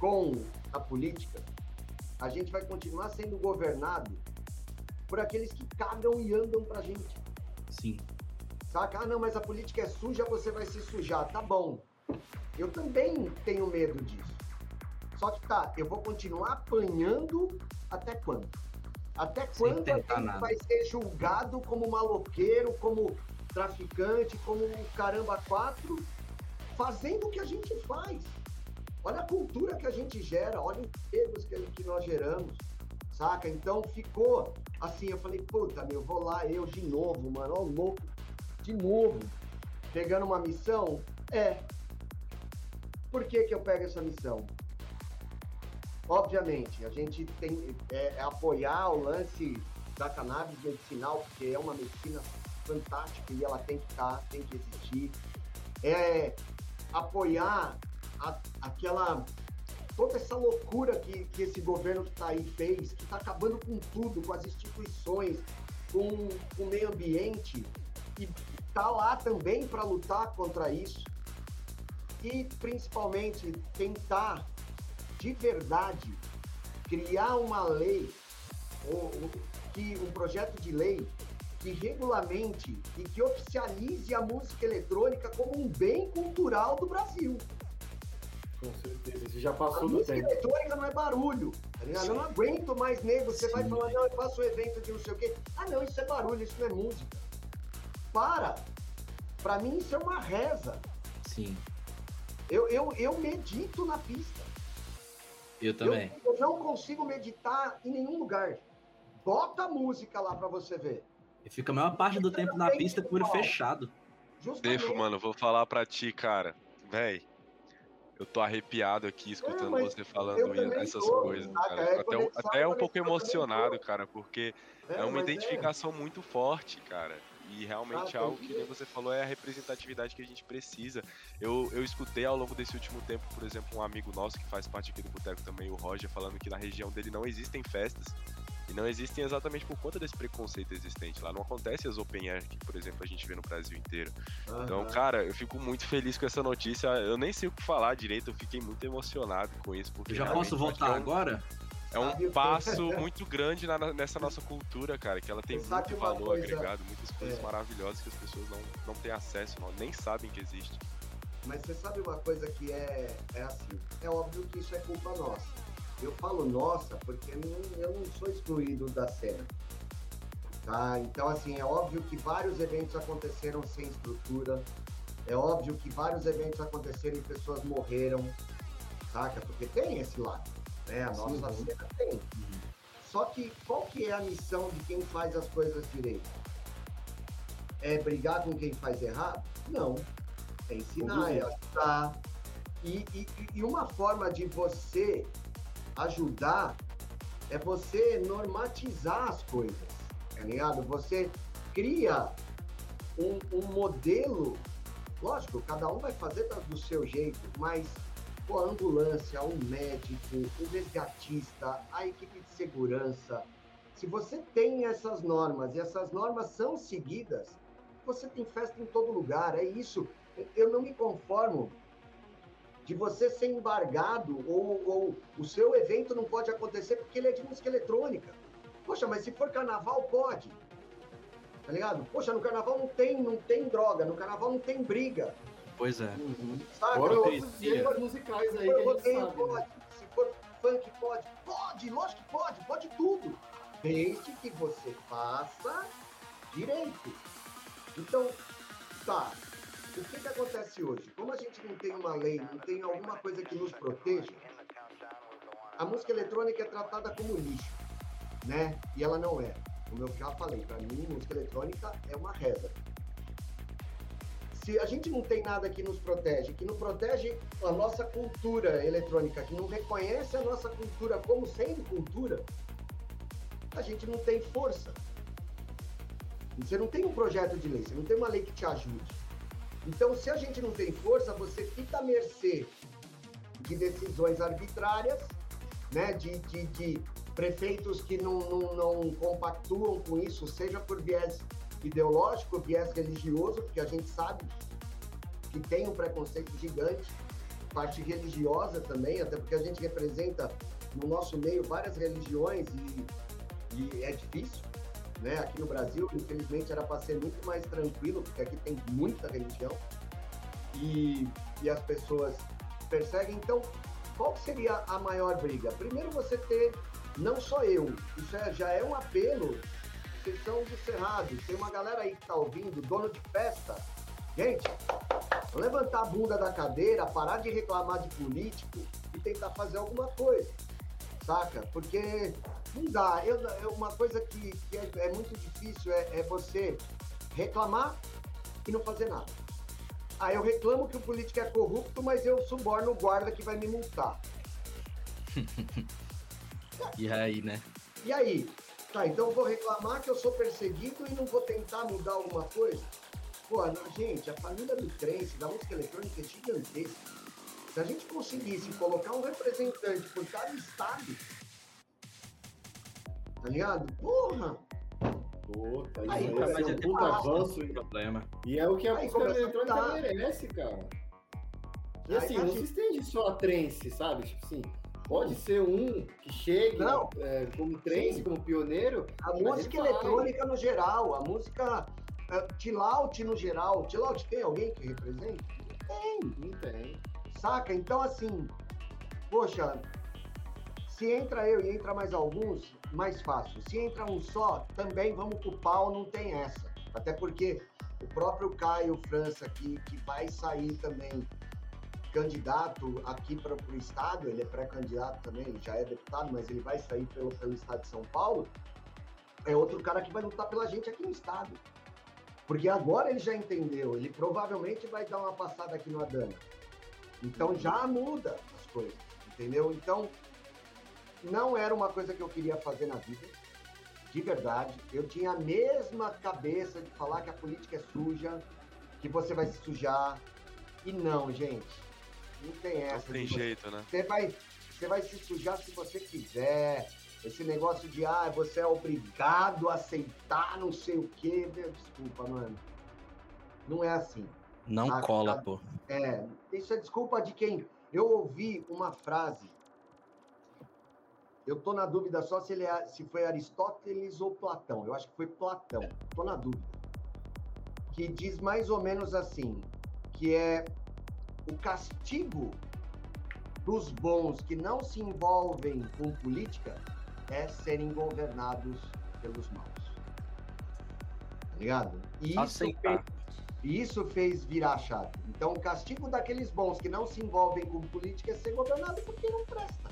com a política, a gente vai continuar sendo governado por aqueles que cagam e andam pra gente. Sim. Saca? Ah, não, mas a política é suja, você vai se sujar. Tá bom. Eu também tenho medo disso. Só que tá, eu vou continuar apanhando até quando? Até quando a gente vai ser julgado como maloqueiro, como traficante, como caramba quatro, fazendo o que a gente faz? Olha a cultura que a gente gera, olha os empregos que, que nós geramos, saca? Então ficou assim, eu falei, puta, meu, vou lá eu de novo, mano, ó, louco, de novo, pegando uma missão? É. Por que que eu pego essa missão? Obviamente, a gente tem é, é apoiar o lance da cannabis medicinal, porque é uma medicina fantástica e ela tem que estar, tá, tem que existir. É apoiar a, aquela toda essa loucura que, que esse governo que está aí fez, que está acabando com tudo, com as instituições, com, com o meio ambiente, e está lá também para lutar contra isso. E principalmente tentar de verdade criar uma lei, ou, que um projeto de lei que regulamente e que oficialize a música eletrônica como um bem cultural do Brasil. Com certeza, isso já passou a do música eletrônica não é barulho, tá ligado? Eu não aguento mais nego, você Sim. vai falar, não, eu faço um evento de não sei o quê. Ah, não, isso é barulho, isso não é música. Para! Pra mim isso é uma reza. Sim. Eu, eu, eu medito na pista. Eu também. Eu, eu não consigo meditar em nenhum lugar. Bota a música lá pra você ver. E fica a maior parte do tempo na pista o olho fechado. Defo, mano, vou falar pra ti, cara. Véi, eu tô arrepiado aqui escutando é, você falando essas tô, coisas, cara. É até, até um pouco emocionado, cara, porque é, é uma é. identificação muito forte, cara. E realmente ah, algo que nem você falou é a representatividade que a gente precisa. Eu, eu escutei ao longo desse último tempo, por exemplo, um amigo nosso que faz parte aqui do Boteco também, o Roger, falando que na região dele não existem festas e não existem exatamente por conta desse preconceito existente. Lá não acontece as open air que, por exemplo, a gente vê no Brasil inteiro. Uhum. Então, cara, eu fico muito feliz com essa notícia. Eu nem sei o que falar direito, eu fiquei muito emocionado com isso. Porque já posso voltar é um, agora? É um passo muito grande na, nessa nossa cultura, cara, que ela tem muito valor coisa, agregado, muitas coisas é. maravilhosas que as pessoas não, não têm acesso, não, nem sabem que existe. Mas você sabe uma coisa que é, é assim, é óbvio que isso é culpa nossa eu falo nossa porque eu não sou excluído da cena. Tá? Então, assim, é óbvio que vários eventos aconteceram sem estrutura, é óbvio que vários eventos aconteceram e pessoas morreram, saca? Porque tem esse lado, né? A nossa Sim, cena tem. Uhum. Só que qual que é a missão de quem faz as coisas direito? É brigar com quem faz errado? Não. É ensinar, é ajudar. E, e, e uma forma de você ajudar é você normatizar as coisas, tá ligado? Você cria um, um modelo, lógico, cada um vai fazer do seu jeito, mas pô, a ambulância, o médico, o resgatista, a equipe de segurança, se você tem essas normas e essas normas são seguidas, você tem festa em todo lugar, é isso. Eu não me conformo de você ser embargado ou, ou, o seu evento não pode acontecer porque ele é de música eletrônica. Poxa, mas se for carnaval, pode. Tá ligado? Poxa, no carnaval não tem, não tem droga, no carnaval não tem briga. Pois é. Uhum. Sabe? Outros gêneros musicais aí que a gente sabe, pode. Né? Se for funk, pode. Pode, lógico que pode, pode tudo. Desde que você faça direito. Então, tá, o que, que acontece hoje? Como a gente não tem uma lei, não tem alguma coisa que nos proteja, a música eletrônica é tratada como lixo, né? E ela não é. Como eu já falei, para mim, música eletrônica é uma reza. Se a gente não tem nada que nos protege, que não protege a nossa cultura eletrônica, que não reconhece a nossa cultura como sendo cultura, a gente não tem força. Você não tem um projeto de lei, você não tem uma lei que te ajude. Então, se a gente não tem força, você fica à mercê de decisões arbitrárias, né, de, de, de prefeitos que não, não, não, compactuam com isso, seja por viés ideológico, viés religioso, porque a gente sabe que tem um preconceito gigante, parte religiosa também, até porque a gente representa no nosso meio várias religiões e, e é difícil né? Aqui no Brasil, infelizmente, era para ser muito mais tranquilo, porque aqui tem muita religião e, e as pessoas perseguem. Então, qual seria a maior briga? Primeiro, você ter, não só eu, isso é, já é um apelo, vocês são do Cerrado, tem uma galera aí que está ouvindo, dono de festa, Gente, levantar a bunda da cadeira, parar de reclamar de político e tentar fazer alguma coisa, saca? Porque não dá. Eu, eu- uma coisa que, que é, é muito difícil é, é você reclamar e não fazer nada. Ah, eu reclamo que o político é corrupto, mas eu suborno o guarda que vai me multar. E aí, né? E aí? Tá, então eu vou reclamar que eu sou perseguido e não vou tentar mudar alguma coisa? Pô, gente, a família do trance, da música eletrônica é gigantesca. Se a gente conseguisse colocar um representante por cada estado, tá ligado? Porra! Puta, Aí, isso Nunca vai mais ser ia um puta avanço. hein? Problema. E é o que a Aí música eletrônica mudar. merece, cara. E Aí assim, tá não se estende só a trance, sabe? Tipo assim, pode ser um que chegue Não. é, como trance, Sim. como pioneiro. A música eletrônica no geral, a música uh, chill out no geral. Chill out tem alguém que representa? Tem. Não tem. Saca? Então, assim, poxa, se entra eu e entra mais alguns, mais fácil. Se entra um só, também vamos pro pau, não tem essa. Até porque o próprio Caio França, que, que vai sair também candidato aqui para o estado, ele é pré-candidato também, já é deputado, mas ele vai sair pelo, pelo estado de São Paulo, é outro cara que vai lutar pela gente aqui no estado. Porque agora ele já entendeu, ele provavelmente vai dar uma passada aqui no Adana. Então já muda as coisas, entendeu? Então não era uma coisa que eu queria fazer na vida, de verdade. Eu tinha a mesma cabeça de falar que a política é suja, que você vai se sujar. E não, gente. Não tem Não essa. tem de você- jeito, né? Você vai, você vai se sujar se você quiser. Esse negócio de, ah, você é obrigado a aceitar não sei o quê. Meu, Desculpa, mano. Não é assim. Não cola, pô. É, isso é desculpa de quem? Eu ouvi uma frase. Eu tô na dúvida só se ele é, se foi Aristóteles ou Platão. Eu acho que foi Platão. Tô na dúvida. Que diz mais ou menos assim, que é o castigo dos bons que não se envolvem com política é serem governados pelos maus. Tá ligado? E isso e isso fez virar a chave. Então, o castigo daqueles bons que não se envolvem com política é ser governado porque não presta.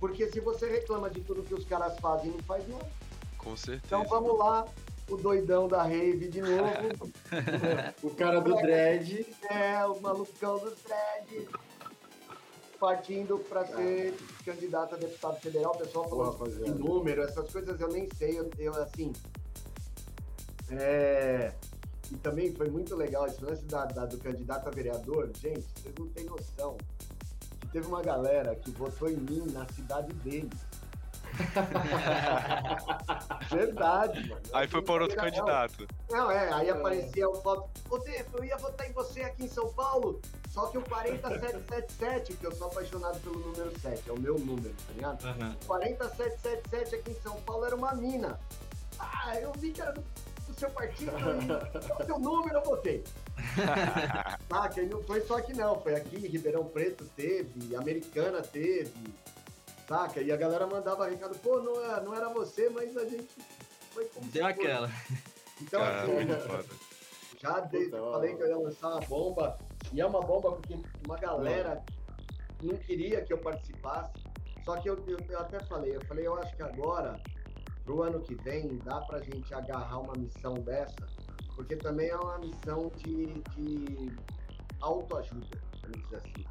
Porque se você reclama de tudo que os caras fazem e não faz nada. Com certeza. Então vamos lá, o doidão da rave de novo. O cara do dread. é, o malucão do thread. Partindo para ser candidato a deputado federal, o pessoal Pô, falou de número, essas coisas eu nem sei, eu, eu, assim. É, e também foi muito legal esse lance da, da- do candidato a vereador. Gente, vocês não têm noção. Teve uma galera que votou em mim na cidade dele. Verdade, mano. Aí foi por outro Não, candidato. Não, é, aí aparecia o foto. Ô, Defa, eu ia votar em você aqui em São Paulo, só que o 40777, que eu sou apaixonado pelo número 7, é o meu número, tá ligado? Aham. 40777 aqui em São Paulo era uma mina. Ah, eu vi que era do, do seu partido, e o seu número eu votei. Ah, que não foi só aqui não, foi aqui, Ribeirão Preto teve, Americana teve, saca? E a galera mandava recado, pô, não, é- não era você, mas a gente foi como Deu aquela. Então, Cara, assim, muito foda. já desde eu falei que eu ia lançar uma bomba, e é uma bomba porque uma galera não queria que eu participasse, só que eu, eu, eu até falei, eu falei, eu acho que agora, pro ano que vem, dá pra gente agarrar uma missão dessa, porque também é uma missão de, de autoajuda, vamos dizer assim,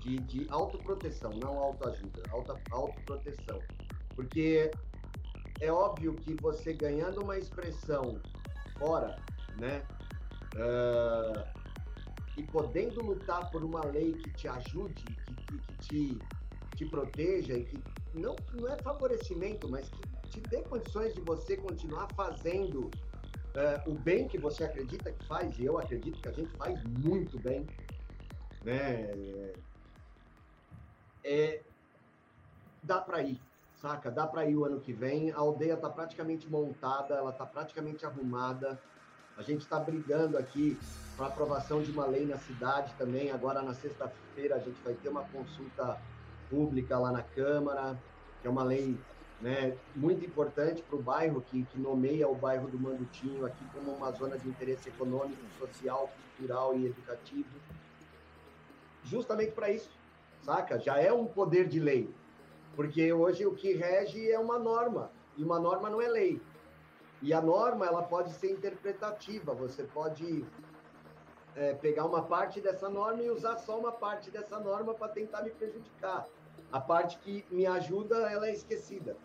de, de autoproteção, não autoajuda, auto, autoproteção, porque é óbvio que você ganhando uma expressão fora, né? ah, e podendo lutar por uma lei que te ajude, que, que- que te, te proteja e que não, não é favorecimento, mas que te dê condições de você continuar fazendo ah, o bem que você acredita que faz, e eu acredito que a gente faz muito bem, né? É, dá para ir, saca? Dá para ir o ano que vem. A aldeia está praticamente montada, ela está praticamente arrumada. A gente está brigando aqui para aprovação de uma lei na cidade também. Agora, na sexta-feira, a gente vai ter uma consulta pública lá na Câmara, que é uma lei né, muito importante para o bairro, que, que nomeia o bairro do Mandutinho aqui como uma zona de interesse econômico, social, cultural e educativo. Justamente para isso, saca? Já é um poder de lei. Porque hoje o que rege é uma norma, e uma norma não é lei. E a norma ela pode ser interpretativa, você pode é, pegar uma parte dessa norma e usar só uma parte dessa norma para tentar me prejudicar. A parte que me ajuda, ela é esquecida.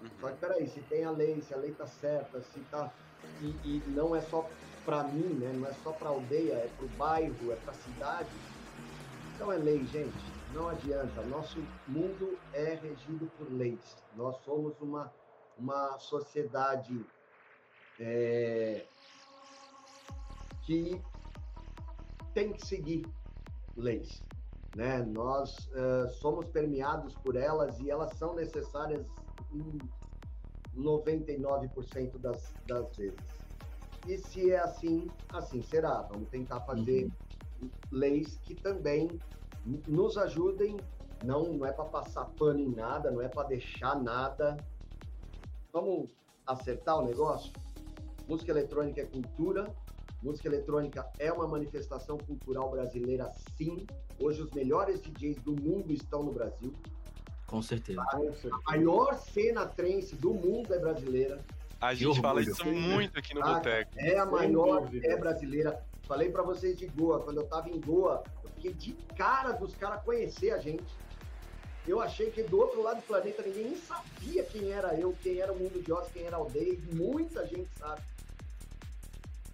Uhum. Só que peraí, se tem a lei, se a lei tá certa, se tá. E, e não é só para mim, né? Não é só para aldeia, é para o bairro, é para a cidade. Então é lei, gente. Não adianta. Nosso mundo é regido por leis. Nós somos uma, uma sociedade é, que tem que seguir leis. Né? Nós uh, somos permeados por elas e elas são necessárias em 99% das, das vezes. E se é assim, assim será. Vamos tentar fazer uhum. leis que também nos ajudem. Não, não é para passar pano em nada, não é para deixar nada. Vamos acertar o negócio? Música eletrônica é cultura, música eletrônica é uma manifestação cultural brasileira, sim. Hoje os melhores DJs do mundo estão no Brasil. Com certeza. A, maior cena trance do mundo é brasileira. A gente fala isso muito aqui no Boteco. É a maior, é brasileira. Falei para vocês de Goa, quando eu tava em Goa, eu fiquei de cara dos caras conhecer a gente. Eu achei que do outro lado do planeta ninguém nem sabia quem era eu, quem era o Mundo de Oz, quem era a aldeia, e muita gente sabe.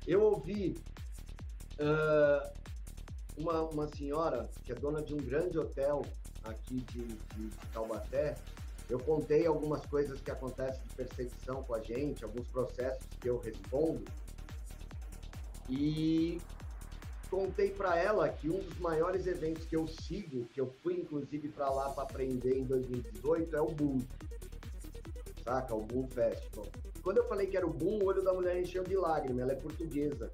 Eu ouvi uh, uma, uma senhora que é dona de um grande hotel aqui de, de, de Taubaté, eu contei algumas coisas que acontecem de perseguição com a gente, alguns processos que eu respondo, e contei para ela que um dos maiores eventos que eu sigo, que eu fui inclusive para lá para aprender em 2018, é o Boom. Saca? O Boom Festival. Quando eu falei que era o Boom, o olho da mulher encheu de lágrima, ela é portuguesa.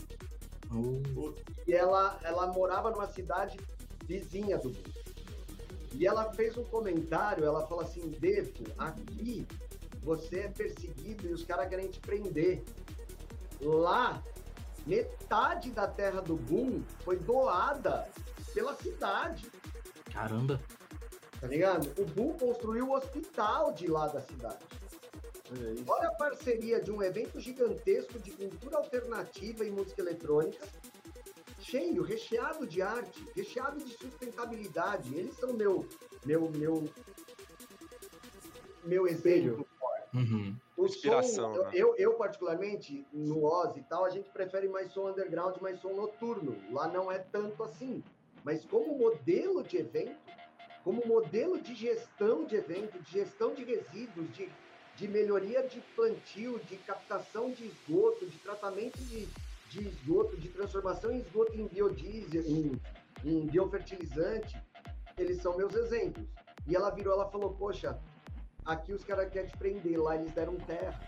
Uh. E ela, ela morava numa cidade vizinha do Boom. E ela fez um comentário, ela falou assim, Defo, aqui você é perseguido e os caras querem te prender. Lá, metade da terra do Boom foi doada pela cidade. Caramba! Tá ligado? O Boom construiu o hospital de lá da cidade. É Olha a parceria de um evento gigantesco de cultura alternativa e música eletrônica cheio, recheado de arte, recheado de sustentabilidade. Eles são meu, meu, meu, meu exemplo. Uhum. O Inspiração, som, né? eu, eu, particularmente, no Oz e tal, a gente prefere mais som underground, mais som noturno. Lá não é tanto assim. Mas como modelo de evento, como modelo de gestão de evento, de gestão de resíduos, de, de melhoria de plantio, de captação de esgoto, de tratamento de, de esgoto, de transformação em esgoto em biodiesel, em, em biofertilizante, eles são meus exemplos. E ela virou, ela falou, poxa, aqui os caras querem te prender, lá eles deram terra.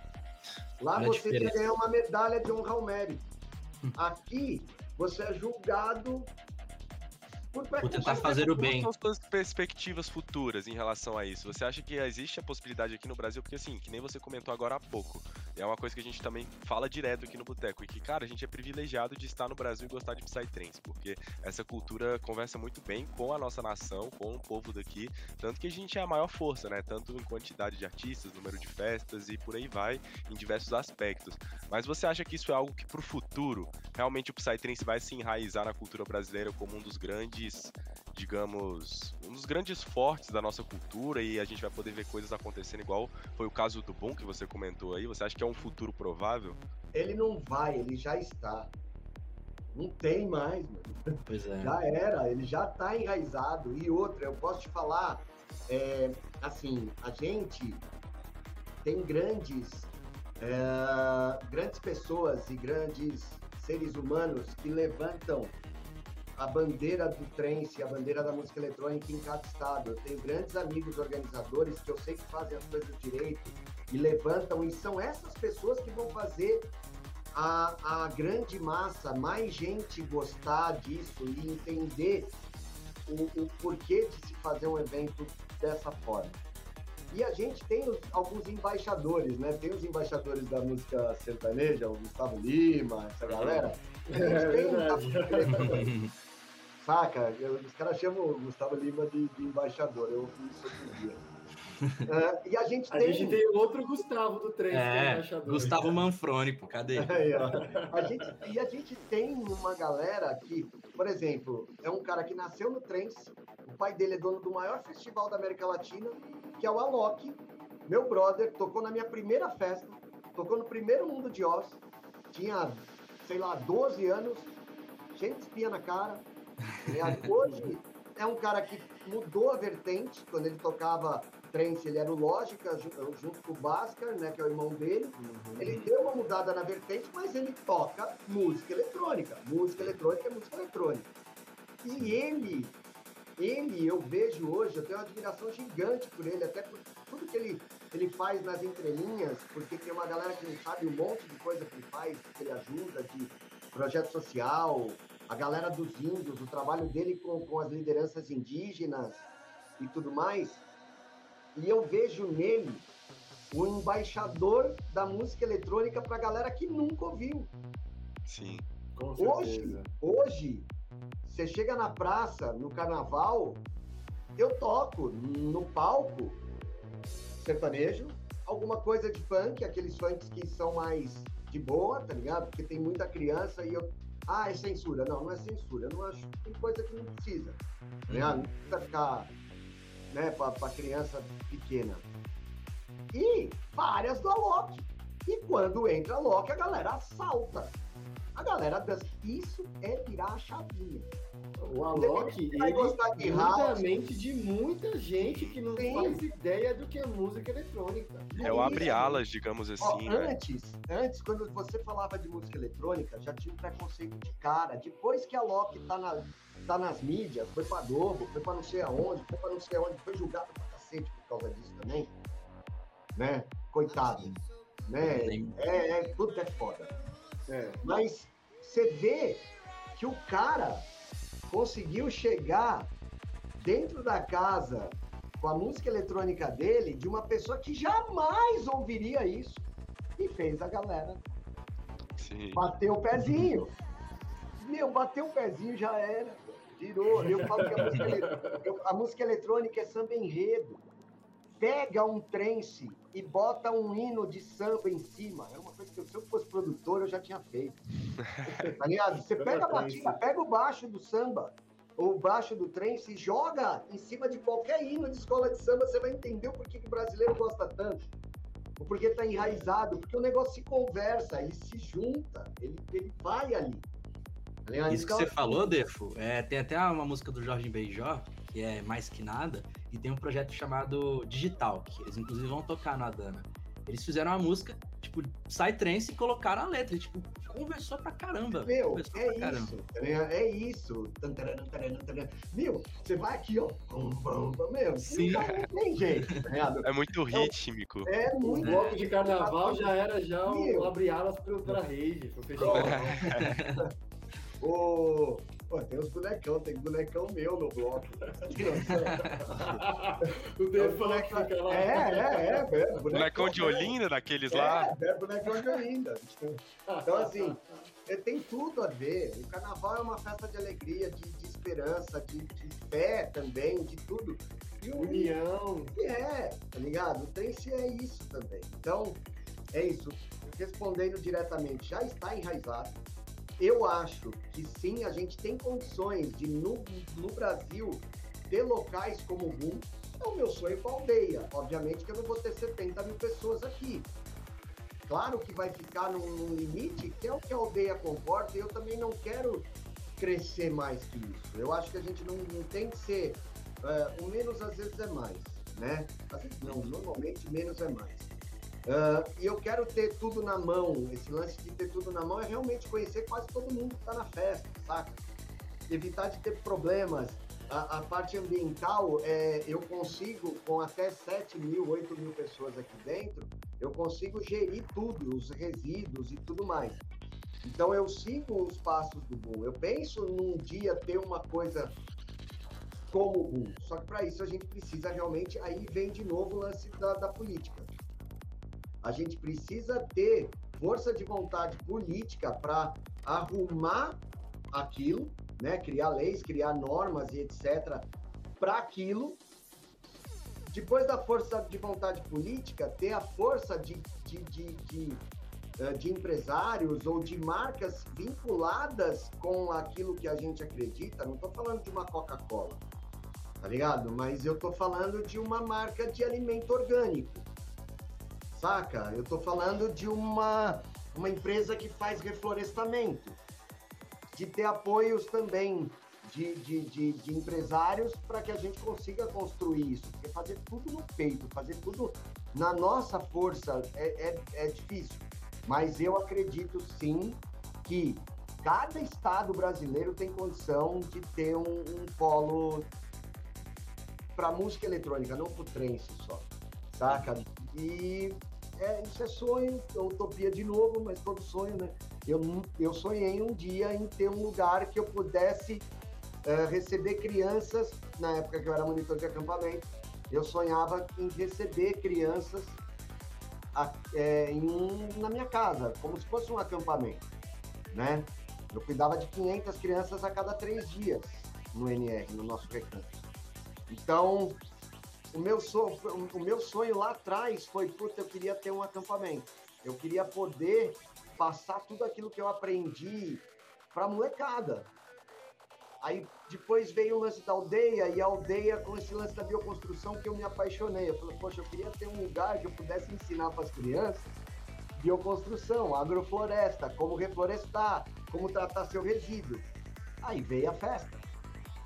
Lá Olha você quer ganhar uma medalha de honra ao mérito. Aqui você é julgado por, por tentar fazer o bem. Quais são as suas perspectivas futuras em relação a isso? Você acha que existe a possibilidade aqui no Brasil? Porque assim, que nem você comentou agora há pouco, é uma coisa que a gente também fala direto aqui no Boteco, e que, cara, a gente é privilegiado de estar no Brasil e gostar de Psytrance, porque essa cultura conversa muito bem com a nossa nação, com o povo daqui, tanto que a gente é a maior força, né? Tanto em quantidade de artistas, número de festas e por aí vai, em diversos aspectos. Mas você acha que isso é algo que pro futuro, realmente o Psytrance vai se enraizar na cultura brasileira como um dos grandes grandes, digamos, um dos grandes fortes da nossa cultura e a gente vai poder ver coisas acontecendo igual foi o caso do Boom que você comentou aí. Você acha que é um futuro provável? Ele não vai, ele já está. Não tem mais, mano. Pois é. Já era, ele já está enraizado. E outra, eu posso te falar, é, assim, a gente tem grandes, é, grandes pessoas e grandes seres humanos que levantam a bandeira do trance, a bandeira da música eletrônica em cada estado. Eu tenho grandes amigos organizadores que eu sei que fazem as coisas direito e levantam, e são essas pessoas que vão fazer a, a grande massa, mais gente gostar disso e entender o, o porquê de se fazer um evento dessa forma. E a gente tem os, alguns embaixadores, né? Tem os embaixadores da música sertaneja, o Gustavo Lima, essa galera. A gente É tem um. Saca? Eu- Os caras chamam o Gustavo Lima de, de embaixador. Eu ouvi isso outro dia. Ah, e a gente A tem. gente tem outro Gustavo do trem, é É, embaixador. Gustavo Manfrone, pô, cadê? Aí. A gente, e a gente tem uma galera que, por exemplo, é um cara que nasceu no Trance, o pai dele é dono do maior festival da América Latina, que é o Alok, meu brother, tocou na minha primeira festa, tocou no primeiro Mundo de Oz, tinha, sei lá, 12 anos, cheio de espinha na cara. Hoje é um cara que mudou a vertente, quando ele tocava trance, ele era o Lógica, ju- junto com o Bhaskar, né, que é o irmão dele, ele deu uma mudada na vertente, mas ele toca música eletrônica. Música eletrônica é música eletrônica. E ele, ele, eu vejo hoje, eu tenho uma admiração gigante por ele, até por tudo que ele, ele faz nas entrelinhas, porque tem uma galera que não sabe um monte de coisa que ele faz, que ele ajuda, de projeto social, a galera dos índios, o trabalho dele com, com as lideranças indígenas e tudo mais. E eu vejo nele o embaixador da música eletrônica para a galera que nunca ouviu. Sim. Com Hoje, hoje, você chega na praça, no carnaval, eu toco no palco sertanejo, alguma coisa de funk, aqueles funks que são mais de boa, tá ligado? Porque tem muita criança e eu. Ah, é censura. Não, não é censura. Eu não acho. Tem coisa que não precisa. Ligado? Não precisa ficar né, pra criança pequena. E várias do Alok. E quando entra Alok, a galera assalta. A galera dança. Isso é virar a chavinha. O Alok, Vai ele gostar de house. mente de muita gente que não Sim. faz ideia do que é música eletrônica. É o abre alas, digamos Ó, assim, né? antes, antes, quando você falava de música eletrônica, já tinha um preconceito de cara. Depois que a Loki tá, na, tá nas mídias, foi pra Globo, foi pra não sei aonde, foi pra não sei aonde, foi julgado pra cacete por causa disso também. Né? Coitado. Né? É, é, tudo é foda. É. Mas você vê que o cara conseguiu chegar dentro da casa com a música eletrônica dele de uma pessoa que jamais ouviria isso e fez a galera Sim. bater o pezinho. Meu, bateu o pezinho já era. Virou. Eu falo que a música, a música eletrônica é samba enredo. Pega um trance e bota um hino de samba em cima. É uma eu- se eu fosse produtor eu já tinha feito. Tá ligado? Você pega a batida, pega o baixo do samba ou o baixo do trance e joga em cima de qualquer hino de escola de samba, você vai entender o porquê que o brasileiro gosta tanto. O porquê tá enraizado, porque o negócio se conversa, ele se junta, ele, ele vai ali. Tá? Isso que Então, você falou, Defo, é, tem até uma música do Jorge Benjó, que é Mais Que Nada, e tem um projeto chamado Digital, que eles inclusive vão tocar na Adana. Eles fizeram uma música, tipo, Psytrance e colocaram a letra, e, tipo, conversou pra caramba. Meu, conversou é pra caramba. isso, tá ligado? é isso. Meu, você vai aqui, ó. Meu, Sim. não, tem jeito, tá ligado? É muito rítmico. É O muito. bloco de carnaval já era já o abre alas pro, pra rede, pro festival. Pô, tem os bonecão, tem bonecão meu no bloco. o que fica lá. É, é, é. é Bonecão de Olinda, daqueles lá. É, é bonecão de Olinda. Então, assim, é, tem tudo a ver. O carnaval é uma festa de alegria, de, de esperança, de, de fé também, de tudo. E o União. é, tá ligado? O trance é isso também. Então, é isso. Respondendo diretamente, já está enraizado. Eu acho que sim, a gente tem condições de, no, no Brasil, ter locais como o Boom. É o meu sonho com a aldeia. Obviamente que eu não vou ter 70 mil pessoas aqui. Claro que vai ficar num, num limite, que é o que a aldeia comporta, e eu também não quero crescer mais que isso. Eu acho que a gente não, não tem que ser. é, o menos às vezes é mais, né? Às vezes não, normalmente menos é mais. Ah, e eu quero ter tudo na mão. Esse lance de ter tudo na mão é realmente conhecer quase todo mundo que está na festa, saca? Evitar de ter problemas. A, a parte ambiental, é, eu consigo, com até 7 mil, 8 mil pessoas aqui dentro, eu consigo gerir tudo, os resíduos e tudo mais. Então eu sigo os passos do Boom. Eu penso num dia ter uma coisa como boom. Só que para isso a gente precisa realmente, aí vem de novo o lance da, da política. A gente precisa ter força de vontade política para arrumar aquilo, né? criar leis, criar normas e etc. para aquilo. Depois da força de vontade política, ter a força de, de, de, de, eh, de empresários ou de marcas vinculadas com aquilo que a gente acredita. Não estou falando de uma Coca-Cola, tá ligado? Mas eu estou falando de uma marca de alimento orgânico, saca? Eu estou falando de uma, uma empresa que faz reflorestamento de ter apoios também de, de, de, de empresários para que a gente consiga construir isso. Porque fazer tudo no peito, fazer tudo na nossa força é, é, é difícil. Mas eu acredito sim que cada estado brasileiro tem condição de ter um, um polo para música eletrônica, não para o trance só, saca? E é, isso é sonho, é utopia de novo, mas todo sonho, né? Eu, eu sonhei um dia em ter um lugar que eu pudesse uh, receber crianças, na época que eu era monitor de acampamento, eu sonhava em receber crianças a, é, em um, na minha casa, como se fosse um acampamento, né? Eu cuidava de 500 crianças a cada três dias no NR, no nosso recanto. Então, o meu, sonho, o meu sonho lá atrás foi, puta, eu queria ter um acampamento. Eu queria poder passar tudo aquilo que eu aprendi para molecada. Aí depois veio o lance da aldeia e a aldeia com esse lance da bioconstrução que eu me apaixonei. Eu falei, poxa, eu queria ter um lugar que eu pudesse ensinar para as crianças bioconstrução, agrofloresta, como reflorestar, como tratar seu resíduo. Aí veio a festa.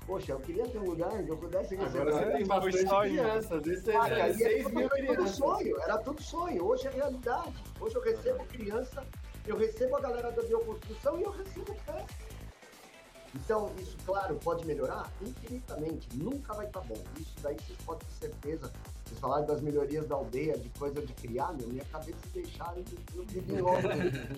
Poxa, eu queria ter um lugar onde eu pudesse receber. Agora você tem bastante crianças. Esse ah, é, 6 mil crianças. Tudo sonho, era tudo sonho. Hoje é realidade. Hoje eu recebo criança eu recebo a galera da bioconstrução e eu recebo festa. Então, isso, claro, pode melhorar infinitamente. Nunca vai estar tá bom. Isso daí vocês podem ter certeza. Vocês falaram das melhorias da aldeia, de coisa de criar, meu, minha cabeça deixaram eu vivi logo.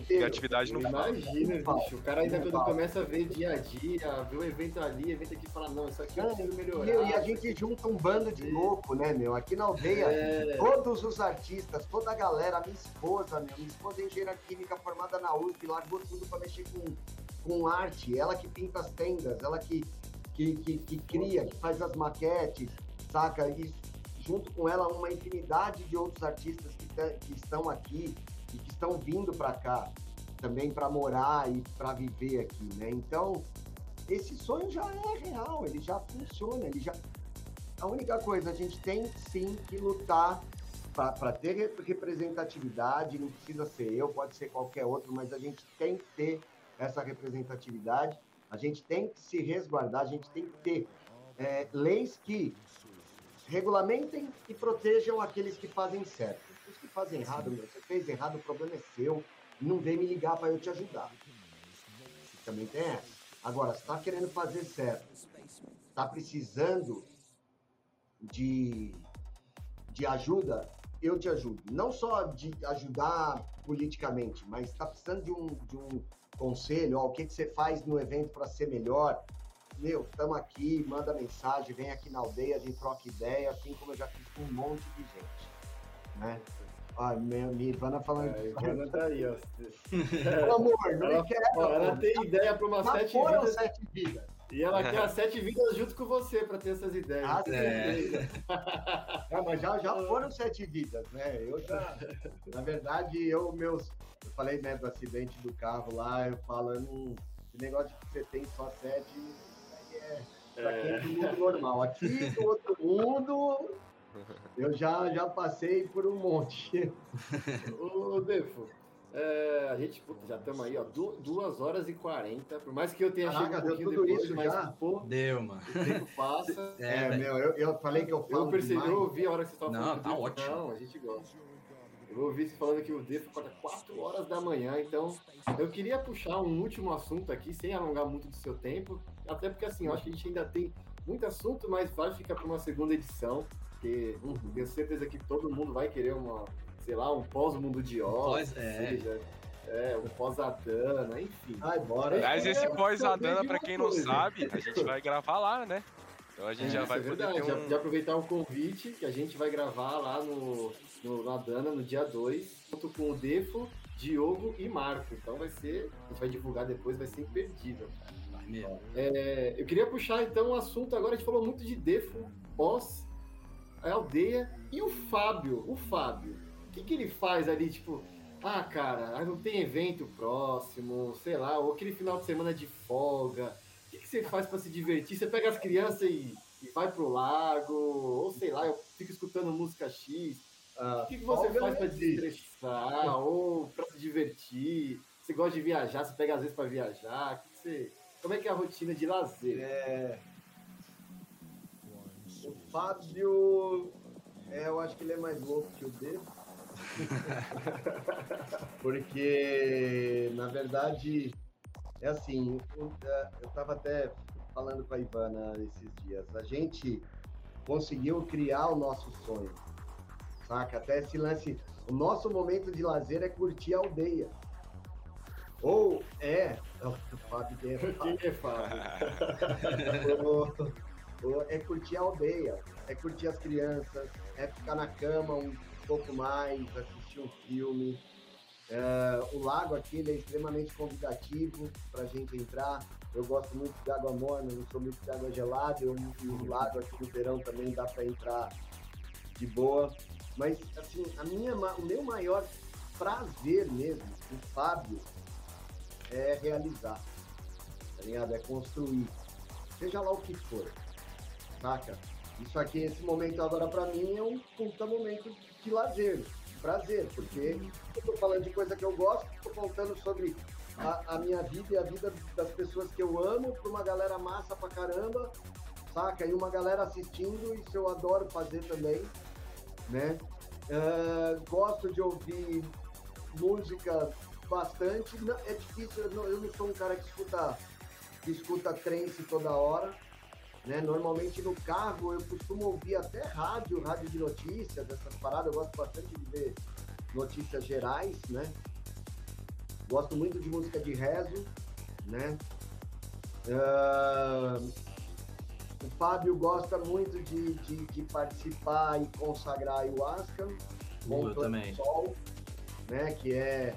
Criatividade não Imagina, bicho. O cara ainda quando começa a ver dia a dia, ver o evento ali, evento aqui, fala, não, isso aqui eu quero melhorar. E, a gente junta um bando de louco, né, meu? Aqui na aldeia, é... todos os artistas, toda a galera, minha esposa, meu, minha esposa é engenheira química formada na USP, largou tudo para mexer com com arte, ela que pinta as tendas, ela que, que, que, que cria, que faz as maquetes, saca? E junto com ela uma infinidade de outros artistas que, que estão aqui e que estão vindo para cá também para morar e para viver aqui, né? Então, esse sonho já é real, ele já funciona, ele já a única coisa, a gente tem sim que lutar para ter representatividade, não precisa ser eu, pode ser qualquer outro, mas a gente tem que ter essa representatividade. A gente tem que se resguardar, a gente tem que ter é, leis que regulamentem e protejam aqueles que fazem certo. Os que fazem errado, meu, você fez errado, o problema é seu, não vem me ligar para eu te ajudar. Também tem essa. Agora, está querendo fazer certo, está precisando de, de ajuda, eu te ajudo. Não só de ajudar politicamente, mas está precisando de um, de um conselho, ó, o que, que você faz no evento para ser melhor. Meu, estamos aqui, manda mensagem, vem aqui na aldeia, a gente troca ideia, assim como eu já fiz com um monte de gente. Né? Ah, minha, minha Ivana falando. É, Ivana tá aí, ó. Pelo amor, não ela, quero. Ó, ela tem ideia para umas sete vidas. sete vidas. E ela quer as sete vidas junto com você para ter essas ideias. Ah, é. é. mas já, já foram sete vidas, né? Eu já, na verdade, eu, meus. Eu falei, né, do acidente do carro lá, eu falando, esse negócio de que você tem só sete, pra quem é do mundo normal. Aqui do outro mundo, eu já, já passei por um monte. Ô, Defo, é, a gente, puta, já estamos aí, ó, duas horas e quarenta. Por mais que eu tenha chegado um tudo depois, isso mas, já? Pô, deu, mano. O tempo passa. É, é meu, eu, eu falei que eu falo Eu percebi, demais. eu ouvi a hora que você estava falando. Não, tá ótimo. Não, a gente gosta. Eu ouvi você falando que o Defo acorda 4 horas da manhã, então eu queria puxar um último assunto aqui, sem alongar muito do seu tempo, até porque assim, eu acho que a gente ainda tem muito assunto, mas vai ficar para uma segunda edição, porque uhum. tenho certeza que todo mundo vai querer uma, sei lá, um pós-mundo de Oz, pós, é. seja, é, um pós-Adana, enfim. Ai, bora. Mas esse pós-Adana, pra quem não sabe, a gente vai gravar lá, né? Então a gente É, já vai é poder verdade. ter Já, um... já aproveitar o convite que a gente vai gravar lá no, no, na Dana no dia 2, junto com o Defo, Diogo e Marco. Então vai ser, a gente vai divulgar depois, vai ser imperdível. Vai mesmo. É, eu queria puxar então o assunto agora, a gente falou muito de Defo, Boss, a aldeia e o Fábio. O Fábio, o que, que ele faz ali, tipo, ah, cara, não tem evento próximo, sei lá, ou aquele final de semana de folga. O que, que você faz para se divertir? Você pega as crianças e, e vai pro lago, ou sei lá, eu fico escutando música X. Ah, O que, que você faz para desestressar ou para se divertir? Você gosta de viajar? Você pega às vezes para viajar? O que que você- Como é que é a rotina de lazer? É, o Fábio, é, eu acho que ele é mais louco que o D. Porque, na verdade, é assim, eu, eu tava até falando com a Ivana esses dias, a gente conseguiu criar o nosso sonho, saca? Até esse lance, o nosso momento de lazer é curtir a aldeia. Ou é, o Fábio tem é Fábio. Quem é Fábio? O- o- é curtir a aldeia, é curtir as crianças, é ficar na cama um pouco mais, assistir um filme. É, o lago aqui ele é extremamente convidativo para a gente entrar. Eu gosto muito de água morna, não sou muito de água gelada. Eu, e o lago aqui no verão também dá para entrar de boa. Mas assim, a minha, o meu maior prazer mesmo, o Fábio, é realizar, tá ligado? É construir, seja lá o que for, saca? Isso aqui, esse momento agora pra mim é um puta momento de lazer, de prazer, porque eu tô falando de coisa que eu gosto, tô contando sobre a, a minha vida e a vida das pessoas que eu amo pra uma galera massa pra caramba, saca? E uma galera assistindo, isso eu adoro fazer também, né? Ah, gosto de ouvir música bastante. Não- é difícil, eu não, eu não sou um cara que escuta, que escuta trance toda hora. Né? Normalmente no carro eu costumo ouvir até rádio, rádio de notícias, essas paradas. Eu gosto bastante de ver notícias gerais, né? Gosto muito de música de rezo, né? Ah, o Fábio gosta muito de, de, de participar e consagrar a ayahuasca. Eu todo também. Sol, né? Que é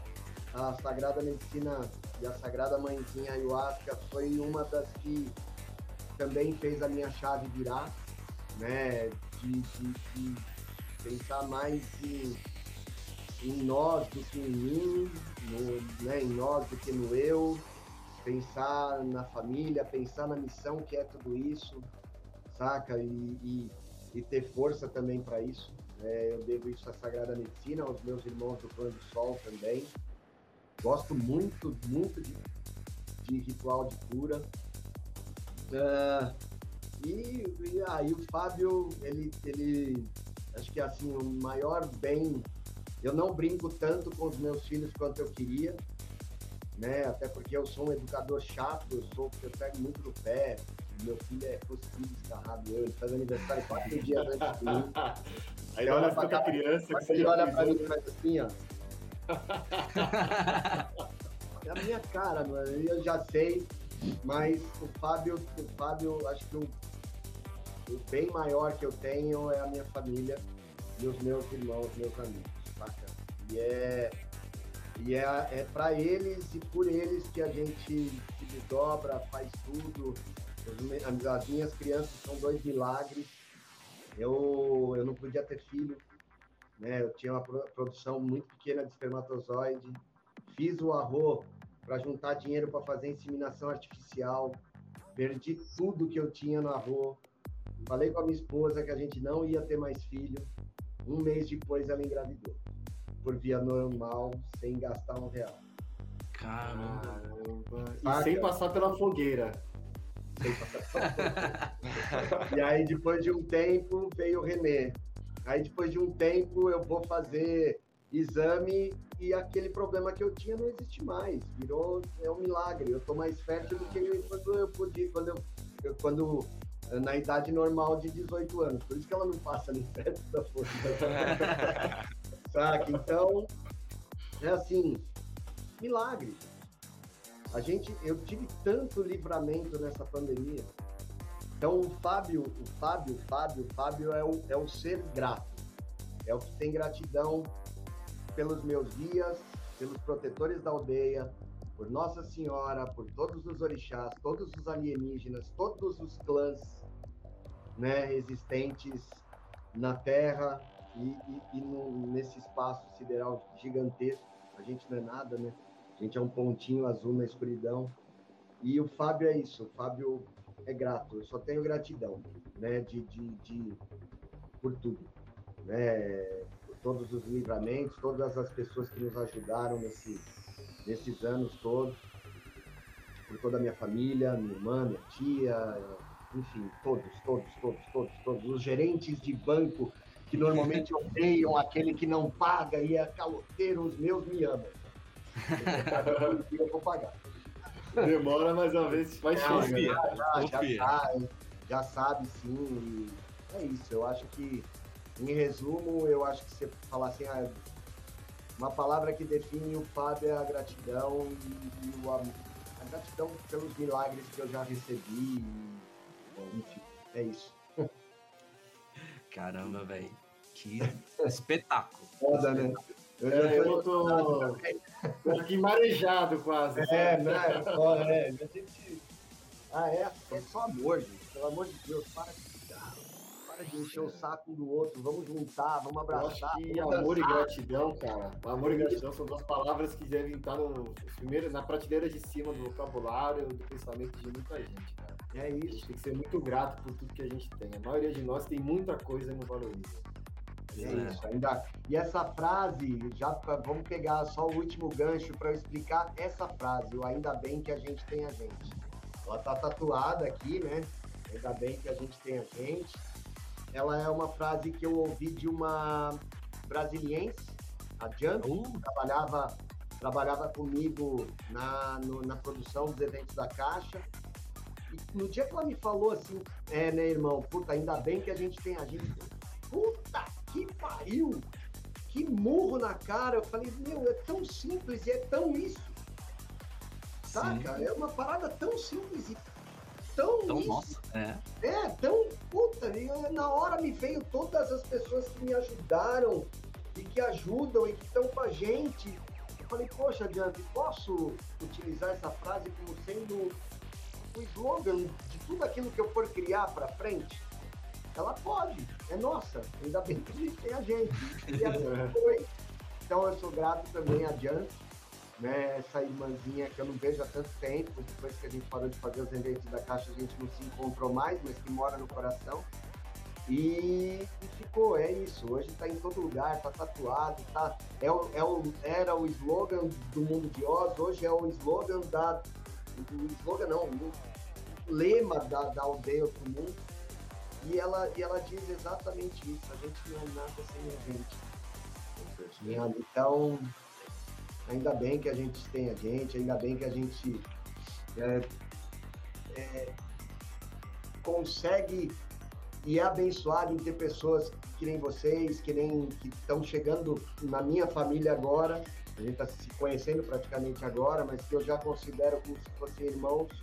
a Sagrada Medicina e a Sagrada Mãezinha Ayahuasca foi uma das que também fez a minha chave virar, né? De, de- de pensar mais em, em nós do que em mim, no- né? em nós do que no eu, pensar na família, pensar na missão que é tudo isso, saca? E, e, e ter força também para isso. né? eu devo isso à Sagrada Medicina, aos meus irmãos do Plano do Sol também. Gosto muito, muito de, de ritual de cura. Ah, e, e aí o Fábio, ele, ele, acho que assim, o maior bem, eu não brinco tanto com os meus filhos quanto eu queria, né? Até porque eu sou um educador chato, eu sou, eu pego muito no pé, meu filho é cuspido, escarrado, eu, ele faz aniversário quatro dias antes de mim. Aí olha pra pra criança que ele olha pra mim e faz assim, ó. É a minha cara, mano. Eu já sei, mas o Fábio, o Fábio, acho que o, o bem maior que eu tenho é a minha família e os meus irmãos, meus amigos, saca? E é, e é, é para eles e por eles que a gente se desdobra, faz tudo. As As minhas crianças são dois milagres. Eu, eu não podia ter filho, né? Eu tinha uma pro- produção muito pequena de espermatozoide. Fiz o arroz para juntar dinheiro para fazer inseminação artificial. Perdi tudo que eu tinha no arroz. Falei com a minha esposa que a gente não ia ter mais filho. Um mês depois ela engravidou. Por via normal, sem gastar um real. Caramba. Caramba. E Saca? sem passar pela fogueira. E aí, depois de um tempo, veio o Renê. Aí, depois de um tempo, eu vou fazer exame e aquele problema que eu tinha não existe mais. Virou, é um milagre. Eu tô mais fértil do que quando eu podia, quando eu, eu- quando na idade normal de 18 anos. Por isso que ela não passa nem perto da força. Saca? Então, é assim, milagre. A gente, eu tive tanto livramento nessa pandemia, Então o Fábio, o Fábio, Fábio, Fábio é o, é o ser grato. É o que tem gratidão pelos meus guias, pelos protetores da aldeia, por Nossa Senhora, por todos os orixás, todos os alienígenas, todos os clãs né, existentes na Terra e, e, e no, nesse espaço sideral gigantesco. A gente não é nada, né? A gente é um pontinho azul na escuridão. E o Fábio é isso. O Fábio é grato. Eu só tenho gratidão, né? De, de, de por tudo, né? Por todos os livramentos, todas as pessoas que nos ajudaram nesse, nesses anos todos, por toda a minha família, minha irmã, minha tia, enfim, todos, todos, todos, todos, todos. Os gerentes de banco que normalmente odeiam aquele que não paga e é caloteiro, os meus me amam. Eu vou pagar. Demora, mais uma vez vai chegar. já, já, já, sabe, já sabe sim. e É isso, eu acho que, em resumo, eu acho que você falar assim, ah, uma palavra que define o Fábio é a gratidão e, e o amor. A gratidão pelos milagres que eu já recebi. e, enfim, é isso. Caramba, velho. Que espetáculo. Foda, né? Eu já É, tô- eu tô, aqui marejado quase. É, né? É, a gente. Ah, é? É só amor, gente. Pelo amor de Deus, para de, para de encher o saco um do outro. Vamos juntar, vamos Eu abraçar. acho que amor e gratidão, cara. Amor e gratidão são duas palavras que devem estar no, os primeiros- na prateleira de cima do vocabulário do pensamento de muita gente, cara. É A isso. gente tem que ser muito grato por tudo que a gente tem. A maioria de nós tem muita coisa e não valoriza. É É. isso. Ainda... E essa frase, já vamos pegar só o último gancho para eu explicar essa frase. O ainda bem que a gente tem a gente. Ela tá tatuada aqui, né? Ainda bem que a gente tem a gente. Ela é uma frase que eu ouvi de uma brasiliense, a Jan, Uh, trabalhava, trabalhava comigo na, no- na produção dos eventos da Caixa. E no dia que ela me falou assim, é, né, irmão, puta, ainda bem que a gente tem a gente. Puta que pariu! Que murro na cara! Eu falei, meu, é tão simples e é tão isso. Saca? É uma parada tão simples e tão então, isso. nossa, é. É, tão puta, e eu- na hora me veio todas as pessoas que me ajudaram e que ajudam e que estão com a gente. Eu falei, poxa, Diante, posso utilizar essa frase como sendo o slogan de tudo aquilo que eu for criar para frente? Ela pode, é nossa, ainda bem que a gente tem a gente. E assim foi. Então eu sou grato também a Diante, né, essa irmãzinha que eu não vejo há tanto tempo, depois que a gente parou de fazer os eventos da Caixa, a gente não se encontrou mais, mas que mora no coração. E, e ficou, é isso. Hoje tá em todo lugar, tá tatuado, tá. É o, é o, era o slogan do mundo de Oz, hoje é o slogan da. O slogan não, o lema da, da aldeia do mundo. E ela, e ela diz exatamente isso, a gente não é nada sem a gente. Então, ainda bem que a gente tem a gente, ainda bem que a gente é, é, consegue e é abençoado em ter pessoas que nem vocês, que nem que estão chegando na minha família agora. A gente está se conhecendo praticamente agora, mas que eu já considero como se fossem irmãos.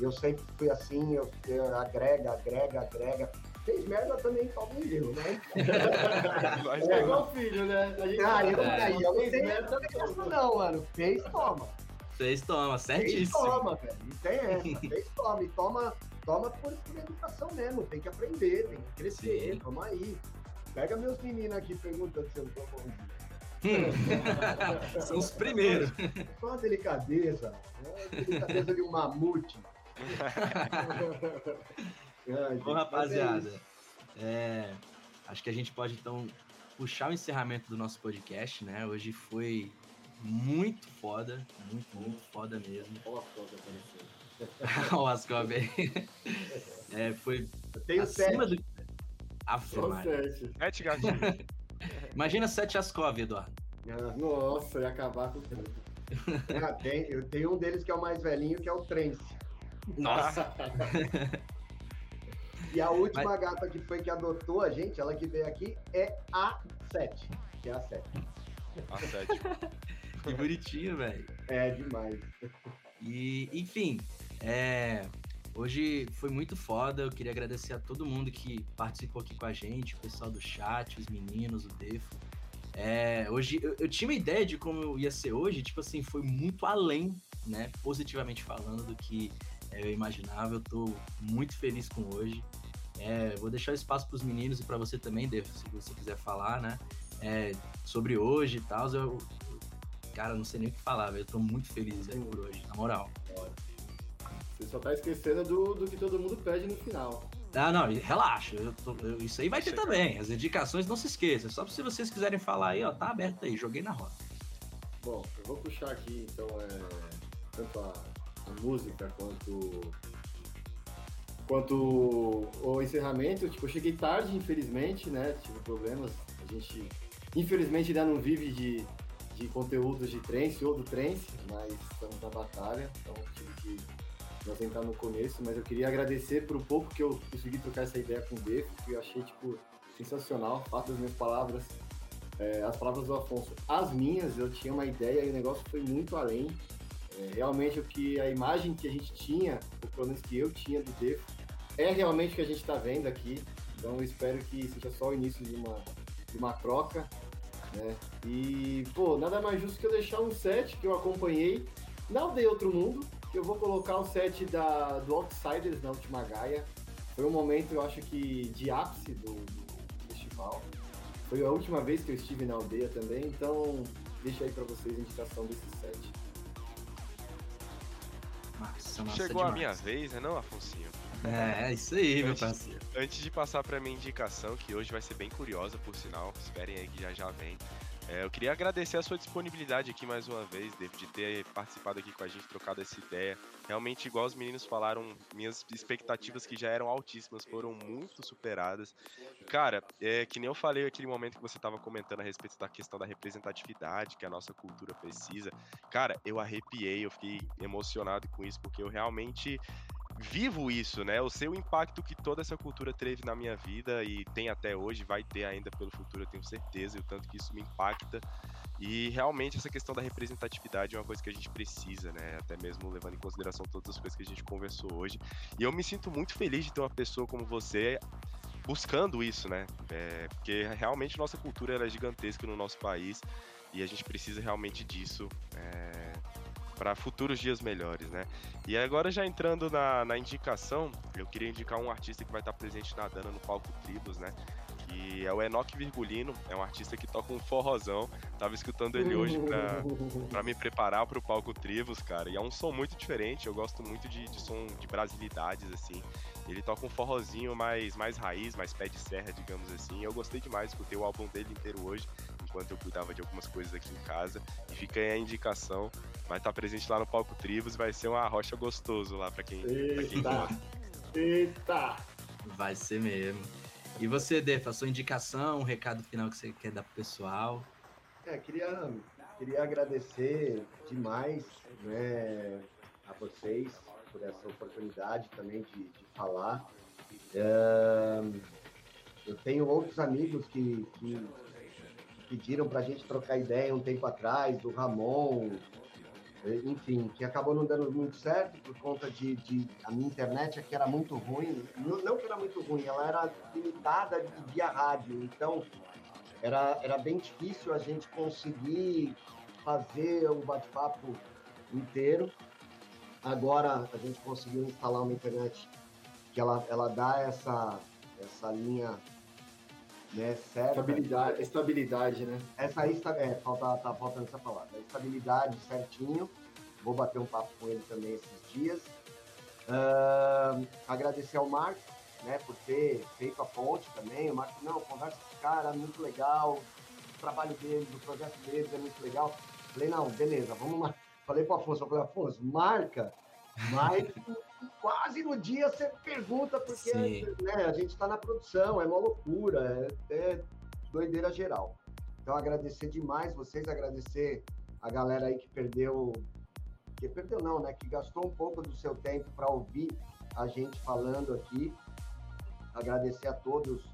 Eu sempre fui assim, eu, eu agrega, agrega, agrega. Fez merda também, um erro, né? É igual filho, né? A gente Ah, eu, É. aí, eu não Fez tenho merda, essa não, mano. Fez, toma. Fez toma, Fez, certíssimo. toma, velho. Não tem essa. Fez, toma. E toma, toma por, por educação mesmo. Tem que aprender, tem que crescer. Sim. Toma aí. Pega meus meninos aqui perguntando se eu tô bom. São os primeiros. Só uma delicadeza. É a delicadeza de um mamute. Ai, Bom, é rapaziada, é, acho que a gente pode então puxar o encerramento do nosso podcast, né? Hoje foi muito foda, muito, muito foda mesmo. Olha aparecendo. O Ascob aí. É, foi Eu tenho sete. acima do. Maria. sete. Gatinho. Imagina sete Ascov, Eduardo. Ah, Nossa, ia acabar com tudo. ah, tem- eu tenho um deles que é o mais velhinho, que é o Trence. Nossa, E a última gata que foi que adotou a gente, ela que veio aqui, é a 7. Que é a 7. A sétima. que bonitinho, velho. É demais. E, enfim, é, Hoje foi muito foda. Eu queria agradecer a todo mundo que participou aqui com a gente, o pessoal do chat, os meninos, o Defo. É, hoje eu, eu, tinha uma ideia de como ia ser hoje, tipo assim, foi muito além, né? Positivamente falando, do que eu imaginava. Eu tô muito feliz com hoje. É, vou deixar espaço para os meninos e para você também, Defo, se você quiser falar, né? É, sobre hoje e tal. Eu, cara, não sei nem o que falar, velho. Eu tô muito feliz aí por hoje, na moral. Você só tá esquecendo do, do que todo mundo pede no final. Ah, não, relaxa. Eu tô, eu, isso aí vai ter também. As indicações não se esqueçam. Só se vocês quiserem falar aí, ó, tá aberto aí, joguei na roda. Bom, eu vou puxar aqui então é, tanto a, a música quanto quanto o encerramento. Tipo, eu cheguei tarde, infelizmente, né? Tive problemas. A gente, infelizmente, ainda não vive de, de conteúdos de trance ou do trance, mas estamos na batalha, então tive que nós entrar no começo, mas eu queria agradecer por um pouco que eu consegui trocar essa ideia com o Defo, que eu achei, tipo, sensacional, fato das minhas palavras, é, as palavras do Afonso, as minhas, eu tinha uma ideia e o negócio foi muito além, é, realmente o que a imagem que a gente tinha, pelo menos que eu tinha do Defo, é realmente o que a gente está vendo aqui, então eu espero que seja só o início de uma, de uma troca, né? E, pô, nada mais justo que eu deixar um set que eu acompanhei na Aldeia Outro Mundo. Eu vou colocar o set da, do Outsiders na última Gaia. Foi um momento, eu acho que, de ápice do, do festival. Foi a última vez que eu estive na aldeia também, então deixa aí para vocês a indicação desse set. Chegou demais. a minha vez, né não, Afonsinho? É, é isso aí, meu parceiro. Antes de passar para minha indicação, que hoje vai ser bem curiosa, por sinal, esperem aí que já já vem. É, eu queria agradecer a sua disponibilidade aqui mais uma vez, David, de ter participado aqui com a gente, trocado essa ideia. Realmente, igual os meninos falaram, minhas expectativas que já eram altíssimas foram muito superadas. Cara, é que nem eu falei aquele momento que você estava comentando a respeito da questão da representatividade que a nossa cultura precisa. Cara, eu arrepiei, eu fiquei emocionado com isso, porque eu realmente vivo isso, né? Eu sei o impacto que toda essa cultura teve na minha vida e tem até hoje, vai ter ainda pelo futuro, eu tenho certeza, e o tanto que isso me impacta. E realmente essa questão da representatividade é uma coisa que a gente precisa, né? Até mesmo levando em consideração todas as coisas que a gente conversou hoje. E eu me sinto muito feliz de ter uma pessoa como você buscando isso, né? É, porque realmente nossa cultura é gigantesca no nosso país e a gente precisa realmente disso. É, para futuros dias melhores, né? E agora já entrando na, na indicação, eu queria indicar um artista que vai estar presente na Dana no palco Tribos, né? Que é o Enoch Virgulino, é um artista que toca um forrozão. Tava escutando ele hoje pra, pra me preparar pro palco Tribos, cara. E é um som muito diferente, eu gosto muito de, de som de brasilidades, assim. Ele toca um forrozinho mais, mais raiz, mais pé de serra, digamos assim. Eu gostei demais, escutei o álbum dele inteiro hoje enquanto eu cuidava de algumas coisas aqui em casa. E fica aí a indicação. Vai estar presente lá no Palco Tribos, vai ser uma rocha gostoso lá para quem, pra quem gosta. Eita! Vai ser mesmo. E você, Defa, sua indicação, um recado final que você quer dar pro pessoal? É, queria, queria agradecer demais né, a vocês por essa oportunidade também de, de falar. Eu tenho outros amigos que, que pediram para a gente trocar ideia um tempo atrás, do Ramon, enfim, que acabou não dando muito certo por conta de, de a minha internet aqui era muito ruim, não, não, que era muito ruim, ela era limitada via rádio, então era, era bem difícil a gente conseguir fazer o bate-papo inteiro. Agora a gente conseguiu instalar uma internet que ela, ela dá essa, essa linha né, certa. Estabilidade, estabilidade, né? Essa aí é, falta, tá faltando essa palavra. Estabilidade certinho. Vou bater um papo com ele também esses dias. Uh, agradecer ao Marco, né, por ter feito a ponte também. O Marco, não, conversa com esse cara, muito legal. O trabalho dele, o projeto dele é muito legal. Falei, não, beleza, vamos lá. Falei pro Afonso, eu falei, Afonso, marca, mas quase no dia você pergunta, porque né, a gente está na produção, é uma loucura, é, é, doideira geral. Então, agradecer demais vocês, agradecer a galera aí que perdeu, que perdeu não, né? Que gastou um pouco do seu tempo para ouvir a gente falando aqui. Agradecer a todos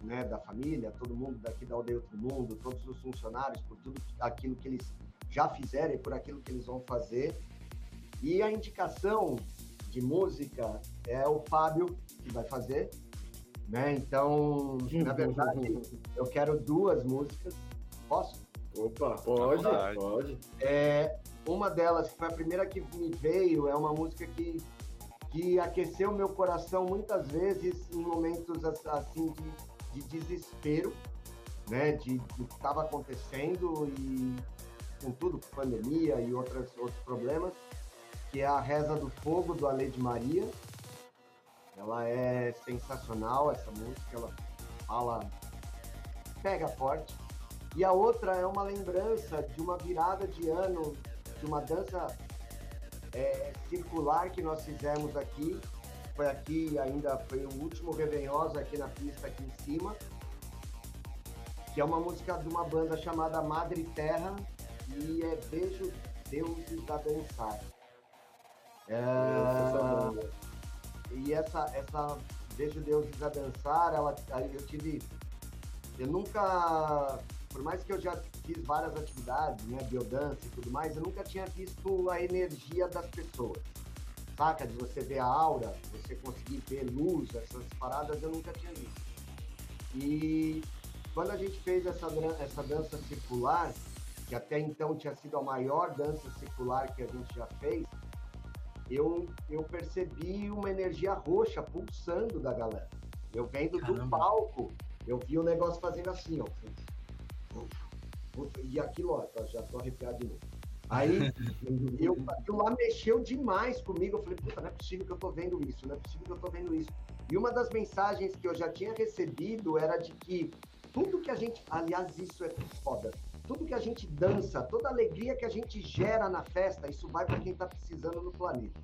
né, da família, todo mundo daqui da Aldeia Outro Mundo, todos os funcionários, por tudo aquilo que eles já fizeram e por aquilo que eles vão fazer. E a indicação de música é o Fábio que vai fazer, né? Então, na verdade, eu quero duas músicas. Posso? Opa, pode, pode. É, uma delas, que foi a primeira que me veio, é uma música que, que aqueceu meu coração muitas vezes em momentos as- assim de, de desespero, né? De, do que estava acontecendo e com tudo, pandemia e outras, outros problemas, que é a Reza do Fogo, do Ale de Maria. Ela é sensacional, essa música, ela fala, pega forte. E a outra é uma lembrança de uma virada de ano, de uma dança é, circular que nós fizemos aqui. Foi aqui ainda, foi o último Revenhosa aqui na pista, aqui em cima. Que é uma música de uma banda chamada Madre Terra e é Beijo Deuses a Dançar. É, e essa, essa Vejo Deuses a Dançar, ela, eu tive. Eu nunca. Por mais que eu já fiz várias atividades, né? Biodança e tudo mais, eu nunca tinha visto a energia das pessoas. Saca? De você ver a aura, você conseguir ver luz, essas paradas eu nunca tinha visto. E quando a gente fez essa, essa dança circular, que até então tinha sido a maior dança circular que a gente já fez, eu, eu percebi uma energia roxa pulsando da galera. Eu vendo do Caramba. palco, eu vi o negócio fazendo assim, ó. E aquilo, ó, já tô arrepiado de novo. Aí, eu, aquilo lá mexeu demais comigo. Eu falei, puta, não é possível que eu tô vendo isso, não é possível que eu tô vendo isso. E uma das mensagens que eu já tinha recebido era de que tudo que a gente. Aliás, isso é foda. Tudo que a gente dança, toda alegria que a gente gera na festa, isso vai para quem tá precisando no planeta.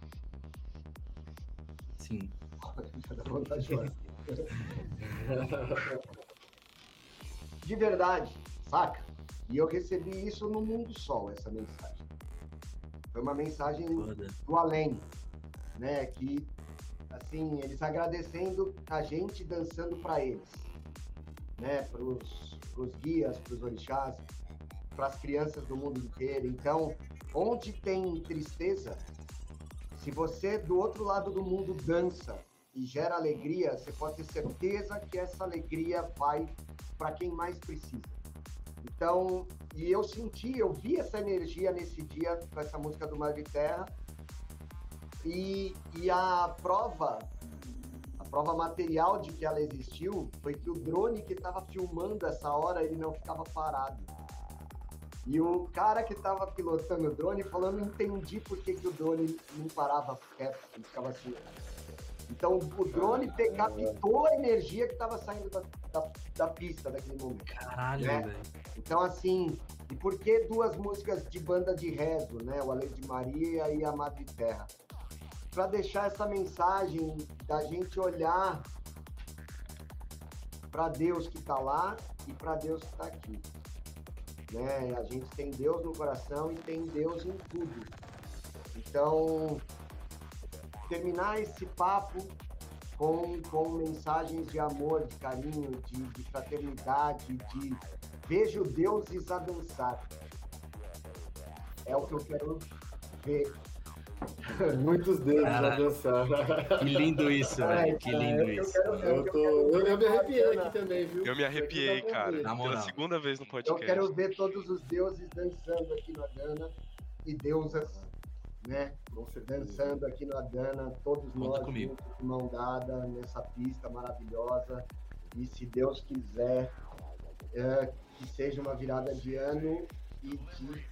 Sim. De verdade, saca? E eu recebi isso no Mundo Sol, essa mensagem. Foi uma mensagem Foda. do além, né? Que, assim, eles agradecendo a gente dançando para eles, né? Pros, pros guias, pros orixás, pras crianças do mundo inteiro. Então, onde tem tristeza, se você do outro lado do mundo dança e gera alegria, você pode ter certeza que essa alegria vai para quem mais precisa. Então, e eu senti, eu vi essa energia nesse dia com essa música do Mar de Terra. E, e a prova, a prova material de que ela existiu foi que o drone que estava filmando essa hora, ele não ficava parado. E o cara que estava pilotando o drone falou, não entendi por que, que o drone não parava quieto, ele ficava assim. Então o drone pe- captou a energia que estava saindo da, da, da pista naquele momento. Caralho, Né? velho. Então, assim, e por que duas músicas de banda de rezo, né? O Além de Maria e a Madre Terra? Para deixar essa mensagem da gente olhar para Deus que está lá e para Deus que está aqui. Né? A gente tem Deus no coração e tem Deus em tudo. Então, terminar esse papo com, com mensagens de amor, de carinho, de, de fraternidade, de vejo deuses a dançar. É o que eu quero ver. Muitos dedos dançar. Que lindo isso, velho. Que lindo é o isso. que eu quero Eu, que tô, eu eu, eu me arrepiei aqui também, viu? Eu me arrepiei, dá pra cara. Na Pela segunda vez no Eu podcast. quero ver todos os deuses dançando aqui no Adana e deusas, né? Dançando aqui no Adana, todos Conta nós comigo. juntos, mão dada nessa pista maravilhosa. E se Deus quiser, é, que seja uma virada de ano e de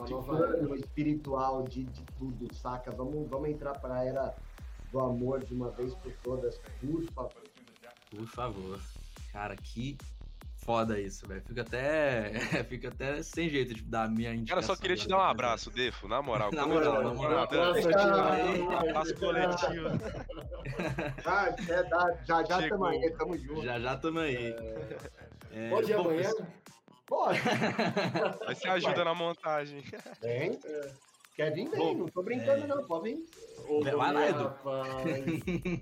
Uma de nova plano espiritual de, de tudo, saca? Vamos, vamos entrar para a era do amor de uma vez por todas, por favor. Por favor. Cara, que foda isso, velho. Fica até. Fica até sem jeito de dar a minha indicação. Cara, só queria te dar um abraço, Defo, na moral. Na eu- moral, na moral. Abraço, coletivo. É, dá- já já Chegou. estamos aí, tamo junto. Já já tamo aí. É, Pode ir bom, amanhã? Pode, Aí você ajuda na montagem. vem. Quer vir, vem, não tô brincando é. não, pode vir. Ô, Vai lá, Edu. rapaz.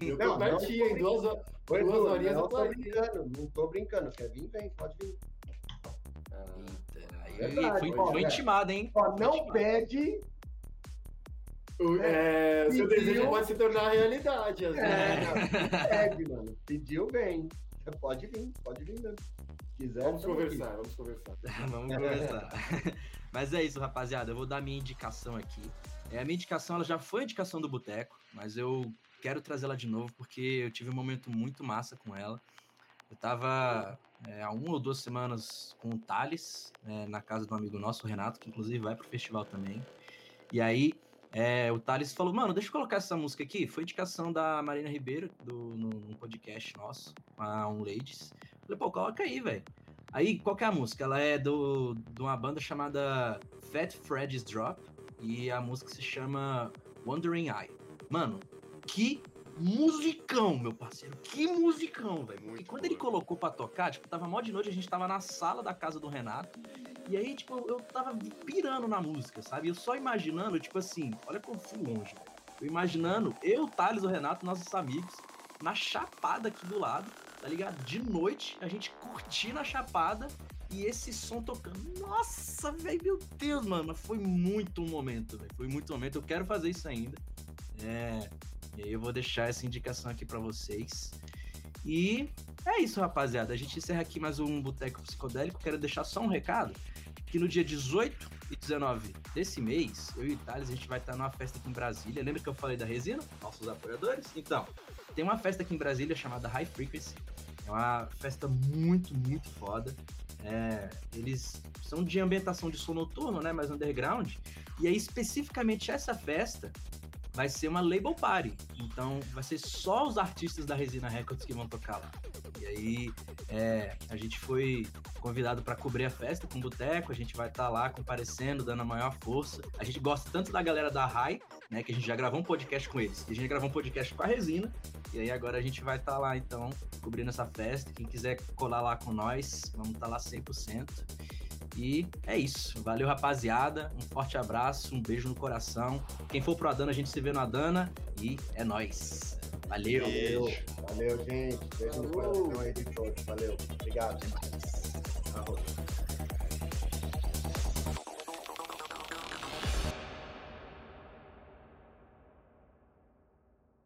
Eu Não, pertinho, hein? Duas, Oi, duas Edu, horinhas não eu tô ali. brincando, não tô brincando. Quer vir, vem, pode vir. Eita, aí Verdade, foi, ó, foi né? intimado, hein? Ó, não pede O, é, o seu desejo pode se tornar realidade, vezes. É, pede, mano. Pediu bem. Pode vir, pode vir mesmo. Quiser, Vamos conversar, vamos conversar. Vamos conversar. mas é isso, rapaziada. Eu vou dar minha indicação aqui. É, a minha indicação ela já foi a indicação do Boteco, mas eu quero trazê-la de novo porque eu tive um momento muito massa com ela. Eu tava é, há uma ou duas semanas com o Thales, é, na casa do amigo nosso, o Renato, que inclusive vai pro festival também. E aí, é, o Thales falou, mano, deixa eu colocar essa música aqui. Foi indicação da Marina Ribeiro, do, no, num podcast nosso, a Um Ladies. Falei, pô, coloca aí, velho. Aí, qual que é a música? Ela é do, de uma banda chamada Fat Freddy's Drop. E a música se chama Wandering Eye. Mano, que musicão, meu parceiro. Que musicão, velho. E quando ele boa. colocou pra tocar, tipo, tava mó de noite, a gente tava na sala da casa do Renato. E aí, tipo, eu tava pirando na música, sabe? Eu só imaginando, tipo assim, olha como fui longe, velho. Eu imaginando eu, Thales, o Renato, nossos amigos, na chapada aqui do lado, tá ligado? De noite, a gente curtindo a chapada e esse som tocando. Nossa, velho, meu Deus, mano. Foi muito um momento, velho. Foi muito um momento. Eu quero fazer isso ainda. É. E aí eu vou deixar essa indicação aqui pra vocês. E é isso, rapaziada. A gente encerra aqui mais um Boteco Psicodélico. Quero deixar só um recado. Que no dia 18 e 19 desse mês, eu e o Thales, a gente vai estar numa festa aqui em Brasília. Lembra que eu falei da resina? Nossos apoiadores? Então, tem uma festa aqui em Brasília chamada High Frequency. É uma festa muito, muito foda. É, eles são de ambientação de som noturno, né? Mais underground. E aí, especificamente essa festa vai ser uma label party. Então, vai ser só os artistas da Resina Records que vão tocar lá. E aí, é, a gente foi convidado para cobrir a festa com o Boteco. A gente vai estar lá comparecendo, dando a maior força. A gente gosta tanto da galera da Rai, né? Que a gente já gravou um podcast com eles. E a gente gravou um podcast com a Resina. E aí agora a gente vai estar lá, então, cobrindo essa festa. Quem quiser colar lá com nós, vamos estar lá 100%. E é isso. Valeu, rapaziada. Um forte abraço, um beijo no coração. Quem for pro Adana, a gente se vê no Adana. E é nóis. Valeu. Valeu, valeu, gente. Beijo no coração aí de todos. Valeu. Obrigado. Arroz.